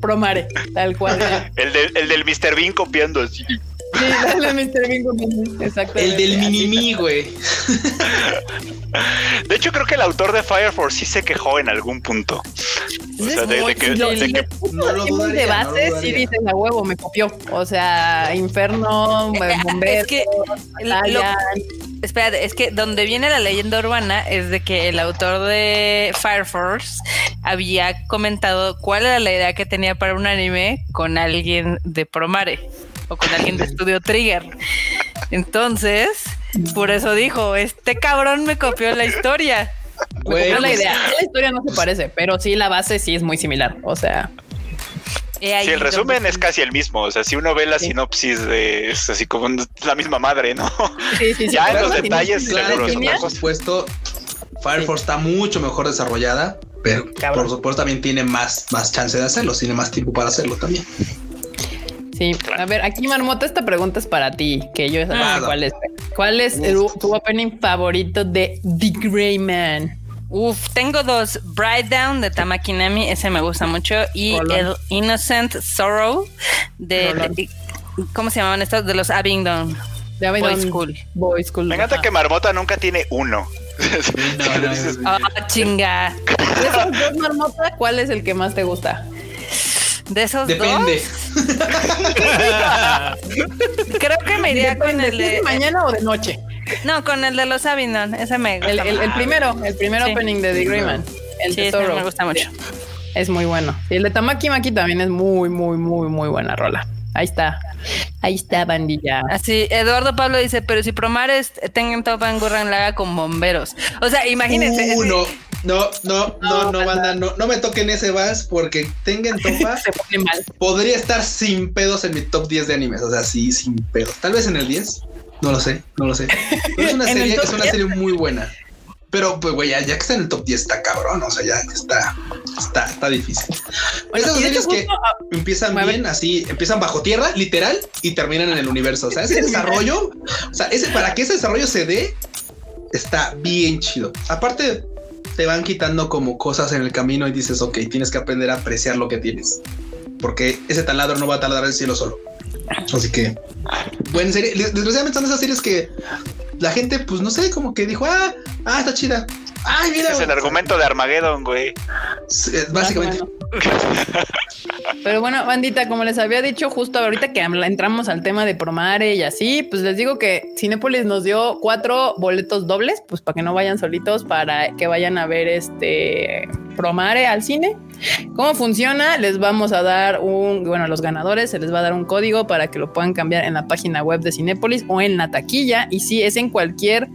Promare, tal cual. [laughs] El, del- el del Mr. Bean copiando así. Sí, dale Mr. Bingo. Exacto. El del mini güey. De hecho, creo que el autor de Fire Force sí se quejó en algún punto. O sea, de, de que, Lo- de que- No lo de dudaría, no lo base sí dices a huevo, me copió. O sea, Inferno, Bombero, [laughs] Es que lo-. Espérate, es que donde viene la leyenda urbana es de que el autor de Fire Force había comentado cuál era la idea que tenía para un anime con alguien de Promare o con alguien de Studio Trigger. Entonces, por eso dijo, este cabrón me copió la historia. Güey, es la pues, idea. La historia no se parece, pero sí la base sí es muy similar. O sea, Sí, el resumen es casi el mismo. O sea, si uno ve la Sí. sinopsis de es así como la misma madre, ¿no? sí, sí, sí. Ya en los detalles, seguro por supuesto, Fire Force está mucho mejor desarrollada, pero Cabrón. por supuesto también tiene más, más chance de hacerlo, tiene más tiempo para hacerlo también. Sí, a ver, aquí Marmota, esta pregunta es para ti, que yo Ah. cuál es. ¿Cuál es el- tu opening favorito de The Grey Man? Uf, tengo dos. Bright Down de Tamaki Nami, ese me gusta mucho. Y el Innocent Sorrow de, ¿Cómo se llamaban estos? De los Abingdon. De Abingdon Boys School. Boys School. Me encanta ajá. que Marmota nunca tiene uno. No, no, Dices, no, Ah, chinga. De esos dos, Marmota, ¿cuál es el que más te gusta? De esos Depende. dos, [laughs] creo que me iría con Depende, el ¿si es de. de mañana o de noche? No, con el de los Abingdon. Ese me gusta. El, el- el primero, el primer Sí. opening de The Grey Man. El Sí, ese tesoro. me gusta mucho. Es muy bueno. Y el de Tamaki Maki también es muy, muy, muy, muy buena rola. Ahí está. Ahí está, bandilla. Así, Eduardo Pablo dice, pero si Promares tengan Topan Gurran la haga con bomberos. O sea, imagínense. Uh, no, no, no, no, No, no, banda, no, no me toquen ese vals porque Tengen Topa [laughs] Se pone mal. podría estar sin pedos en mi top 10 de animes, o sea, sí, sin pedos. Tal vez en el 10, no lo sé, no lo sé. Pero es una [laughs] ¿En el serie, es una 10? serie muy buena. Pero pues güey, ya, ya que está en el top 10 está cabrón, o sea, ya está está está difícil. Bueno, Esas series que ah, empiezan bien así, empiezan bajo tierra, literal, y terminan en el universo. O sea, ese [laughs] desarrollo, o sea, ese para que ese desarrollo se dé, está bien chido. Aparte, te van quitando como cosas en el camino y dices, ok, tienes que aprender a apreciar lo que tienes. Porque ese taladro no va a taladrar el cielo solo. Así que, buena serie. Des- Desgraciadamente son esas series que la gente, pues no sé, como que dijo, ah, ah, está chida. Ay, mira. Ese es el argumento de Armageddon, güey. Es Básicamente. Pero bueno, bandita, como les había dicho justo ahorita que entramos al tema de Promare y así, pues les digo que Cinépolis nos dio cuatro boletos dobles, pues para que no vayan solitos, para que vayan a ver este Promare al cine. ¿Cómo funciona? Les vamos a dar un, bueno, a los ganadores se les va a dar un código para que lo puedan cambiar en la página web de Cinépolis o en la taquilla. Y sí, es en cualquier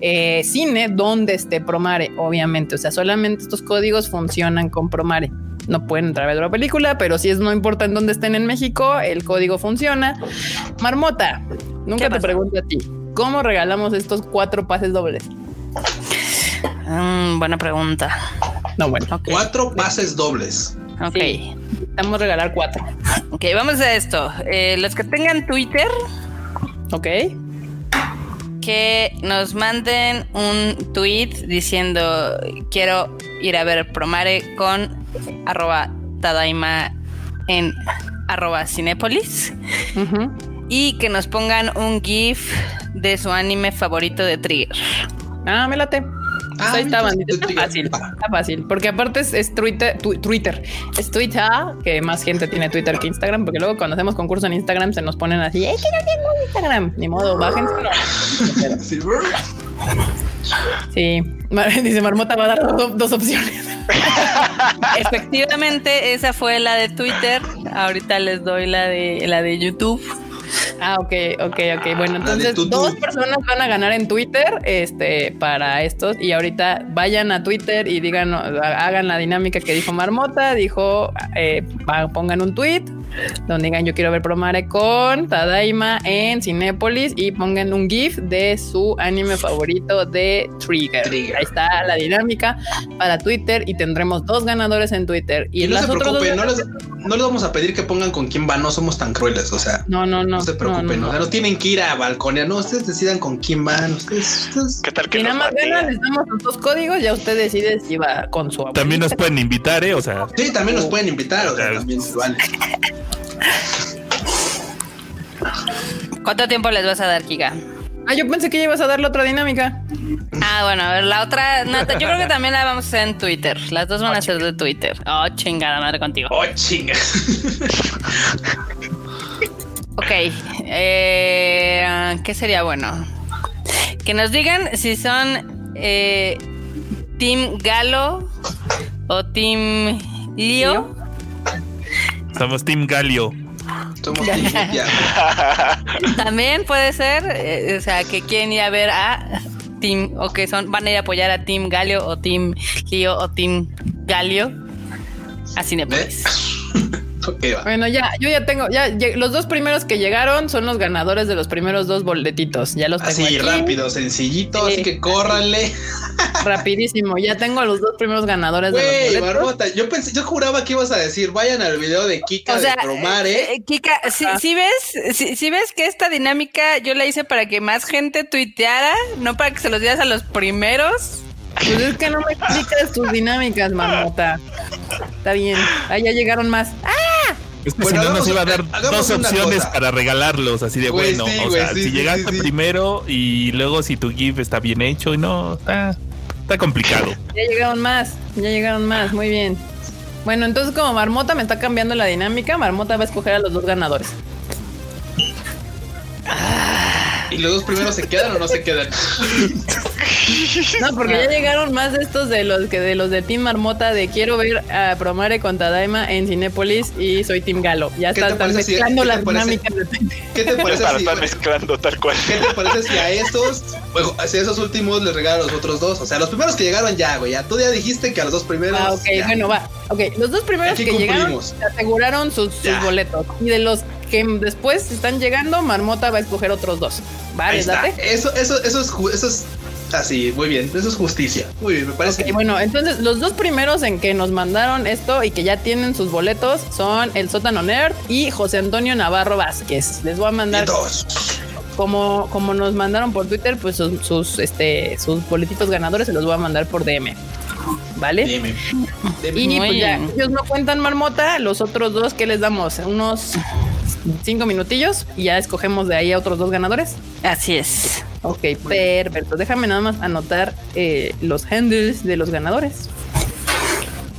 eh, cine donde esté Promare, obviamente. O sea, solamente estos códigos funcionan con Promare. No pueden entrar a ver la película, pero si es no importa en dónde estén en México, el código funciona. Marmota, nunca te pregunto a ti, ¿cómo regalamos estos cuatro pases dobles? Mm, buena pregunta. No, bueno, Ok. Cuatro pases dobles. Ok. Sí. Vamos a regalar cuatro. Ok, vamos a esto. Eh, los que tengan Twitter, ¿Ok? Que nos manden un tweet diciendo quiero ir a ver Promare con arroba Tadaima en arroba Cinépolis y que nos pongan un GIF de su anime favorito de Trigger. Ah, me late. Pues ahí está, bandita. Está fácil. Está fácil. Porque aparte es, es Twitter, tu- Twitter. Es Twitter, que más gente tiene Twitter que Instagram. Porque luego cuando hacemos concurso en Instagram se nos ponen así, es que no tengo Instagram. Ni modo, bájense. [laughs] Sí, brr. Sí. Mar- [laughs] Dice Marmota va a dar dos, dos opciones. [laughs] Efectivamente, esa fue la de Twitter. Ahorita les doy la de la de YouTube. Ah, ok, ok, ok. Bueno, de entonces dos personas van a ganar en Twitter este, para estos. Y ahorita vayan a Twitter y digan, hagan la dinámica que dijo Marmota. Dijo, eh, pongan un tweet donde digan yo quiero ver Promare con Tadaima en Cinépolis y pongan un GIF de su anime favorito de Trigger. Trigger. Ahí está la dinámica para Twitter y tendremos dos ganadores en Twitter. Y, Y no las se preocupen, no les, no les vamos a pedir que pongan con quién van, no somos tan crueles, o sea, no, no, no. no, se preocupen, no, no. o sea, no tienen que ir a balconear, no, ustedes decidan con quién van, ustedes, ustedes- ¿Qué tal que Si nada más ganan, les damos los dos códigos, ya usted decide si va con su abuelita. También nos pueden invitar, ¿eh? O sea, Sí, también nos pueden invitar, o sea, también se vale. ¿Cuánto tiempo les vas a dar, Kika? Ah, yo pensé que ya ibas a dar la otra dinámica. Ah, bueno, a ver, la otra, no, yo creo que también la vamos a hacer en Twitter. Las dos van a ser de Twitter. Oh, chingada madre contigo. Oh, chinga. [laughs] Ok, eh, ¿qué sería bueno? Que nos digan si son eh, Team Galo o Team Leo. Somos Team Galio. Somos ya. [laughs] También puede ser, eh, o sea, que quieren ir a ver a Team, o que son, van a ir a apoyar a Team Galio o Team Leo o Team Galio a Cinepolis. Va. Bueno, ya, yo ya tengo, ya, ya- los dos primeros que llegaron son los ganadores de los primeros dos boletitos. Ya los tengo Así aquí. rápido, sencillito, Sí. así que córranle. [laughs] rapidísimo. Ya tengo a los dos primeros ganadores de los boletos. Barbota, yo pensé, yo juraba que ibas a decir, vayan al video de Kika O sea, de Promare. eh, Kika, si, si ves, si, si ves que esta dinámica yo la hice para que más gente tuiteara, no para que se los dieras a los primeros. Pues es que no me explicas tus dinámicas, marmota. Está bien. Ah, ya llegaron más. Ah, Es que Bueno, si no nos iba a dar dos opciones cosa. para regalarlos, así de bueno. sí, o sea, sí, si sí, llegaste sí, sí. primero y luego si tu GIF está bien hecho y no, está, está complicado. ya llegaron más. Ya llegaron más. Muy bien. Bueno, entonces como Marmota me está cambiando la dinámica, Marmota va a escoger a los dos ganadores. ¿Y los dos primeros se quedan o no se quedan? No, porque ya llegaron más de estos de los que de los de Team Marmota de quiero ver a Promare con Tadaima en Cinépolis y soy Team Galo. Ya ¿Qué están, si- mezclando te las dinámicas de ¿Qué te parece Para si, estar mezclando tal cual. ¿Qué te parece si a estos, bueno, si a esos últimos les regalo los otros dos? O sea, los primeros que llegaron ya, güey. Ya tú ya dijiste que a los dos primeros. Ah, ok, ya. bueno, va. Ok, los dos primeros Aquí que llegaron cumplimos. se aseguraron sus, boletos. Y de los que después están llegando, Marmota va a escoger otros dos. Vale, date. Eso, eso, eso es, eso es así, muy bien. Eso es justicia. Muy bien, me parece. Ok, bueno, entonces los dos primeros en que nos mandaron esto y que ya tienen sus boletos son el Sótano Nerd y José Antonio Navarro Vázquez. Les voy a mandar dos. como, como nos mandaron por Twitter, pues sus, sus, este, sus boletitos ganadores se los voy a mandar por DM. ¿Vale? Dime. Dime. Y pues ya, ellos no cuentan marmota, los otros dos que les damos unos cinco minutillos y ya escogemos de ahí a otros dos ganadores. Así es. Ok, perfecto. Déjame nada más anotar eh, los handles de los ganadores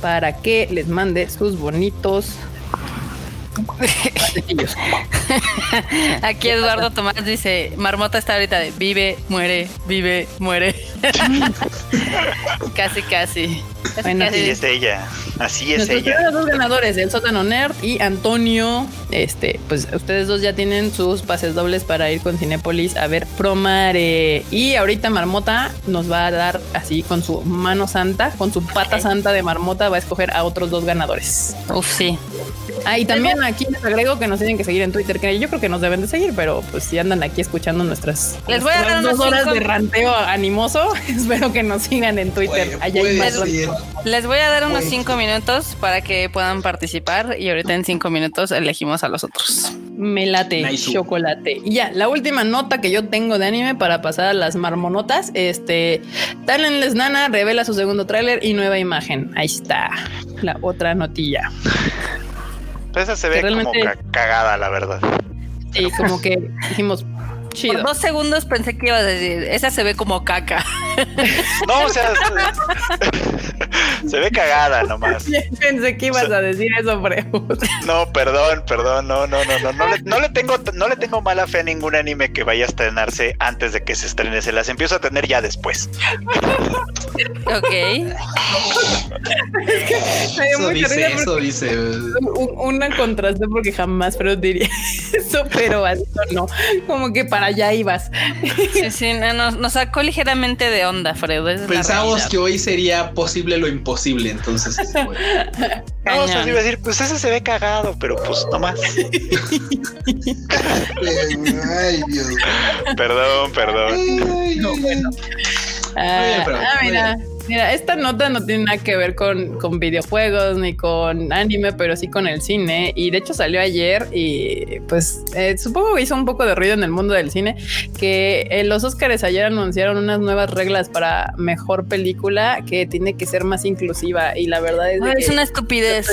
para que les mande sus bonitos. [laughs] Aquí Eduardo Tomás dice, Marmota está ahorita de vive, muere, vive, muere. [laughs] casi, casi. Casi, Bueno, casi. Así es ella. Así es Nuestros ella. primeros dos ganadores, el sótano nerd y Antonio. Este, pues ustedes dos ya tienen sus pases dobles para ir con Cinépolis a ver Promare. Y ahorita Marmota nos va a dar así con su mano santa, con su pata santa de Marmota, va a escoger a otros dos ganadores. Uf, sí. Ah, y también aquí les agrego que nos tienen que seguir en Twitter, que yo creo que nos deben de seguir, pero pues si andan aquí escuchando nuestras, Les voy a nuestras dar dos horas cinco- de ranteo animoso, [laughs] espero que nos sigan en Twitter. Puede- Allá puede hay más ser. Les voy a dar unos cinco minutos para que puedan participar y ahorita en cinco minutos elegimos a los otros. Me late Nice. chocolate. Y ya, la última nota que yo tengo de anime para pasar a las marmonotas. Este Talentless Nana revela su segundo tráiler y nueva imagen. Ahí está. La otra notilla. Esa se ve realmente- como ca- cagada, la verdad. Y como que dijimos, chido. Por dos segundos pensé que iba a decir, esa se ve como caca. [laughs] No, o sea, se, [laughs] se ve cagada nomás. Pensé que ibas O sea- a decir eso, Freud. [laughs] No, perdón, perdón, no, no, no, no, no le, no le tengo, no le tengo mala fe a ningún anime que vaya a estrenarse antes de que se estrene. Se las empiezo a tener ya después. Ok. Me dio Eso mucha dice, risa eso dice. un- una contraste porque jamás Freud diría eso, pero así no. Como que para allá ibas. Sí, sí, no, nos, nos sacó ligeramente de onda, Fredo. realidad. que hoy sería posible lo imposible, entonces. bueno. No, o sea, Cañón. iba a decir, pues ese se ve cagado, pero pues nomás. Ay, Dios. Perdón, perdón. Ay, No, bueno. Ah, bien, pero- ah, muy mira, mira, esta nota no tiene nada que ver con, con videojuegos ni con anime, pero sí con el cine. Y de hecho salió ayer y pues eh, supongo que hizo un poco de ruido en el mundo del cine que eh, los Oscars ayer anunciaron unas nuevas reglas para mejor película que tiene que ser más inclusiva y la verdad es, Ay, que Es una estupidez.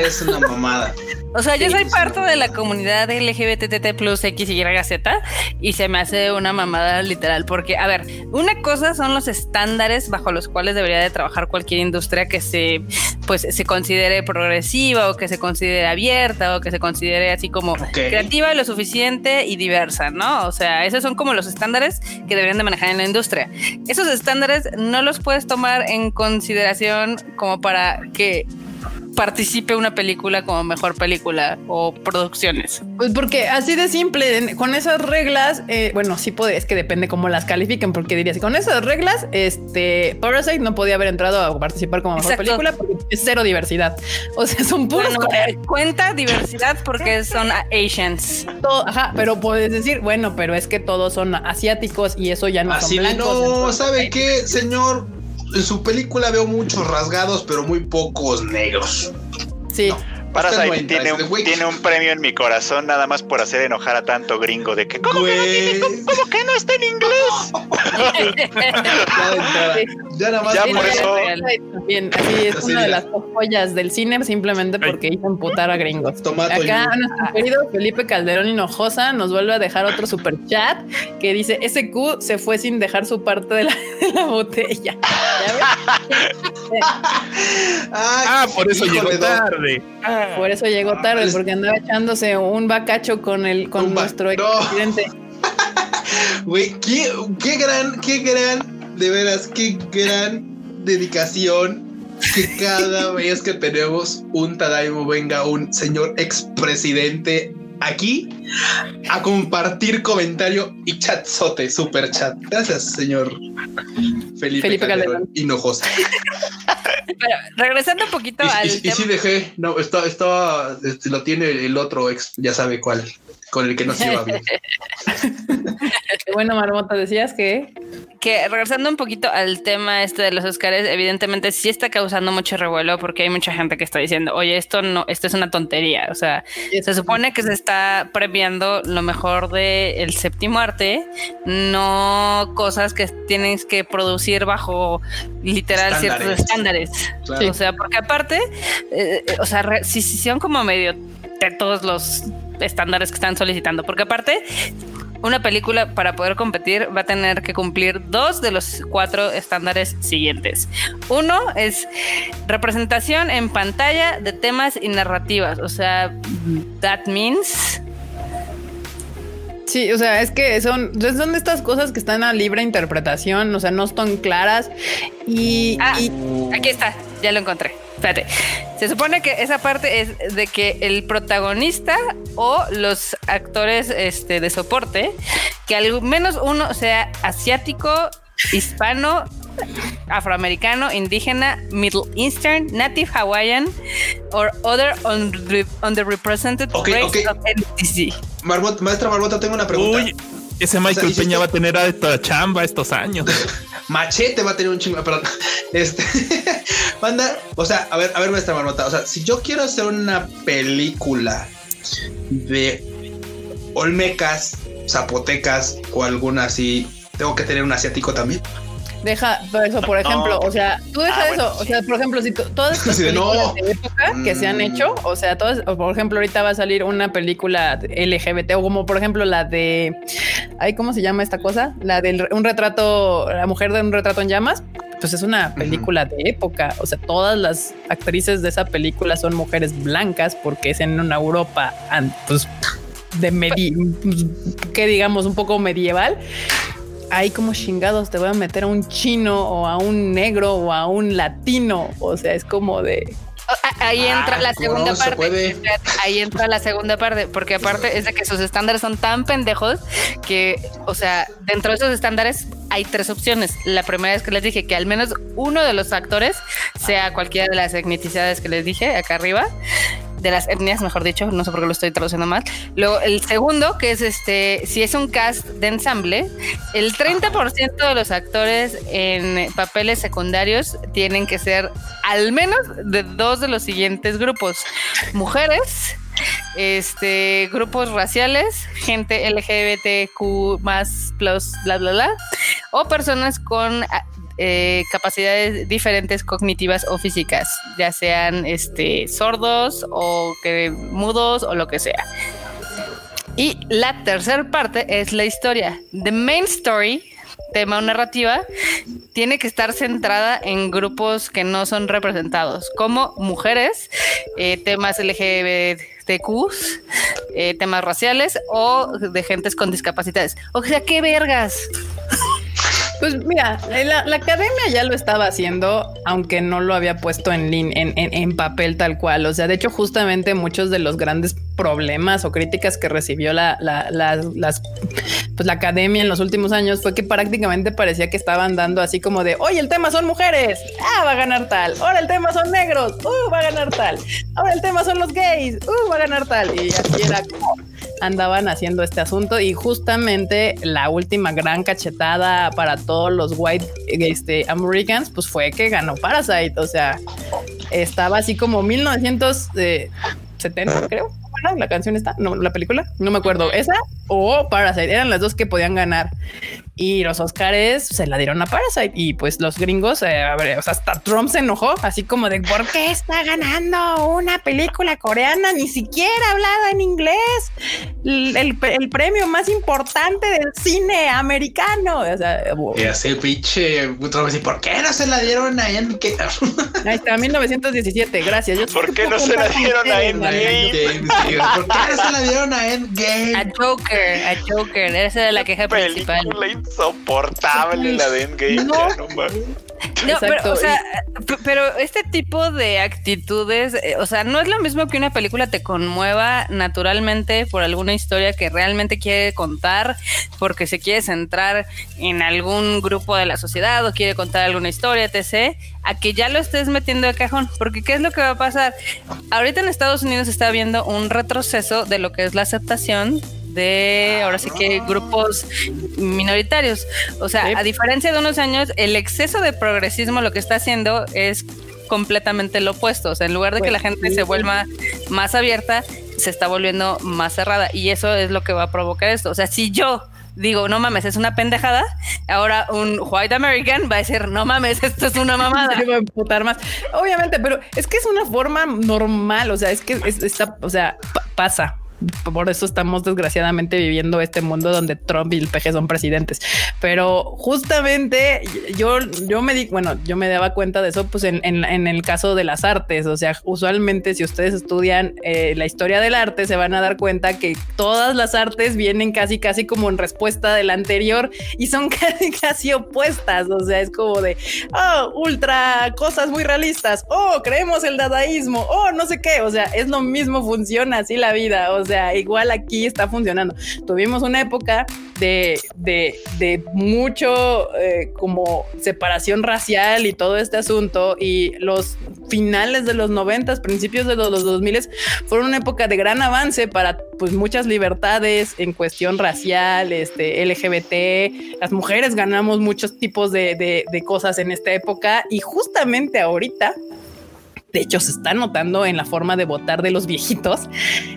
Es una mamada. [laughs] O sea, yo Sí, soy sí, parte no. de la comunidad LGBTT plus X, Y, Z y se me hace una mamada literal. Porque, a ver, una cosa son los estándares bajo los cuales debería de trabajar cualquier industria que se, pues, se considere progresiva o que se considere abierta o que se considere así como creativa, lo suficiente y diversa, ¿no? O sea, esos son como los estándares que deberían de manejar en la industria. Esos estándares no los puedes tomar en consideración como para que participe una película como mejor película o producciones. Pues porque así de simple, con esas reglas, eh, bueno, sí puede, es que depende cómo las califiquen, porque dirías, con esas reglas, este Parasite no podía haber entrado a participar como mejor Exacto. película porque es cero diversidad. [laughs] O sea, son puros Bueno, eh, cuenta diversidad porque son Asians. todo- ajá, pero puedes decir, bueno, pero es que todos son asiáticos y eso ya no Así son blancos. no, entonces, ¿sabe eh, qué, señor? En su película veo muchos rasgados, pero muy pocos negros. Sí. No. Parasite tiene, un, tiene un premio en mi corazón nada más por hacer enojar a tanto gringo de que ¿cómo que no tiene? ¿Cómo, cómo que no está en inglés? [laughs] Ya nada más. Ya Sí, por eso- También, así es Así una de las joyas del cine simplemente porque hizo emputar a gringos. Tomato Acá you. nuestro querido Felipe Calderón Hinojosa nos vuelve a dejar otro super chat que dice SQ se fue sin dejar su parte de la, de la botella. ¿Ya ves? [laughs] Ah, por eso llegó tarde. Ah. Por eso llegó tarde, es- porque andaba echándose un bacacho con el con nuestro no. expresidente. [laughs] Güey, qué, qué gran, qué gran, de veras, qué gran dedicación que cada vez que tenemos un Tadaimo venga un señor expresidente aquí a compartir comentario y chatzote, super chat. Gracias, señor Felipe, Felipe Calderón, Calderón. Hinojosa. [laughs] Pero regresando un poquito Y, al y- y tema. sí dejé, no, estaba, estaba, lo tiene el otro ex, ya sabe cuál, con el que no se iba bien. [laughs] Bueno, Marmota, decías que que regresando un poquito al tema este de los Oscars, evidentemente sí está causando mucho revuelo porque hay mucha gente que está diciendo, oye, esto no, esto es una tontería. O sea, se supone que se está premiando lo mejor del séptimo arte, no cosas que tienes que producir bajo literal ciertos Estándares. Claro. O sea, porque aparte, eh, eh, o sea, re- sí, sí son como medio de todos los estándares que están solicitando, porque aparte una película para poder competir va a tener que cumplir dos de los cuatro estándares siguientes. Uno es representación en pantalla de temas y narrativas. O sea, that means Sí, o sea, es que son, son estas cosas que están a libre interpretación, o sea, no están claras y, Ah. y- Aquí está, ya lo encontré. Espérate. Se supone que esa parte es de que el protagonista o los actores este, de soporte, que al menos uno sea asiático, hispano, afroamericano, indígena, Middle Eastern, Native Hawaiian, or other unre- underrepresented Ok, race ok. of NTC. Marbot, maestra Marbota, tengo una pregunta. Uy, ese Michael Peña va a tener a esta chamba estos años. [laughs] Machete va a tener un chingo, perdón. Este, [laughs] banda, o sea, a ver, a ver, maestra Marmota, o sea, si yo quiero hacer una película de olmecas, zapotecas o alguna así, tengo que tener un asiático también. deja por eso, por ejemplo, No. o sea, tú deja Ah, eso, o sea, por ejemplo, si todas [laughs] estas no. películas de época que se han Mm. hecho, o sea, todas, o por ejemplo, ahorita va a salir una película LGBT o como por ejemplo la de, ay, ¿cómo se llama esta cosa? La del un retrato, la mujer de un retrato en llamas. Pues es una película de época. O sea, todas las actrices de esa película son mujeres blancas porque es en una Europa, an- pues, de medi pues, que digamos un poco medieval. Ahí como chingados te voy a meter a un chino o a un negro o a un latino. O sea, es como de Ah, Ahí entra Ah, la ¿cómo segunda no? Parte. Ahí entra la segunda parte, porque aparte es de que sus estándares son tan pendejos que, o sea, dentro de esos estándares hay tres opciones. La primera es que les dije que al menos uno de los actores sea cualquiera de las etnicidades que les dije acá arriba. De las etnias, mejor dicho, no sé por qué lo estoy traduciendo mal. Luego, el segundo, que es este, si es un cast de ensamble, el 30% de los actores en papeles secundarios tienen que ser al menos de dos de los siguientes grupos: mujeres, este, grupos raciales, gente LGBTQ más plus, bla, bla, bla, o personas con eh, capacidades diferentes cognitivas o físicas, ya sean este, sordos o que, mudos o lo que sea. Y la tercera parte es la historia. The main story tema o narrativa tiene que estar centrada en grupos que no son representados, como mujeres, eh, temas LGBTQ, eh, temas raciales o de gentes con discapacidades. O sea, qué vergas. Pues mira, eh, la, academia ya lo estaba haciendo, aunque no lo había puesto en, en, en, papel tal cual. O sea, de hecho, justamente muchos de los grandes problemas o críticas que recibió la, la, las, pues la academia en los últimos años fue que prácticamente parecía que estaban dando así como de, oye, el tema son mujeres, ah, va a ganar tal. Ahora el tema son negros, uh, va a ganar tal. Ahora el tema son los gays, uh, va a ganar tal. Y así era como andaban haciendo este asunto y justamente la última gran cachetada para todos los white este, Americans pues fue que ganó Parasite, o sea, estaba así como 1970 creo la canción está, no, la película, no me acuerdo, esa o Parasite, eran las dos que podían ganar. Y los Oscars se la dieron a Parasite y pues los gringos, eh, a ver, o sea, hasta Trump se enojó, así como de ¿por qué está ganando una película coreana ni siquiera hablada en inglés? El, premio más importante del cine americano. O sea, y así pinche, ¿por qué no se la dieron a Endgame? Ahí está, 1917, gracias. ¿Por qué no se la dieron a ¿Por qué se la dieron a Endgame? A Joker, a Joker, esa era la queja principal. La insoportable la de Endgame. No, no, [laughs] pero, o sea, pero este tipo de actitudes, eh, o sea, no es lo mismo que una película te conmueva naturalmente por alguna historia que realmente quiere contar, porque se quiere centrar en algún grupo de la sociedad o quiere contar alguna historia, etc., a que ya lo estés metiendo de cajón, porque ¿qué es lo que va a pasar? Ahorita en Estados Unidos está habiendo un retroceso de lo que es la aceptación de ahora sí que grupos minoritarios. O sea, a diferencia de unos años, el exceso de progresismo lo que está haciendo es completamente lo opuesto. O sea, en lugar de que la pues gente se vuelva más abierta, se está volviendo más cerrada. Y eso es lo que va a provocar esto. O sea, si yo digo, no mames, es una pendejada, ahora un white American va a decir, no mames, esto es una mamada. [laughs] va a emputar más. Obviamente, pero es que es una forma normal. O sea, es que está, o sea, pasa por eso estamos desgraciadamente viviendo este mundo donde Trump y el PG son presidentes. Pero justamente yo, yo me di, bueno, yo me daba cuenta de eso, pues en, en, el caso de las artes. O sea, usualmente si ustedes estudian eh, la historia del arte, se van a dar cuenta que todas las artes vienen casi, casi como en respuesta del anterior y son [laughs] casi, casi opuestas. O sea, es como de oh, ultra cosas muy realistas. Oh, creemos el dadaísmo. Oh, no sé qué. O sea, es lo mismo, funciona así la vida. O sea, igual aquí está funcionando. Tuvimos una época de, de, mucho eh, como separación racial y todo este asunto y los finales de los noventas, principios de los, dos miles fueron una época de gran avance para pues muchas libertades en cuestión racial, este LGBT, las mujeres ganamos muchos tipos de, de cosas en esta época y justamente ahorita de hecho se está notando en la forma de votar de los viejitos,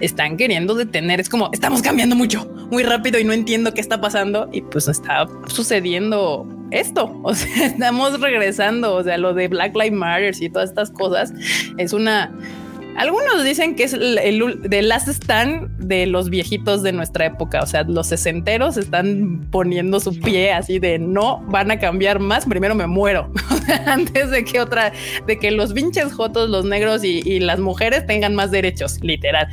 están queriendo detener, es como estamos cambiando mucho, muy rápido y no entiendo qué está pasando. Y pues está sucediendo esto, [laughs] o sea, estamos regresando, o sea, lo de Black Lives Matter y todas estas cosas es una algunos dicen que es el, el, last stand de los viejitos de nuestra época. O sea, los sesenteros están poniendo su pie así de no van a cambiar más. Primero me muero [laughs] antes de que otra, de que los pinches jotos, los negros y, y las mujeres tengan más derechos, literal.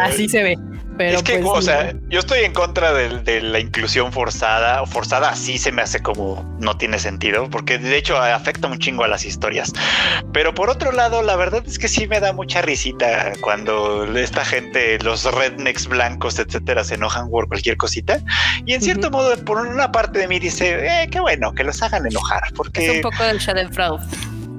Así se ve es que, pues, o sea, yo estoy en contra de, la inclusión forzada, forzada así se me hace como no tiene sentido, porque de hecho afecta un chingo a las historias. Pero por otro lado, la verdad es que sí me da mucha risita cuando esta gente, los rednecks blancos, etcétera, se enojan por cualquier cosita. Y en cierto modo, por una parte de mí dice, eh, qué bueno que los hagan enojar, porque... Es un poco del Shadow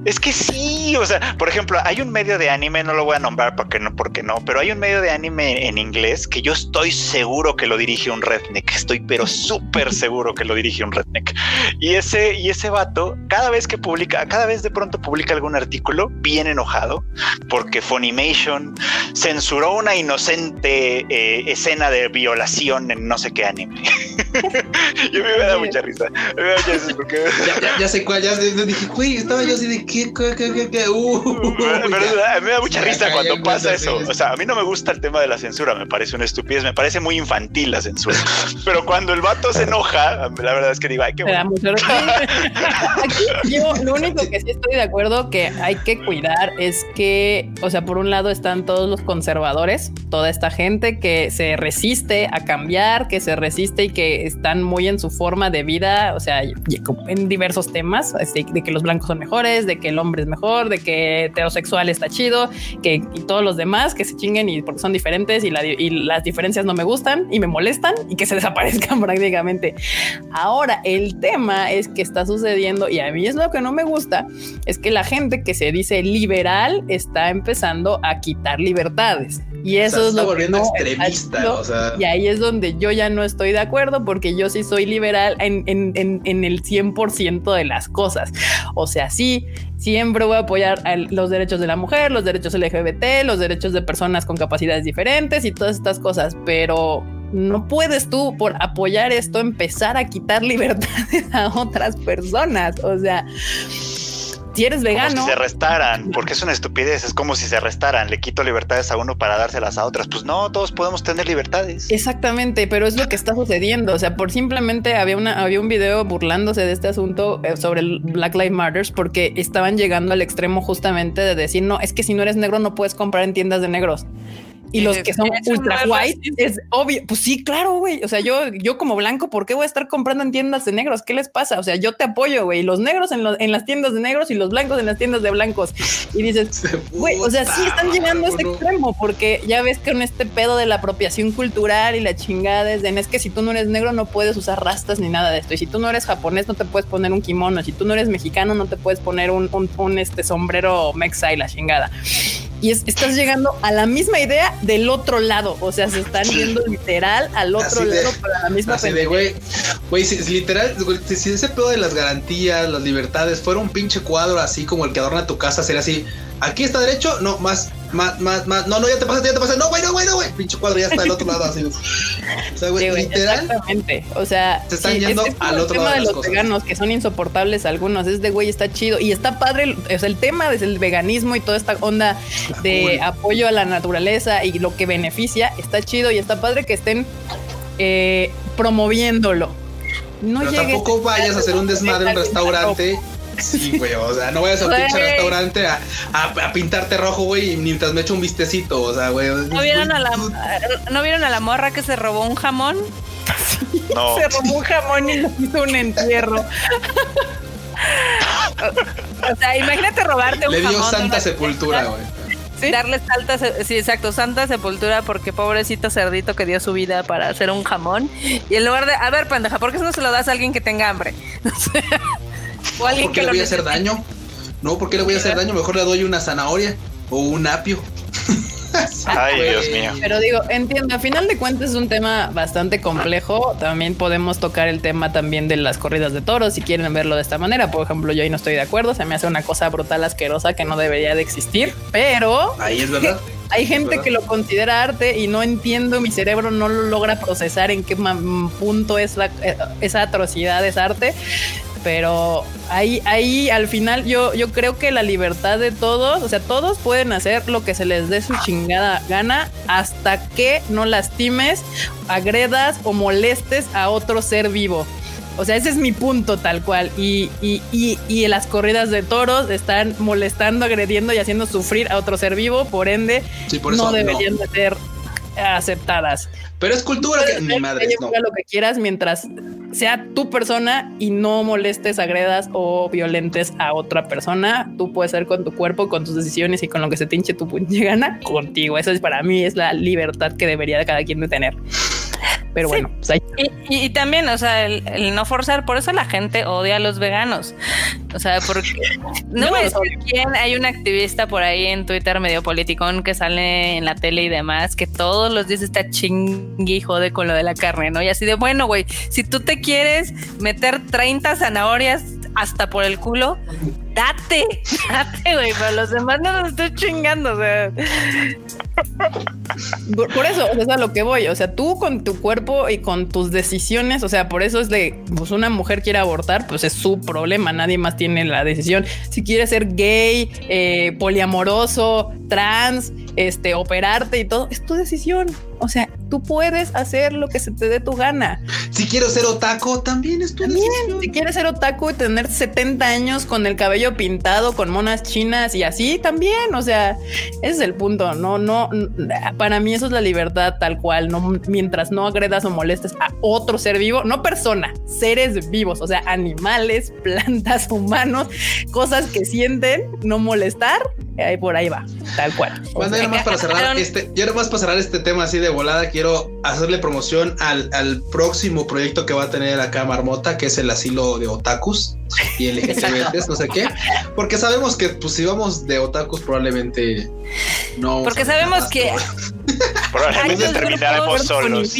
Es que sí, o sea, por ejemplo, hay un medio de anime, no lo voy a nombrar porque no, porque no, pero hay un medio de anime en inglés que yo estoy seguro que lo dirige un redneck, estoy pero súper seguro que lo dirige un redneck. Y ese, y ese vato, cada vez que publica, cada vez de pronto publica algún artículo, bien enojado, porque Funimation censuró una inocente eh, escena de violación en no sé qué anime. [laughs] y a mí me da mucha risa. Me da mucha risa porque... Ya, ya, ya sé cuál, ya dije, güey, estaba yo así de qué, qué, qué, qué, qué? Uh, [laughs] mí me da mucha risa cuando pasa cuenta, eso. sí. O sea, a mí no me gusta el tema de la censura, me parece una estupidez, me parece muy infantil la censura. [laughs] Pero cuando el vato se enoja, la verdad es que digo, ay, qué bueno. [laughs] Aquí yo lo único que sí estoy de acuerdo que hay que cuidar es que, o sea, por un lado están todos los conservadores, toda esta gente que se resiste a cambiar, que se resiste y que están muy en su forma de vida, o sea, en diversos temas, así, de que los blancos son mejores, de que el hombre es mejor, de que heterosexual está chido, que y todos los demás que se chinguen y porque son diferentes y, la y las diferencias no me gustan y me molestan y que se [laughs] desaparezcan prácticamente. Ahora, el tema es que está sucediendo y a mí es lo que no me gusta, es que la gente que se dice liberal está empezando a quitar libertades. Y O eso sea, es está lo que volviendo no está extremista, o sea. Y ahí es donde yo ya no estoy de acuerdo porque yo sí soy liberal en, en, en, en el 100% de las cosas. O sea, sí, siempre voy a apoyar a los derechos de la mujer, los derechos LGBT, los derechos de personas con capacidades diferentes y todas estas cosas, pero no puedes tú por apoyar esto empezar a quitar [laughs] libertades a otras personas. O sea, si eres Como vegano, si se restaran, porque es una estupidez, es como si se restaran, le quito libertades a uno para dárselas a otras. Pues no, todos podemos tener libertades. Exactamente, pero es lo que está sucediendo. O sea, por simplemente había una, había un video burlándose de este asunto eh, sobre el Black Lives Matters porque estaban llegando al extremo justamente de decir no, es que si no eres negro no puedes comprar en tiendas de negros. Y Y los es- que son ultra white racista. es obvio. Pues sí, claro, güey. O sea, yo, yo como blanco, ¿por qué voy a estar comprando en tiendas de negros? ¿Qué les pasa? O sea, yo te apoyo, güey. Los negros en, los- en las tiendas de negros y los blancos en las tiendas de blancos. Y dices, [laughs] Güey, o sea, sí están llegando a este extremo, porque ya ves que con este pedo de la apropiación cultural y la chingada es de es que si tú no eres negro no puedes usar rastas ni nada de esto. Y si tú no eres japonés no te puedes poner un kimono. Si tú no eres mexicano no te puedes poner un, un- un, este sombrero mexa y la chingada. Y es- estás llegando a la misma idea del otro lado. O sea, se están yendo [laughs] literal al otro Así de- lado para la misma Así de, güey, güey, si, si literal, si, si ese pedo de las garantías, las libertades, fuera un pinche cuadro así como el que adorna tu casa, sería así, aquí está derecho, no, más, más, más, más, no, no, ya te pasaste, ya te pasaste, no, güey, no, güey, no, güey, pinche cuadro ya está del otro lado, así. O sea, güey, Sí, güey, literal, Exactamente. O sea, Se están yendo como al el otro tema lado de de las los cosas. veganos que son insoportables algunos. Es de güey, está chido y está padre. O sea, el tema es el veganismo y toda esta onda de cool. apoyo a la naturaleza y lo que beneficia está chido y está padre que estén eh, promoviéndolo. No pero llegues tampoco vayas a hacer un desmadre en un restaurante. Sí, güey, o sea, no vayas a un pinche restaurante a, a, a pintarte rojo, güey, y mientras me echo un vistecito, o sea, güey. ¿No vieron, a la, ¿No vieron a la morra que se robó un jamón? [laughs] No, Se robó un jamón y lo hizo un entierro. O sea, imagínate robarte un Le dio jamón. santa sepultura, güey. Darle santa, sí, exacto, santa sepultura porque pobrecito cerdito que dio su vida para hacer un jamón. Y en lugar de, a ver, pendeja, ¿por qué no se lo das a alguien que tenga hambre? [laughs] o alguien ¿Por qué que le voy a hacer necesite. daño? No, ¿por qué le voy a hacer daño? Mejor le doy una zanahoria o un apio. [laughs] ay. Dios mío. Pero digo, entiendo, a final de cuentas es un tema bastante complejo. También podemos tocar el tema también de las corridas de toros, si quieren verlo de esta manera. Por ejemplo, yo ahí no estoy de acuerdo, se me hace una cosa brutal asquerosa que no debería de existir, pero Ahí es verdad. [laughs] hay gente ¿Verdad? que lo considera arte y no entiendo, mi cerebro no lo logra procesar en qué ma- punto es la- eh, esa atrocidad es arte. Pero ahí, ahí al final yo, yo creo que la libertad de todos, o sea, todos pueden hacer lo que se les dé su chingada gana hasta que no lastimes, agredas o molestes a otro ser vivo. O sea, ese es mi punto tal cual. Y, y, y, y las corridas de toros están molestando, agrediendo y haciendo sufrir a otro ser vivo, por ende, Sí, por eso no no. deberían de ser aceptadas. Pero es cultura que hacer madre no. lo que quieras mientras sea tu persona y no molestes, agredas o violentes a otra persona. Tú puedes ser con tu cuerpo, con tus decisiones y con lo que se te hinche tu pinche gana contigo. Eso es para mí es la libertad que debería cada quien de tener. Pero bueno, pues ahí. Y, y- y también, o sea, el, el no forzar, por eso la gente odia a los veganos. O sea, porque no Yo voy a los decir quién, hay un activista por ahí en Twitter medio politicón que sale en la tele y demás, que todos los días está chingui y jode con lo de la carne, ¿no? Y así de, bueno, güey, si tú te quieres meter 30 zanahorias hasta por el culo, date, [laughs] date, güey, pero los demás no los estoy chingando, o sea. Por, por eso, o sea, es a lo que voy. O sea, tú con tu cuerpo y con tus decisiones, o sea, por eso es de, pues una mujer quiere abortar, pues es su problema. Nadie más tiene la decisión. Si quieres ser gay, eh, poliamoroso, trans, este, operarte y todo, es tu decisión. O sea, tú puedes hacer lo que se te dé tu gana. Si quiero ser otaco, también es tu También, decisión. si quieres ser otaku y tener 70 años con el cabello pintado, con monas chinas y así, también. O sea, ese es el punto. No, no, para mí eso es la libertad tal cual. No, mientras no agredas o molestes a otro ser vivo, no persona, seres vivos, o sea, animales, [laughs] plantas, humanos, cosas que sienten, no molestar. Ahí por ahí va, tal cual. O Bueno, sea, ya nomás para cerrar este, ya nomás para cerrar este tema así de volada, quiero hacerle promoción al, al próximo proyecto que va a tener acá Marmota, que es el asilo de otakus y LGTBs, no sé qué, porque sabemos que pues si vamos de otakus probablemente no. Porque sabemos nada, que-. [laughs] Probablemente terminaremos solos.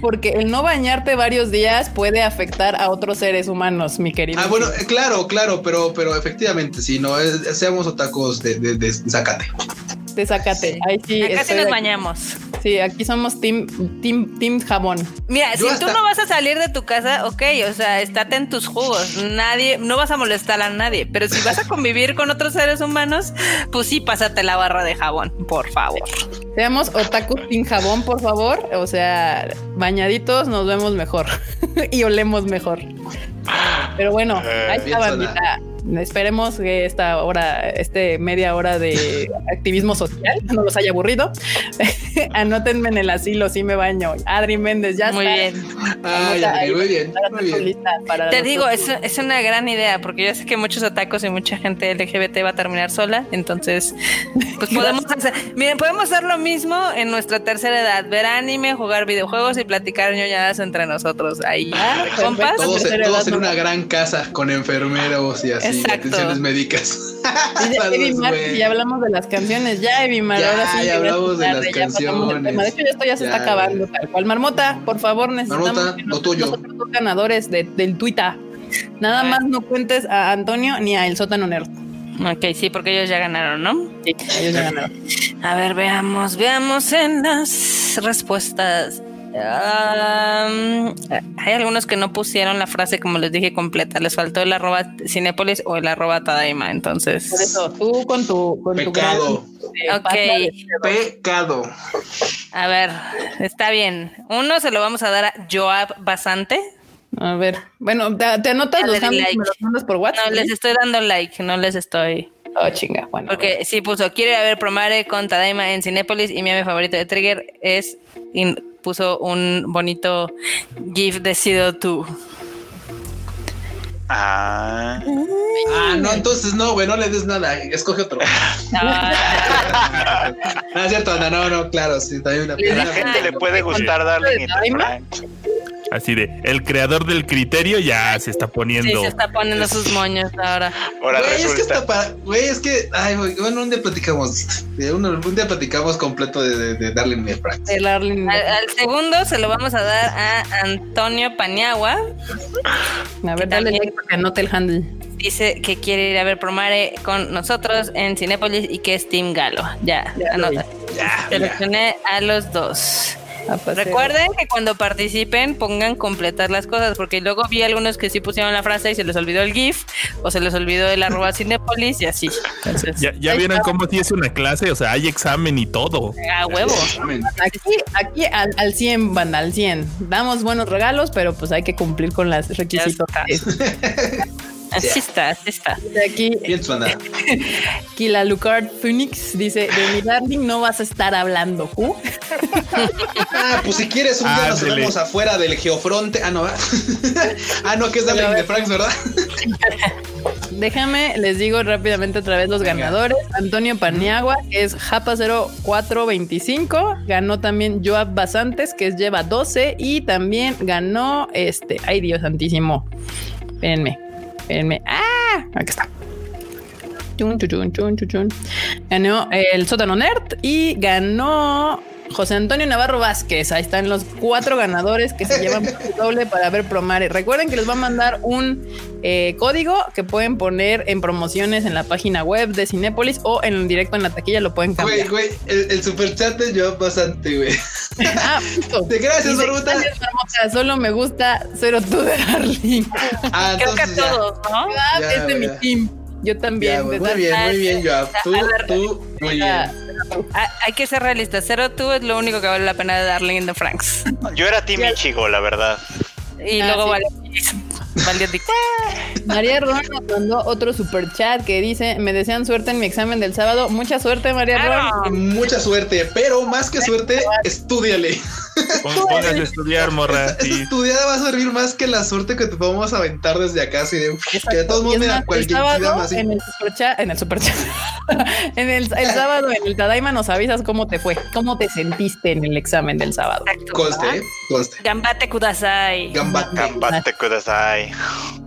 Porque el no bañarte varios días puede afectar a otros seres humanos, mi querido. Ah, bueno, eh, claro, claro, pero, pero efectivamente, si no, es- seamos otakus de, de, de Zacate. Te sácate. Ahí sí. Acá sí nos bañamos. Sí, aquí somos team, team, team jabón. Mira, Yo si hasta- tú no vas a salir de tu casa, ok, o sea, estate en tus jugos. Nadie, no vas a molestar a nadie. Pero si vas a convivir con otros seres humanos, pues sí, pásate la barra de jabón, por favor. Seamos otaku team jabón, por favor. O sea, bañaditos nos vemos mejor [laughs] y olemos mejor. Pero bueno, Eh, ahí está, bandita. Esperemos que esta hora, este media hora de activismo social no los haya aburrido. [laughs] Anótenme en el asilo, sí me baño. Adri Méndez, ya Muy está. bien. Ahí muy bien, muy para Te digo, es, es una gran idea, porque yo sé que muchos atacos y mucha gente LGBT va a terminar sola, entonces, pues [laughs] podemos hacer, miren, podemos hacer lo mismo en nuestra tercera edad, ver anime, jugar videojuegos y platicar ñoñadas entre nosotros ahí, Ah, compas. Todos, todos en una gran casa con enfermeros y así, Exacto. atenciones médicas. [laughs] Y ya, Evi Saludos, Mar, güey. ya hablamos de las canciones, ya Evi Mar, Ya, ahora sí. ya que hablamos de las tema. De hecho, esto ya se Ya, está acabando tal cual. Marmota, por favor, necesitamos Marmota, que nos- tuyo. los otros dos ganadores de- del Twitter. Nada A ver. más no cuentes a Antonio ni a El Sótano Nerd. Ok, sí, porque ellos ya ganaron, ¿no? Sí, ellos ya ganaron. A ver, veamos, veamos en las respuestas. Hay algunos que no pusieron la frase, como les dije, completa. Les faltó el arroba Cinépolis o el arroba Tadaima. Entonces, Por eso, tú con tu, con tu Pecado. gran, eh, Ok. pata de- Pecado. a ver, está bien. Uno se lo vamos a dar a Joab Basante. A ver, bueno, te, te anotas Dale los handles like. y me los mandas por WhatsApp. No les estoy dando like, no les estoy. Oh, chinga, bueno. Porque sí puso, a ver Promare con Tadaima en Cinépolis y mi ave favorito de Trigger es. Puso un bonito GIF de Sido 2. Ah. Ah, no, entonces no, güey, no le des nada. Escoge otro. [laughs] Ah, No, es cierto, Ana, no, no, claro, sí, también una A la gente le puede gustar Darling Así de, el creador del criterio ya se está sí, poniendo. se está poniendo sus moños ahora. Ahora Güey, es que está para, güey, es que, ay, güey, bueno, un día platicamos, de uno- un día platicamos completo de, de, de Darling. El Arlen- Al, al segundo se lo vamos a dar a Antonio Paniagua. A ver, dale like para que anote el handle. Dice que quiere ir a ver Promare con nosotros en Cinépolis y que es Team Galo. Ya, Ya anota. Ya, ya. Seleccioné a los dos. Recuerden que cuando participen pongan completar las cosas, porque luego vi algunos que sí pusieron la frase y se les olvidó el GIF o se les olvidó el arroba [laughs] Cinépolis y así. Entonces, Ya, ya vieron cómo si es una clase, o sea, hay examen y todo. a huevo. Aquí, aquí al, al 100, banda, al 100. Damos buenos regalos, pero pues hay que cumplir con los requisitos. [laughs] Así está, así está. De aquí, Bien suena. [laughs] aquí la Lucard Phoenix dice, de mi darling no vas a estar hablando, ¿uh? [laughs] Ah, pues si quieres un día nos vemos afuera del geofronte. Ah, no, ¿verdad? [laughs] ah, no, que es Darling in the Franxx, ¿verdad? déjame, les digo rápidamente otra vez los ganadores. Antonio Paniagua, que es Japa 0425. Ganó también Joab Basantes, que es lleva 12. Y también ganó este. Ay, Dios santísimo. Espérenme, espérenme. ¡Ah! Aquí está. Chun, chun, chun, chun, chun. Ganó el sótano nerd y ganó José Antonio Navarro Vázquez. Ahí están los cuatro ganadores que se llevan [laughs] doble para ver Promare. Recuerden que les va a mandar un eh, código que pueden poner en promociones en la página web de Cinépolis o en directo en la taquilla lo pueden cambiar. Güey, güey, el, el super chat de yo bastante, güey. [laughs] ah, justo. De gracias, Marmota. "Gracias, Marmota, Solo me gusta Cero tú de [laughs] Darling. Ah, Creo que a ya. todos, ¿no? Ah, Ya, es de mi team. Yo también. Ya, de muy bien, muy bien, Joab. Tú, tú, muy bien. Ah, Ah, Hay que ser realistas. Cero tú es lo único que vale la pena de Darling in the Franks. Yo era Team Ichigo, la verdad. Y Ah, luego sí. vale. [laughs] María Ron nos mandó otro super chat que dice: Me desean suerte en mi examen del sábado. Mucha suerte, María Claro. Ron. Mucha suerte, pero más que suerte, estudiale. Póngase a estudiar, morra. Esa estudiada va a servir más que la suerte que te podemos aventar desde acá, así de que de todos modos, mira, más, cualquier así. en el super chat, en el super chat, [laughs] en el, el sábado en el Tadaima nos avisas cómo te fue, cómo te sentiste en el examen del sábado. Exacto. Conste, ¿eh? conste. Gambate kudasai. Gambate. Gambate kudasai.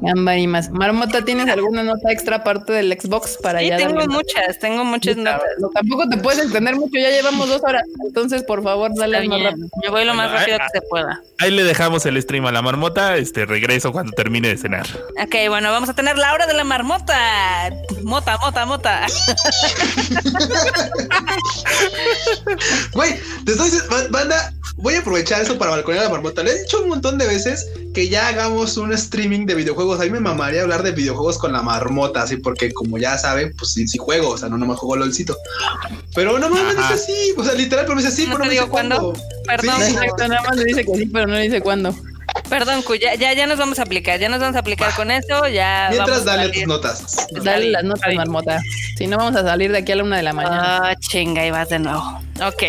Gamba y más. Marmota, ¿tienes alguna nota extra aparte del Xbox para Sí, ya tengo darle- muchas, tengo muchas notas. No, tampoco te puedes extender mucho, ya llevamos dos horas. Entonces, por favor, dale más rápido. Me voy lo más Bueno, rápido ah, que se pueda. Ahí le dejamos el stream a la marmota. Este regreso cuando termine de cenar. Ok, bueno, vamos a tener la hora de la marmota. Mota, mota, mota. Güey, te estoy banda, voy a aprovechar eso para balconear a la marmota. Le he dicho un montón de veces que ya hagamos un streaming de videojuegos. A mí me mamaría hablar de videojuegos con la marmota, así porque como ya saben, pues sí, sí juego, o sea, no nomás juego LOLcito. Pero no mames, dice así, o sea, literal, pero me dice así, No pero no me dice cuándo. Perdón, Sí. Exacto, nada más le dice que sí, pero no le dice cuándo. Perdón, Cu, ya, ya, ya nos vamos a aplicar, ya nos vamos a aplicar con eso, ya. Mientras vamos a dale tus notas. Dale las notas, marmota. Si no, vamos a salir de aquí a la una de la mañana. Ah, chinga, y vas de nuevo. Ok.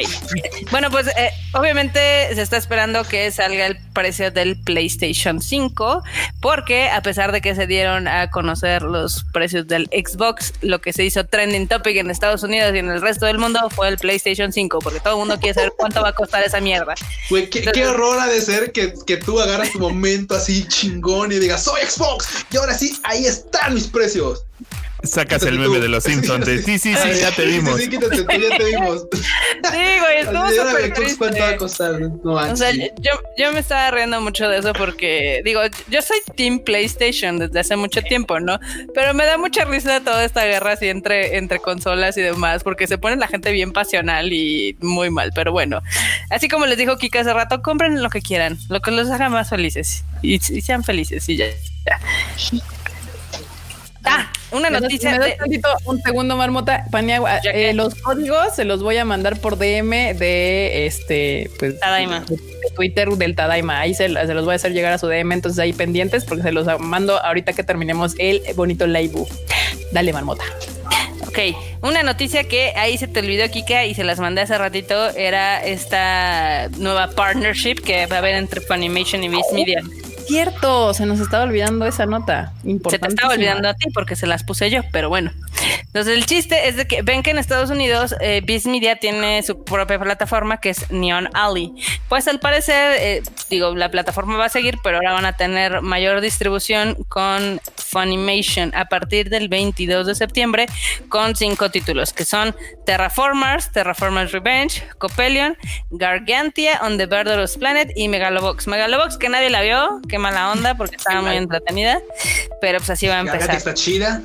Bueno, pues eh, obviamente se está esperando que salga el precio del PlayStation 5, porque a pesar de que se dieron a conocer los precios del Xbox, lo que se hizo trending topic en Estados Unidos y en el resto del mundo fue el PlayStation 5, porque todo el mundo quiere saber cuánto va a costar esa mierda. Güey, qué, qué horror ha de ser que, que tú agarras tu momento así chingón y digas, soy Xbox. Y ahora sí, ahí están mis precios. Sacas el meme tú. de los Simpsons. de, Sí, sí, sí, ya te vimos. Sí, sí, quítate tú, ya te vimos. [laughs] Sí, güey, estuvo súper Xbox, ¿Cuánto va a triste. costar? No O sea, yo, yo me estaba riendo mucho de eso porque, digo, yo soy Team PlayStation desde hace mucho tiempo, ¿no? Pero me da mucha risa toda esta guerra así entre, entre consolas y demás, porque se pone la gente bien pasional y muy mal. Pero bueno, así como les dijo Kika hace rato, compren lo que quieran, lo que los haga más felices y, y sean felices y ya. ya. Ah, una ¿Me das- noticia ¿Me das tantito un segundo, Marmota? Paniagua, eh, los códigos se los voy a mandar por DM de este, pues, Tadaima. de Twitter del Tadaima. Ahí se, se los voy a hacer llegar a su DM, entonces ahí pendientes porque se los mando ahorita que terminemos el bonito live. Dale, Marmota. Ok, una noticia que ahí se te olvidó, Kika, y se las mandé hace ratito, era esta nueva partnership que va a haber entre Funimation y Viz Media. Cierto, se nos estaba olvidando esa nota. Se te estaba olvidando a ti porque se las puse yo, pero bueno. Entonces el chiste es de que ven que en Estados Unidos eh, Viz Media tiene su propia plataforma que es Neon Alley. Pues al parecer, eh, digo, la plataforma va a seguir, pero ahora van a tener mayor distribución con Funimation a partir del 22 de septiembre con cinco títulos que son Terraformers, Terraformers Revenge, Copelion, Gargantia, On the Murderous Planet y Megalobox. Megalobox que nadie la vio, qué mala onda porque estaba muy entretenida, pero pues así va a empezar. está chida.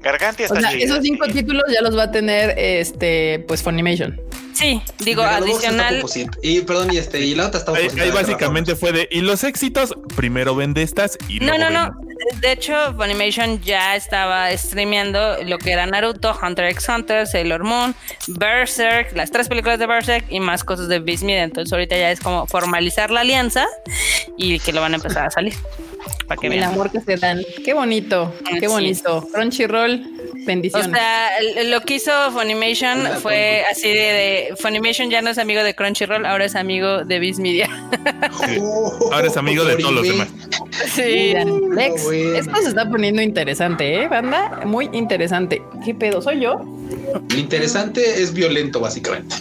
Gargantia O está sea, chida, esos cinco títulos ya los va a tener este, pues Funimation. Sí, digo, adicional. Y perdón, y este, y la otra está por Ahí, ahí básicamente fue de. Y los éxitos, primero vende estas y No, luego no, no. De hecho, Funimation ya estaba streameando lo que era Naruto, Hunter x Hunter, Sailor Moon, Berserk, las tres películas de Berserk y más cosas de Media. Entonces, ahorita ya es como formalizar la alianza y que lo van a empezar a salir. Para que El vean. amor que se dan. Qué bonito, Así qué bonito. Crunchyroll, O bendiciones. sea, lo que hizo Funimation Hola, fue así de, de- Funimation ya no es amigo de Crunchyroll, ahora es amigo de Beast Media. Sí. [laughs] Ahora es amigo de todos los demás. Sí. bueno. Esto se está poniendo interesante, ¿eh, banda? Muy interesante. ¿Qué pedo? ¿Soy yo? Lo interesante es violento, básicamente.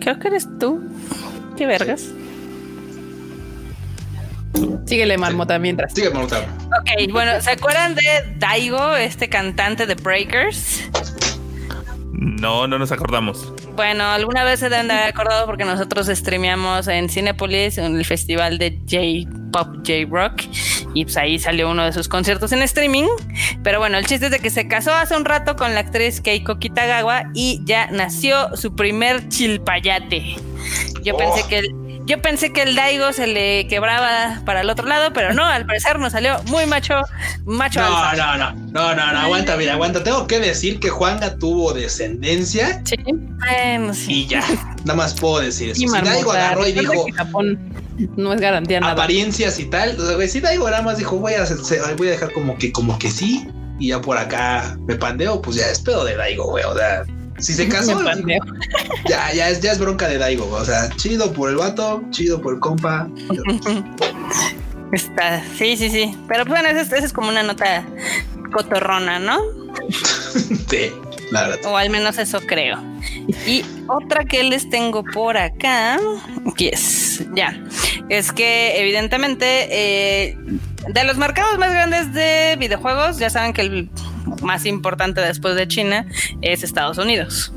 Creo que eres tú. Qué vergas. Síguele, marmota, mientras. Sigue, Marmota. Ok, bueno, ¿se acuerdan de Daigo, este cantante de Breakers? No, no nos acordamos. Bueno, alguna vez se deben de haber acordado porque nosotros streameamos en Cinepolis, en el festival de J-Pop J-Rock, y pues ahí salió uno de sus conciertos en streaming. Pero bueno, el chiste es de que se casó hace un rato con la actriz Keiko Kitagawa y ya nació su primer chilpayate. Yo Oh. pensé que el, yo pensé que el Daigo se le quebraba para el otro lado, pero no, al parecer nos salió muy macho, macho No, alfa. no, no, no, no, no, aguanta, mira, aguanta. Tengo que decir que Juanga tuvo descendencia Sí. Bueno, sí. y ya. Nada más puedo decir eso. Y Si Daigo agarró y dijo Japón no es garantía nada. apariencias y tal, o sea, si Daigo nada más dijo, voy a, voy a dejar como que, como que sí, y ya por acá me pandeo, pues ya es pedo de Daigo, güey. O sea, si se casó, ya, ya es, ya es bronca de Daigo, güey. O sea, chido por el vato, chido por el compa. Está, sí, sí, sí. Pero pues, bueno, esa es, es como una nota cotorrona, ¿no? [laughs] Sí, la verdad. O al menos eso creo. Y otra que les tengo por acá, yes, ya, es que evidentemente eh, de los mercados más grandes de videojuegos, ya saben que el más importante después de China es Estados Unidos.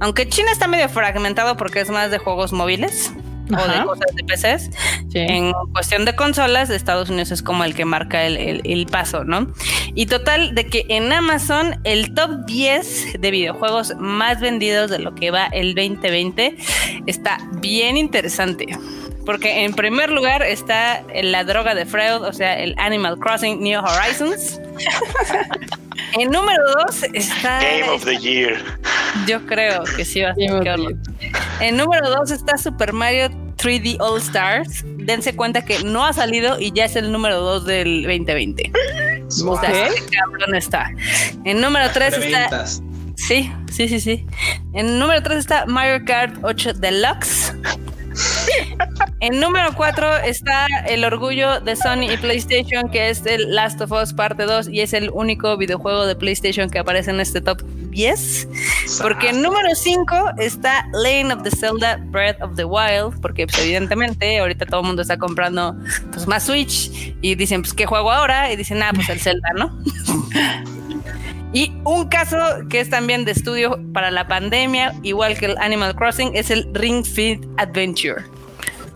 Aunque China está medio fragmentado porque es más de juegos móviles o de cosas de PCs, Sí. en cuestión de consolas, Estados Unidos es como el que marca el, el- el paso, ¿no? Y total, de que en Amazon el top 10 de videojuegos más vendidos de lo que va el 2020 está bien interesante. Porque en primer lugar está la droga de Freud, o sea, el Animal Crossing New Horizons. [laughs] en número 2 está... Game of the Year. Yo creo que sí va a ser. En número 2 está Super Mario 3D All Stars. Dense cuenta que no ha salido y ya es el número 2 del 2020. [laughs] O sea, cabrón está. En número 3 está. Sí, sí, sí, sí. En número 3 está Mario Kart 8 Deluxe. En número 4 está el orgullo de Sony y PlayStation, que es el Last of Us Parte 2 y es el único videojuego de PlayStation que aparece en este top 10. Porque en número 5 está Lane of the Zelda Breath of the Wild, porque pues, evidentemente ahorita todo el mundo está comprando pues, más Switch y dicen, pues, ¿qué juego ahora? Y dicen, ah, pues el Zelda, ¿no? Y un caso que es también de estudio para la pandemia, igual que el Animal Crossing, es el Ring Fit Adventure.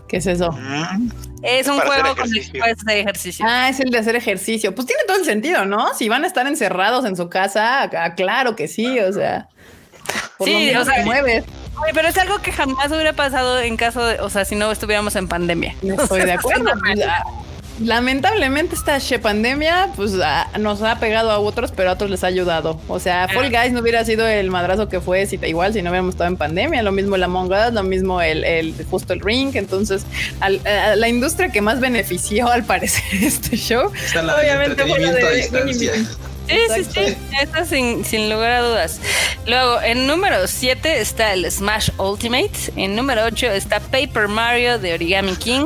¿Qué es eso? Mm. Es un juego con el que ejercicio. puedes hacer ejercicio. Ah, es el de hacer ejercicio. Pues tiene todo el sentido, ¿no? Si van a estar encerrados en su casa, ah, claro que sí, o sea. Por Sí, lo menos o sea, te mueves. Oye, pero es algo que jamás hubiera pasado en caso de, o sea, si no estuviéramos en pandemia. No estoy de [laughs] acuerdo. Lamentablemente esta pandemia pues nos ha pegado a otros, pero a otros les ha ayudado. O sea, Fall Guys no hubiera sido el madrazo que fue si igual si no hubiéramos estado en pandemia. Lo mismo el Among Us, lo mismo el, el justo el Ring. Entonces, al- a la industria que más benefició al parecer [laughs] este show, la Obviamente fue la de Sí, sí, sí, eso sin, sin lugar a dudas. Luego, en número 7 está el Smash Ultimate. En número 8 está Paper Mario de Origami King.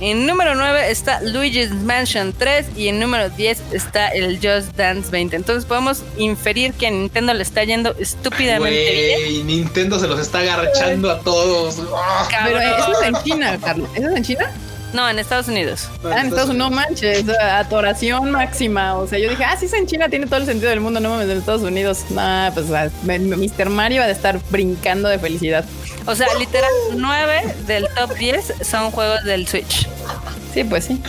En número 9 está Luigi's Mansion 3. Y en número 10 está el Just Dance 20. Entonces podemos inferir que a Nintendo le está yendo estúpidamente bien. Güey, Nintendo se los está agarrachando a todos. Pero Cabrón. eso es en China, Carlos. ¿Eso es en China? No, en Estados Unidos. Ah, en Estados Unidos, no manches, atoración máxima. O sea, yo dije, ah, sí, es en China, tiene todo el sentido del mundo, no mames, en Estados Unidos. Nah, pues ah, Mr. Mario ha de estar brincando de felicidad. O sea, literal, 9 del top 10 son juegos del Switch. Sí, pues sí.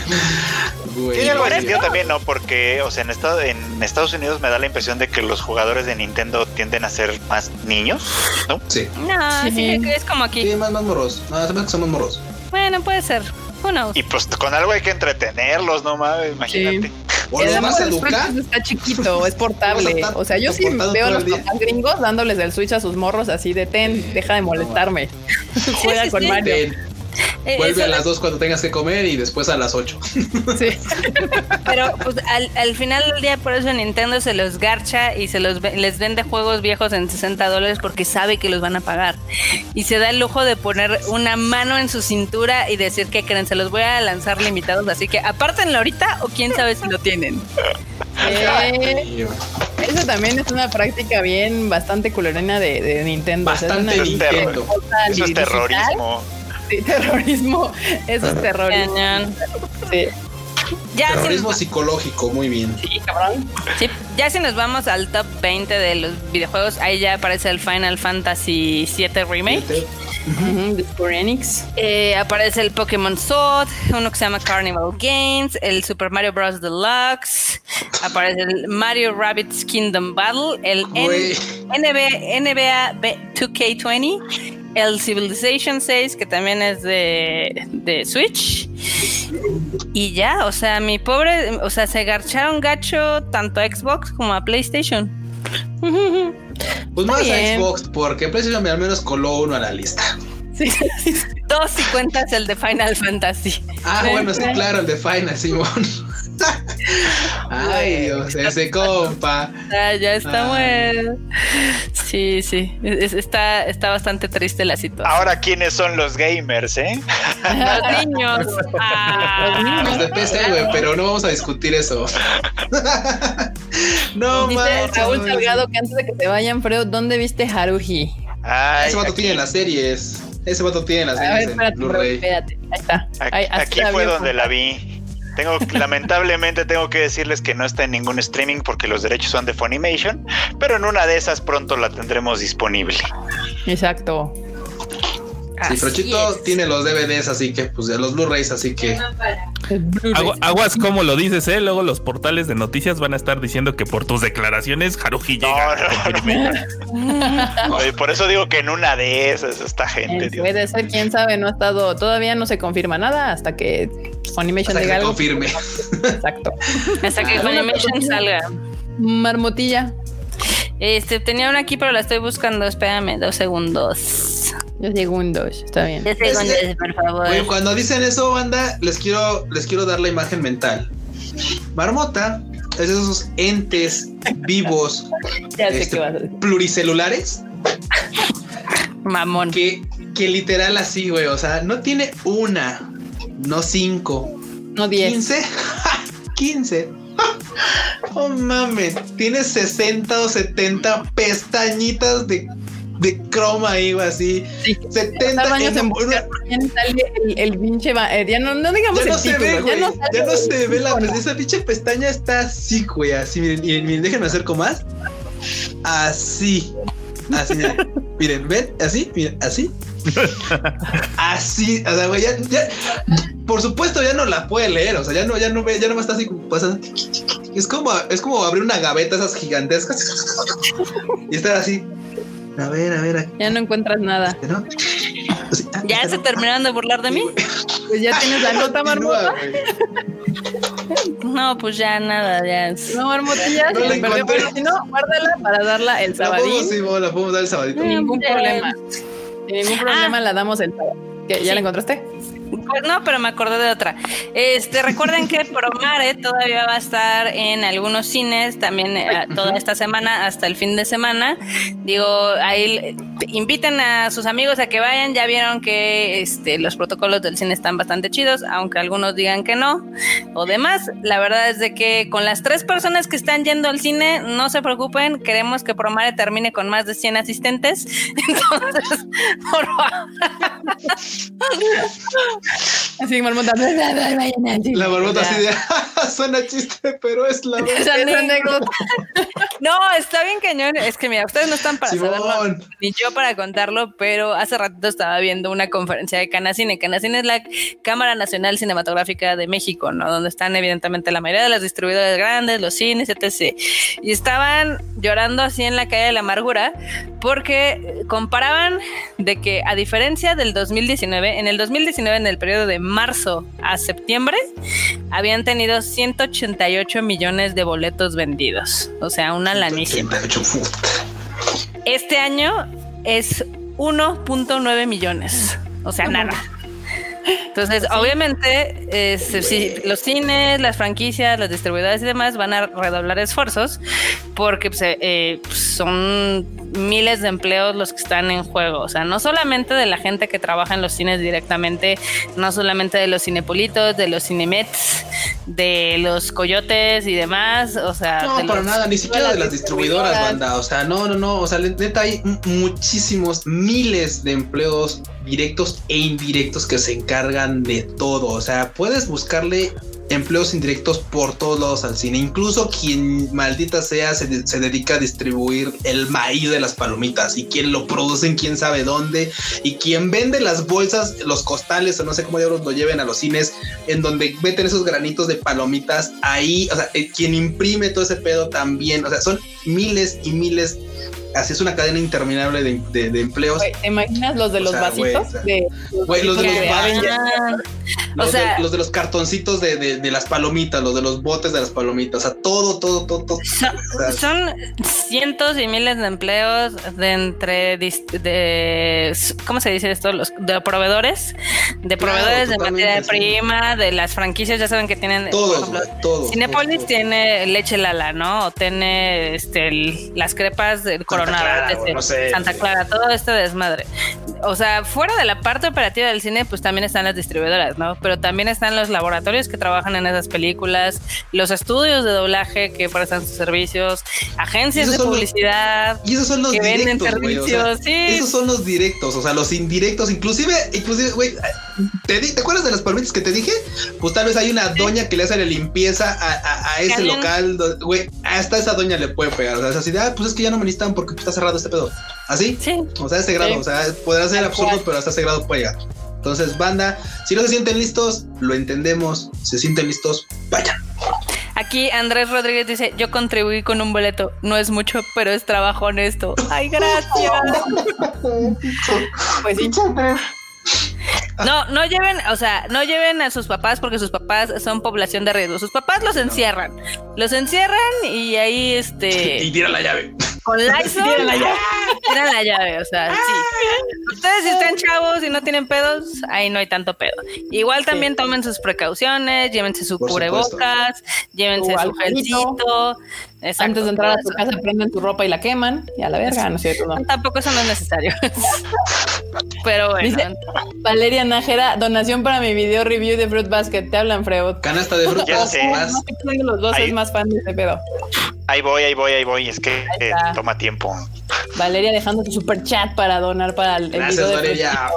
Güey, Tiene algo de sentido también, ¿no? Porque, o sea, en, Estado- en Estados Unidos me da la impresión de que los jugadores de Nintendo tienden a ser más niños, ¿no? Sí. No, Sí. sí, es como aquí. Sí, más, más morros. No, se me hace que son más morros. Bueno, puede ser. Who knows? Y pues con algo hay que entretenerlos, ¿no mames? Imagínate. O El los amor vas a del educar. Switch Está chiquito, [laughs] es portable. O sea, yo sí veo a los papás gringos dándoles el Switch a sus morros así de ten, deja de molestarme. [laughs] [laughs] Juega sí, con sí. Mario. Eh, Vuelve eso a las es- 2 cuando tengas que comer y después a las 8. [laughs] Sí. Pero pues, al, al final del día, por eso Nintendo se los garcha y se los les vende juegos viejos en 60 dólares porque sabe que los van a pagar. Y se da el lujo de poner una mano en su cintura y decir que creen, se los voy a lanzar limitados. Así que apártenlo ahorita o quién sabe si lo tienen. Eh, eso también es una práctica bien bastante culerena de, de Nintendo. O sea, es Bastante una Eso es terror. Nintendo. cosa Eso es digital. Terrorismo. Sí, terrorismo. Eso es terrorismo. Cañón. Sí. Ya si, Terrorismo nos, psicológico, muy bien. Sí, cabrón. sí, ya si nos vamos al top 20 de los videojuegos, ahí ya aparece el Final Fantasy VII Remake. Ujú, de Square Enix. Eh, aparece el Pokémon Sword, uno que se llama Carnival Games, el Super Mario Bros. Deluxe, aparece el Mario Rabbit's Kingdom Battle, el N-. NBA, NBA B- 2K20, el Civilization 6, que también es de, de Switch. Y ya, o sea, mi pobre, o sea, se garcharon gacho tanto a Xbox como a PlayStation. [laughs] Pues más a bien. Xbox, porque PlayStation al menos coló uno a la lista. Sí. [laughs] Dos y cuentas el de Final Fantasy. Ah, bueno, sí, claro, el de Final, Simón. Ay, Dios, ese compa. Ah, ya está Ah. muerto. Sí, sí. Es- está, está bastante triste la situación. Ahora, ¿quiénes son los gamers, eh? Los niños. [laughs] Ah. Los de PC, güey, pero no vamos a discutir eso. [laughs] no, manches, Raúl no, Salgado que antes de que te vayan, Freud, ¿dónde viste Haruhi? Ay, Ese vato tiene las series. Ese vato tiene las A ver, series en espérate, Freud, Blu-ray. espérate. Ahí está. aquí- Ahí, fue donde la vi. Tengo, [laughs] lamentablemente tengo que decirles que no está en ningún streaming porque los derechos son de Funimation, pero en una de esas pronto la tendremos disponible. Exacto. Sí, pero Así Chito es. tiene los DVDs, así que, pues de los Blu-rays, así que. Agu- aguas como lo dices, ¿eh? Luego los portales de noticias van a estar diciendo que por tus declaraciones Haruji llega. No, no. [laughs] por eso digo que en una de esas esta gente, Eh, Dios. puede ser, quién sabe, no ha estado, todavía no se confirma nada hasta que Funimation Hasta que diga se algo. confirme. Exacto. Hasta que Funimation salga. Marmotilla. Este, tenía una aquí, pero la estoy buscando. Espérame, dos segundos. Dos segundos, está bien. Dos segundos, por favor. Oye, cuando dicen eso, banda, les quiero, les quiero dar la imagen mental. Marmota es de esos entes vivos Ya sé este, qué vas a decir. pluricelulares Mamón. que, que literal así, güey. O sea, no tiene una, no cinco, No 10. 15, 15. Oh mames, tiene 60 o 70 pestañitas de, de croma ahí, güey, así. Sí. 70 Tarda años en en una- buscar quién sale el, el pinche. va- eh, ya no, no digamos Ya no el se título. ve, güey. ya no, Ya no se ve la icono. Esa pinche pestaña está así, güey. Así, miren, miren, miren, déjenme acerco más. Así. Así, miren. Miren, ven, así, miren, así. [laughs] Así, o sea, güey, ya, ya- por supuesto ya no la puede leer, o sea, ya no, ya no ve, ya no está así como pasa. Es como, es como abrir una gaveta esas gigantescas y estar así. A ver, a ver, aquí, Ya no encuentras nada. ¿no? Así, ah, ¿Ya se no. terminaron de burlar de mí? Pues ya tienes la nota, marmota. No, pues ya nada, ya. No, marmotilla. No se la me perdió, pero si no, guárdala para darla el La podemos, sí, la podemos dar el sabadito. Ningún problema. Sin ningún problema la damos el sábado. ¿Qué, ¿Ya Sí. la encontraste? Pues no, pero me acordé de otra. Este, recuerden que Promare todavía va a estar en algunos cines también eh, toda esta semana hasta el fin de semana. Digo, ahí inviten a sus amigos a que vayan. Ya vieron que este, los protocolos del cine están bastante chidos, aunque algunos digan que no o demás. La verdad es de que con las tres personas que están yendo al cine, no se preocupen. Queremos que Promare termine con más de 100 asistentes. [laughs] Entonces, por favor. Así, marmota. [laughs] La barbota Ya. así de [laughs] suena chiste, pero es la. [laughs] Esa anécdota. No, está bien cañón. Es que mira, ustedes no están para saberlo, Simón. ni yo para contarlo, pero hace ratito estaba viendo una conferencia de Canacine. Canacine es la Cámara Nacional Cinematográfica de México, ¿no? Donde están evidentemente la mayoría de las distribuidoras grandes, los cines, etc. Y estaban llorando así en la calle de la amargura porque comparaban de que a diferencia del 2019, en el 2019, en el periodo de marzo a septiembre, habían tenido 188 millones de boletos vendidos. O sea, una lanísima. 88, puta. Este año es 1.9 millones. O sea, nada. Entonces, obviamente, eh, si los cines, las franquicias, las distribuidoras y demás van a redoblar esfuerzos porque pues, eh, eh, pues, son miles de empleos los que están en juego. O sea, no solamente de la gente que trabaja en los cines directamente, no solamente de los cinepolitos, de los cinemets, de los coyotes y demás. O sea, no, para nada, ni siquiera de las distribuidoras, banda. O sea, no, no, no. O sea, neta, hay muchísimos, miles de empleos directos e indirectos que se encargan de todo. O sea, puedes buscarle empleos indirectos por todos lados al cine. Incluso quien maldita sea se, dedica a distribuir el maíz de las palomitas y quien lo produce en quién sabe dónde y quien vende las bolsas, los costales o no sé cómo diablos lo lleven a los cines en donde meten esos granitos de palomitas ahí. O sea, eh, quien imprime todo ese pedo también. O sea, son miles y miles así es una cadena interminable de, de, empleos. ¿Te imaginas los de los vasitos? los de los, los, de los cartoncitos de, las palomitas, los de los botes de las palomitas, o sea, todo, todo, todo. Son, cientos y miles de empleos de entre, de, ¿cómo se dice esto? Los de proveedores, de proveedores de materia prima, de las franquicias, ya saben que tienen. Todo, todo. Cinepolis tiene leche Lala, ¿no? O tiene este, las crepas del Santa Clara, todo este desmadre. O sea, fuera de la parte operativa del cine, pues también están las distribuidoras, ¿no? Pero también están los laboratorios que trabajan en esas películas, los estudios de doblaje que prestan sus servicios, agencias de publicidad y esos son los que directos, venden servicios. sí. Esos son los directos, o sea, los indirectos, inclusive, inclusive, güey, ¿te, ¿te acuerdas de las palomitas que te dije? Pues tal vez hay una doña que le hace la limpieza a, ese local, güey, hasta esa doña le puede pegar, o sea, es así de, ah, pues es que ya no me necesitan porque está cerrado este pedo. ¿Así? Sí. O sea, ese grado, o sea, podrá ser absurdo, pero hasta ese grado puede llegar. Entonces, banda, si no se sienten listos, lo entendemos. Se sienten listos, vayan. Aquí Andrés Rodríguez dice, yo contribuí con un boleto, no es mucho, pero es trabajo honesto. Ay, gracias. [laughs] pues sí. No, no lleven, o sea, no lleven a sus papás porque sus papás son población de riesgo. Sus papás los encierran, los encierran y ahí este. [laughs] Y tiran la llave. Con Lysol. tiran la llave. Tiran la llave, o sea, sí. Ustedes si están chavos y no tienen pedos, ahí no hay tanto pedo. Igual también tomen sus precauciones, llévense su cubrebocas, llévense su gelcito. Antes de entrar a su casa prenden tu ropa y la queman y a la verga, ¿no es cierto? Tampoco eso no es necesario. Pero bueno. Valeria Nájera, donación para mi video review de Fruit Basket. Te hablan, Freud. Canasta de Fruit Basket. No, los dos es más fan de ese pedo. Ahí voy, ahí voy, ahí voy. Es que toma tiempo. Valeria dejando tu super chat para donar para el, gracias, video Valeria.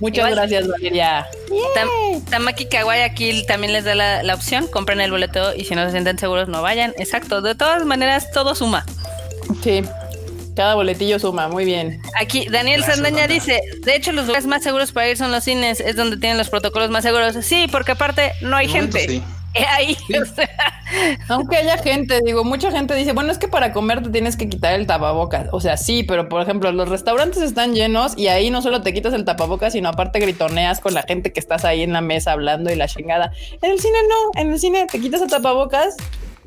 Muchas gracias, Valeria. Tamaki Kawaii aquí también les da la, la, opción. Compren el boleto y si no se sienten seguros, no vayan. Exacto. De todas maneras, todo suma. Sí. Cada boletillo suma, muy bien. Aquí Daniel Sandaña dice, de hecho los lugares más seguros para ir son los cines, es donde tienen los protocolos más seguros. Sí, porque aparte no hay gente. [laughs] Ahí, Aunque haya gente, digo, mucha gente dice, bueno, es que para comer te tienes que quitar el tapabocas. O sea, sí, pero por ejemplo, los restaurantes están llenos y ahí no solo te quitas el tapabocas, sino aparte gritoneas con la gente que estás ahí en la mesa hablando y la chingada. En el cine no, en el cine te quitas el tapabocas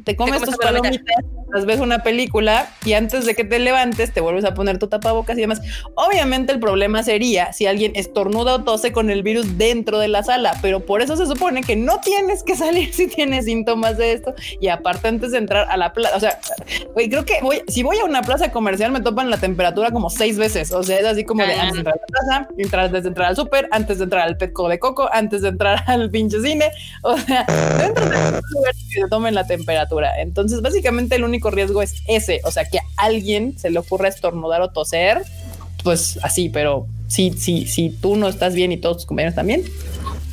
te comes tus palomitas, ves una película y antes de que te levantes te vuelves a poner tu tapabocas y demás. Obviamente el problema sería si alguien estornuda o tose con el virus dentro de la sala, pero por eso se supone que no tienes que [laughs] salir si tienes síntomas de esto y aparte antes de entrar a la plaza, o sea, güey, creo que voy, si voy a una plaza comercial me topan la temperatura como seis veces, o sea, es así como de antes de entrar a la plaza, antes de entrar al súper, antes de entrar al Petco de Coco, antes de entrar [laughs] al pinche cine, o sea, dentro de lugar que se tomen la temperatura. Entonces, básicamente el único riesgo es ese, o sea, que a alguien se le ocurra estornudar o toser, pues así, pero si, si, si tú no estás bien y todos tus compañeros también,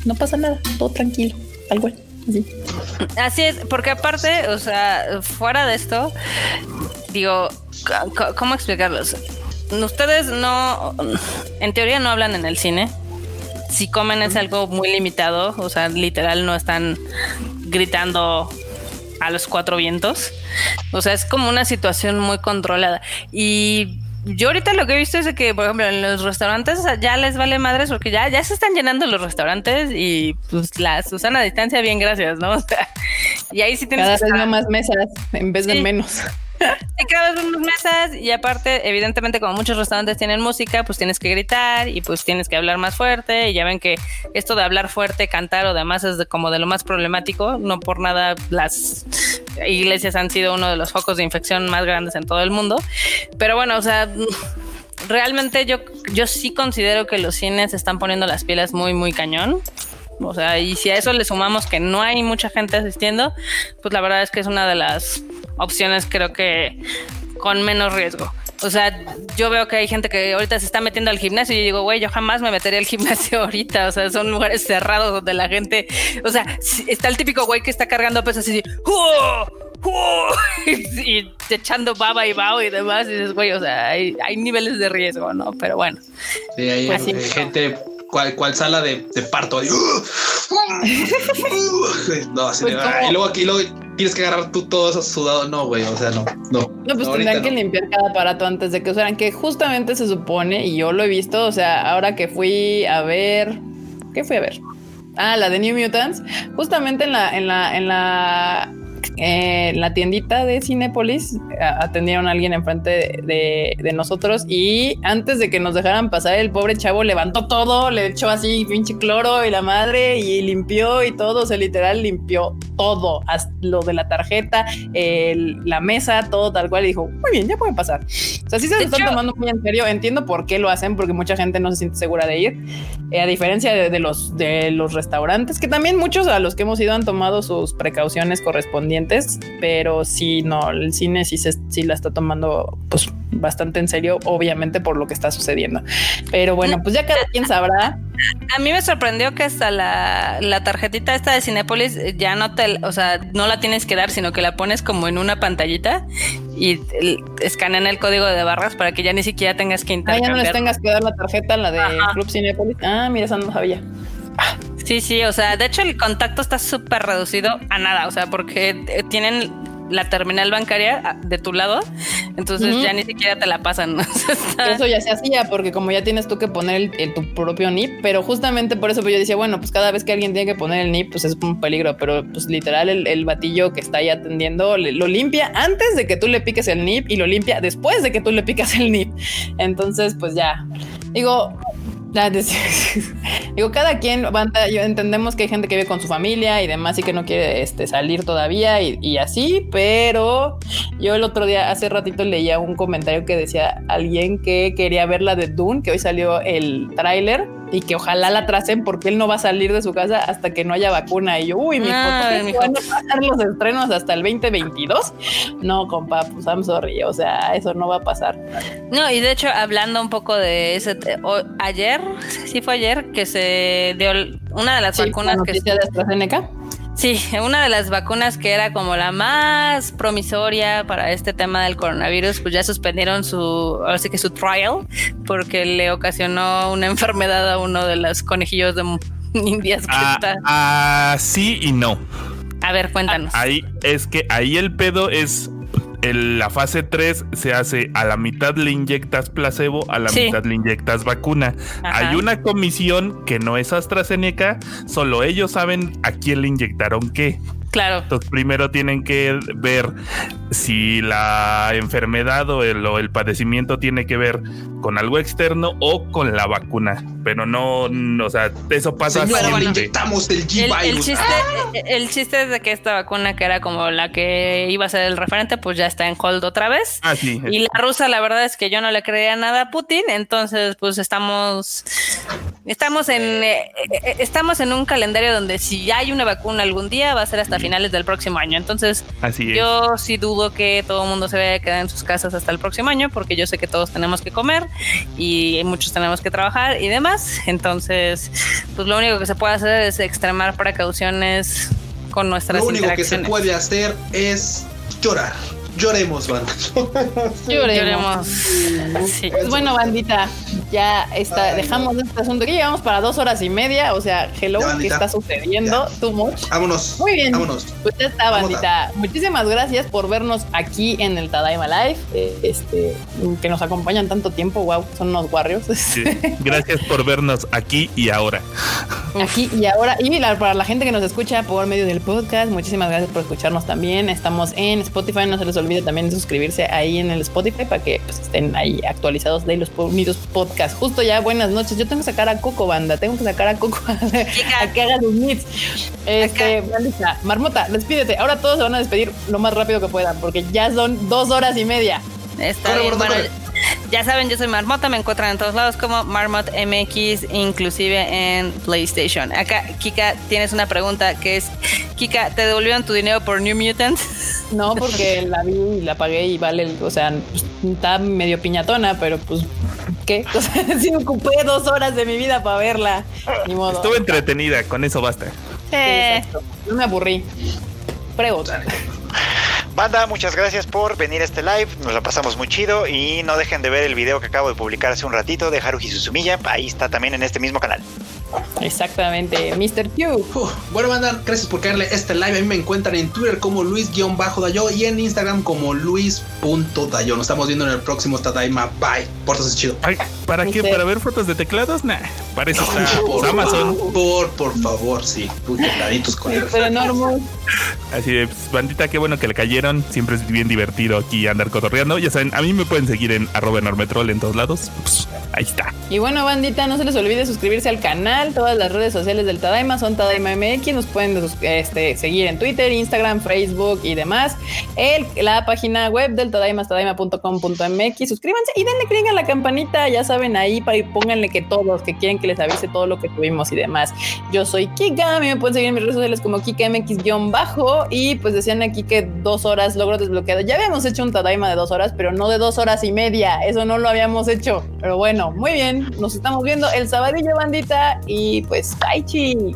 no pasa nada, todo tranquilo, tal cual. Así. así es, porque aparte, o sea, fuera de esto, digo, ¿cómo explicarlos? Ustedes no, en teoría no hablan en el cine. Si comen es algo muy limitado, o sea, literal no están gritando a los cuatro vientos. O sea, es como una situación muy controlada. Y yo ahorita lo que he visto es que, por ejemplo, en los restaurantes ya les vale madres porque ya, ya se están llenando los restaurantes y pues la Susana a distancia, bien, gracias, ¿no? [laughs] y ahí sí tienes Cada vez más mesas en vez de menos. Cada vez menos mesas y aparte, evidentemente, como muchos restaurantes tienen música, pues tienes que gritar y pues tienes que hablar más fuerte. Y ya ven que esto de hablar fuerte, cantar o demás es de- como de lo más problemático. No por nada las iglesias han sido uno de los focos de infección más grandes en todo el mundo. Pero bueno, o sea, realmente yo, yo sí considero que los cines están poniendo las pilas muy, muy cañón. O sea, y si a eso le sumamos que no hay mucha gente asistiendo, pues la verdad es que es una de las opciones creo que con menos riesgo. O sea, yo veo que hay gente que ahorita se está metiendo al gimnasio y yo digo, güey, yo jamás me metería al gimnasio [laughs] ahorita. O sea, son lugares cerrados donde la gente, o sea, está el típico güey que está cargando pesas así, ¡Oh! ¡Oh! y, [laughs] y echando baba y bao y demás. Y dices, güey, o sea, hay, hay niveles de riesgo, ¿no? Pero bueno. Sí, hay Pues gente cual, cual sala de, de parto. ahí. no, así Pues, y luego aquí luego tienes que agarrar tú todo eso sudado. No, güey, o sea, no, no. No, pues ahorita tendrán que no. limpiar cada aparato antes de que usaran, que justamente se supone, y yo lo he visto, o sea, ahora que fui a ver, ¿qué fui a ver? Ah, la de New Mutants, justamente en la, en la, en la, eh, la tiendita de Cinépolis atendieron a alguien enfrente de, de, de nosotros y antes de que nos dejaran pasar, el pobre chavo levantó todo, le echó así pinche cloro y la madre y limpió y todo, o sea, literal limpió todo, hasta lo de la tarjeta, el- la mesa, todo tal cual y dijo, muy bien, ya pueden pasar. O sea, sí se lo están tomando muy en serio, entiendo por qué lo hacen, porque mucha gente no se siente segura de ir, Eh, a diferencia de, de los, de los restaurantes, que también muchos a los que hemos ido han tomado sus precauciones correspondientes, pero sí, no, el cine sí, se, sí la está tomando pues bastante en serio, obviamente por lo que está sucediendo. Pero bueno, pues ya cada quien sabrá. A mí me sorprendió que hasta la, la tarjetita esta de Cinépolis ya no te, o sea, no la tienes que dar, sino que la pones como en una pantallita y escanean el código de barras para que ya ni siquiera tengas que Ah, ya no intercambiar. les tengas que dar la tarjeta, la de Ajá. Club Cinepolis. Ah, mira, esa no sabía. Sí, sí, o sea, de hecho el contacto está súper reducido a nada, o sea, porque eh, tienen la terminal bancaria ah, de tu lado, entonces ya ni siquiera te la pasan. [laughs] ¿no? Eso ya se hacía porque como ya tienes tú que poner el, el- tu propio NIP, pero justamente por eso pues yo decía, bueno, pues cada vez que alguien tiene que poner el NIP, pues es un peligro, pero pues literal el, el batillo que está ahí atendiendo le- lo limpia antes de que tú le piques el NIP y lo limpia después de que tú le picas el NIP. Entonces, pues ya. Digo, [laughs] digo, cada quien, banda, entendemos que hay gente que vive con su familia y demás y que no quiere este, salir todavía y así, pero yo el otro día, hace ratito leía un comentario que decía alguien que quería ver la de Dune, que hoy salió el tráiler y que ojalá la tracen porque él no va a salir de su casa hasta que no haya vacuna. Y yo, uy, mi hijo, van a pasar los estrenos hasta el 2022. No, compa, pues I'm sorry, o sea, eso no va a pasar. No, y de hecho, hablando un poco de ese, o- ayer, sí fue ayer, que se dio una de las Sí, la vacunas que noticia de AstraZeneca. Sí, una de las vacunas que era como la más promisoria para este tema del coronavirus, pues ya suspendieron su, así que su trial, porque le ocasionó una enfermedad a uno de los conejillos de [laughs] indias que Ah, está. ah, sí y no. A ver, cuéntanos. Ahí es que ahí el pedo es el- la fase 3 se hace a la mitad le inyectas placebo, a la Sí. mitad le inyectas vacuna. Ajá. Hay una comisión que no es AstraZeneca, solo ellos saben a quién le inyectaron qué. Claro. Entonces primero tienen que ver si la enfermedad o el, o el padecimiento tiene que ver con algo externo o con la vacuna. Pero no, no, o sea, eso pasa Señora, bueno. inyectamos el El, el G-Virus. chiste, el chiste es de que esta vacuna, que era como la que iba a ser el referente, pues ya está en hold otra vez. Ah, sí. Y la rusa, la verdad es que yo no le creía nada a Putin, entonces pues estamos estamos en eh, eh, estamos en un calendario donde si hay una vacuna algún día va a ser hasta finales del próximo año. Entonces, Así es. yo sí dudo que todo el mundo se vaya a quedar en sus casas hasta el próximo año, porque yo sé que todos tenemos que comer y muchos tenemos que trabajar y demás. Entonces, pues lo único que se puede hacer es extremar precauciones con nuestras Lo único que se puede hacer es llorar. Lloremos, banda. [laughs] Lloremos. Lloremos. Sí. Bueno, bandita, ya está, Ay, dejamos este asunto que llevamos para dos horas y media. O sea, hello, Ya, ¿qué está sucediendo? Ya. Too much. Vámonos. Muy bien. Vámonos. Pues ya está, bandita. Muchísimas gracias por vernos aquí en el Tadaima Live. eh, Este, que nos acompañan tanto tiempo. Wow, son unos warriors. Sí. [laughs] Gracias por vernos aquí y ahora. Aquí y ahora. Y la- para la gente que nos escucha por medio del podcast, muchísimas gracias por escucharnos también. Estamos en Spotify. No se les olvide también suscribirse ahí en el Spotify para que pues, estén ahí actualizados de los unidos podcasts. Justo ya, buenas noches. Yo tengo que sacar a Coco, banda. Tengo que sacar a Coco [laughs] a, a que haga los meets. Este, Marmota, despídete. Ahora todos se van a despedir lo más rápido que puedan porque ya son dos horas y media. Está Corre, bien, bueno, corre. ya saben, yo soy Marmota, me encuentran en todos lados como Marmot MX, inclusive en PlayStation. Acá, Kika, tienes una pregunta que es, Kika, ¿te devolvieron tu dinero por New Mutant? [laughs] No, porque la vi y la pagué y vale, o sea, está medio piñatona, pero pues, ¿qué? [laughs] O sea, sí ocupé dos horas de mi vida para verla. Ni modo. Estuvo entretenida, con eso basta. Sí, exacto. No me aburrí. Pregunta. [laughs] Banda, muchas gracias por venir a este live. Nos la pasamos muy chido. Y no dejen de ver el video que acabo de publicar hace un ratito de Haruhi Suzumiya. Ahí está también en este mismo canal. Exactamente, Mr. Q. Uf, bueno, banda, gracias por caerle este live. A mí me encuentran en Twitter como Luis-Dayo y en Instagram como Luis.dayo. Nos estamos viendo en el próximo Tadaima. Bye. Pórtase chido. Ay, ¿Para qué? ¿Para ver fotos de teclados? Nah, para eso está Por Amazon. favor, por favor, sí. Uy, tecladitos con el Pero enorme. Así de, pues, bandita, qué bueno que le cayeron. Siempre es bien divertido aquí andar cotorreando. Ya saben, a mí me pueden seguir en arroba enormetrol en todos lados. Pues, ahí está. Y bueno, bandita, no se les olvide suscribirse al canal. Todas las redes sociales del Tadaima son Tadaima MX. Nos pueden este, seguir en Twitter, Instagram, Facebook y demás. El, la página web del Tadaima es tadaima.com.mx. Suscríbanse y denle click a la campanita. Ya saben, ahí para y pónganle que todos que quieren que les avise todo lo que tuvimos y demás. Yo soy Kika. A mí me pueden seguir en mis redes sociales como KikaMX-bajo. Y pues decían aquí que dos horas logro desbloqueado. Ya habíamos hecho un Tadaima de dos horas, pero no de dos horas y media. Eso no lo habíamos hecho. Pero bueno, muy bien. Nos estamos viendo el sabadillo, bandita. Y pues, bye, chi.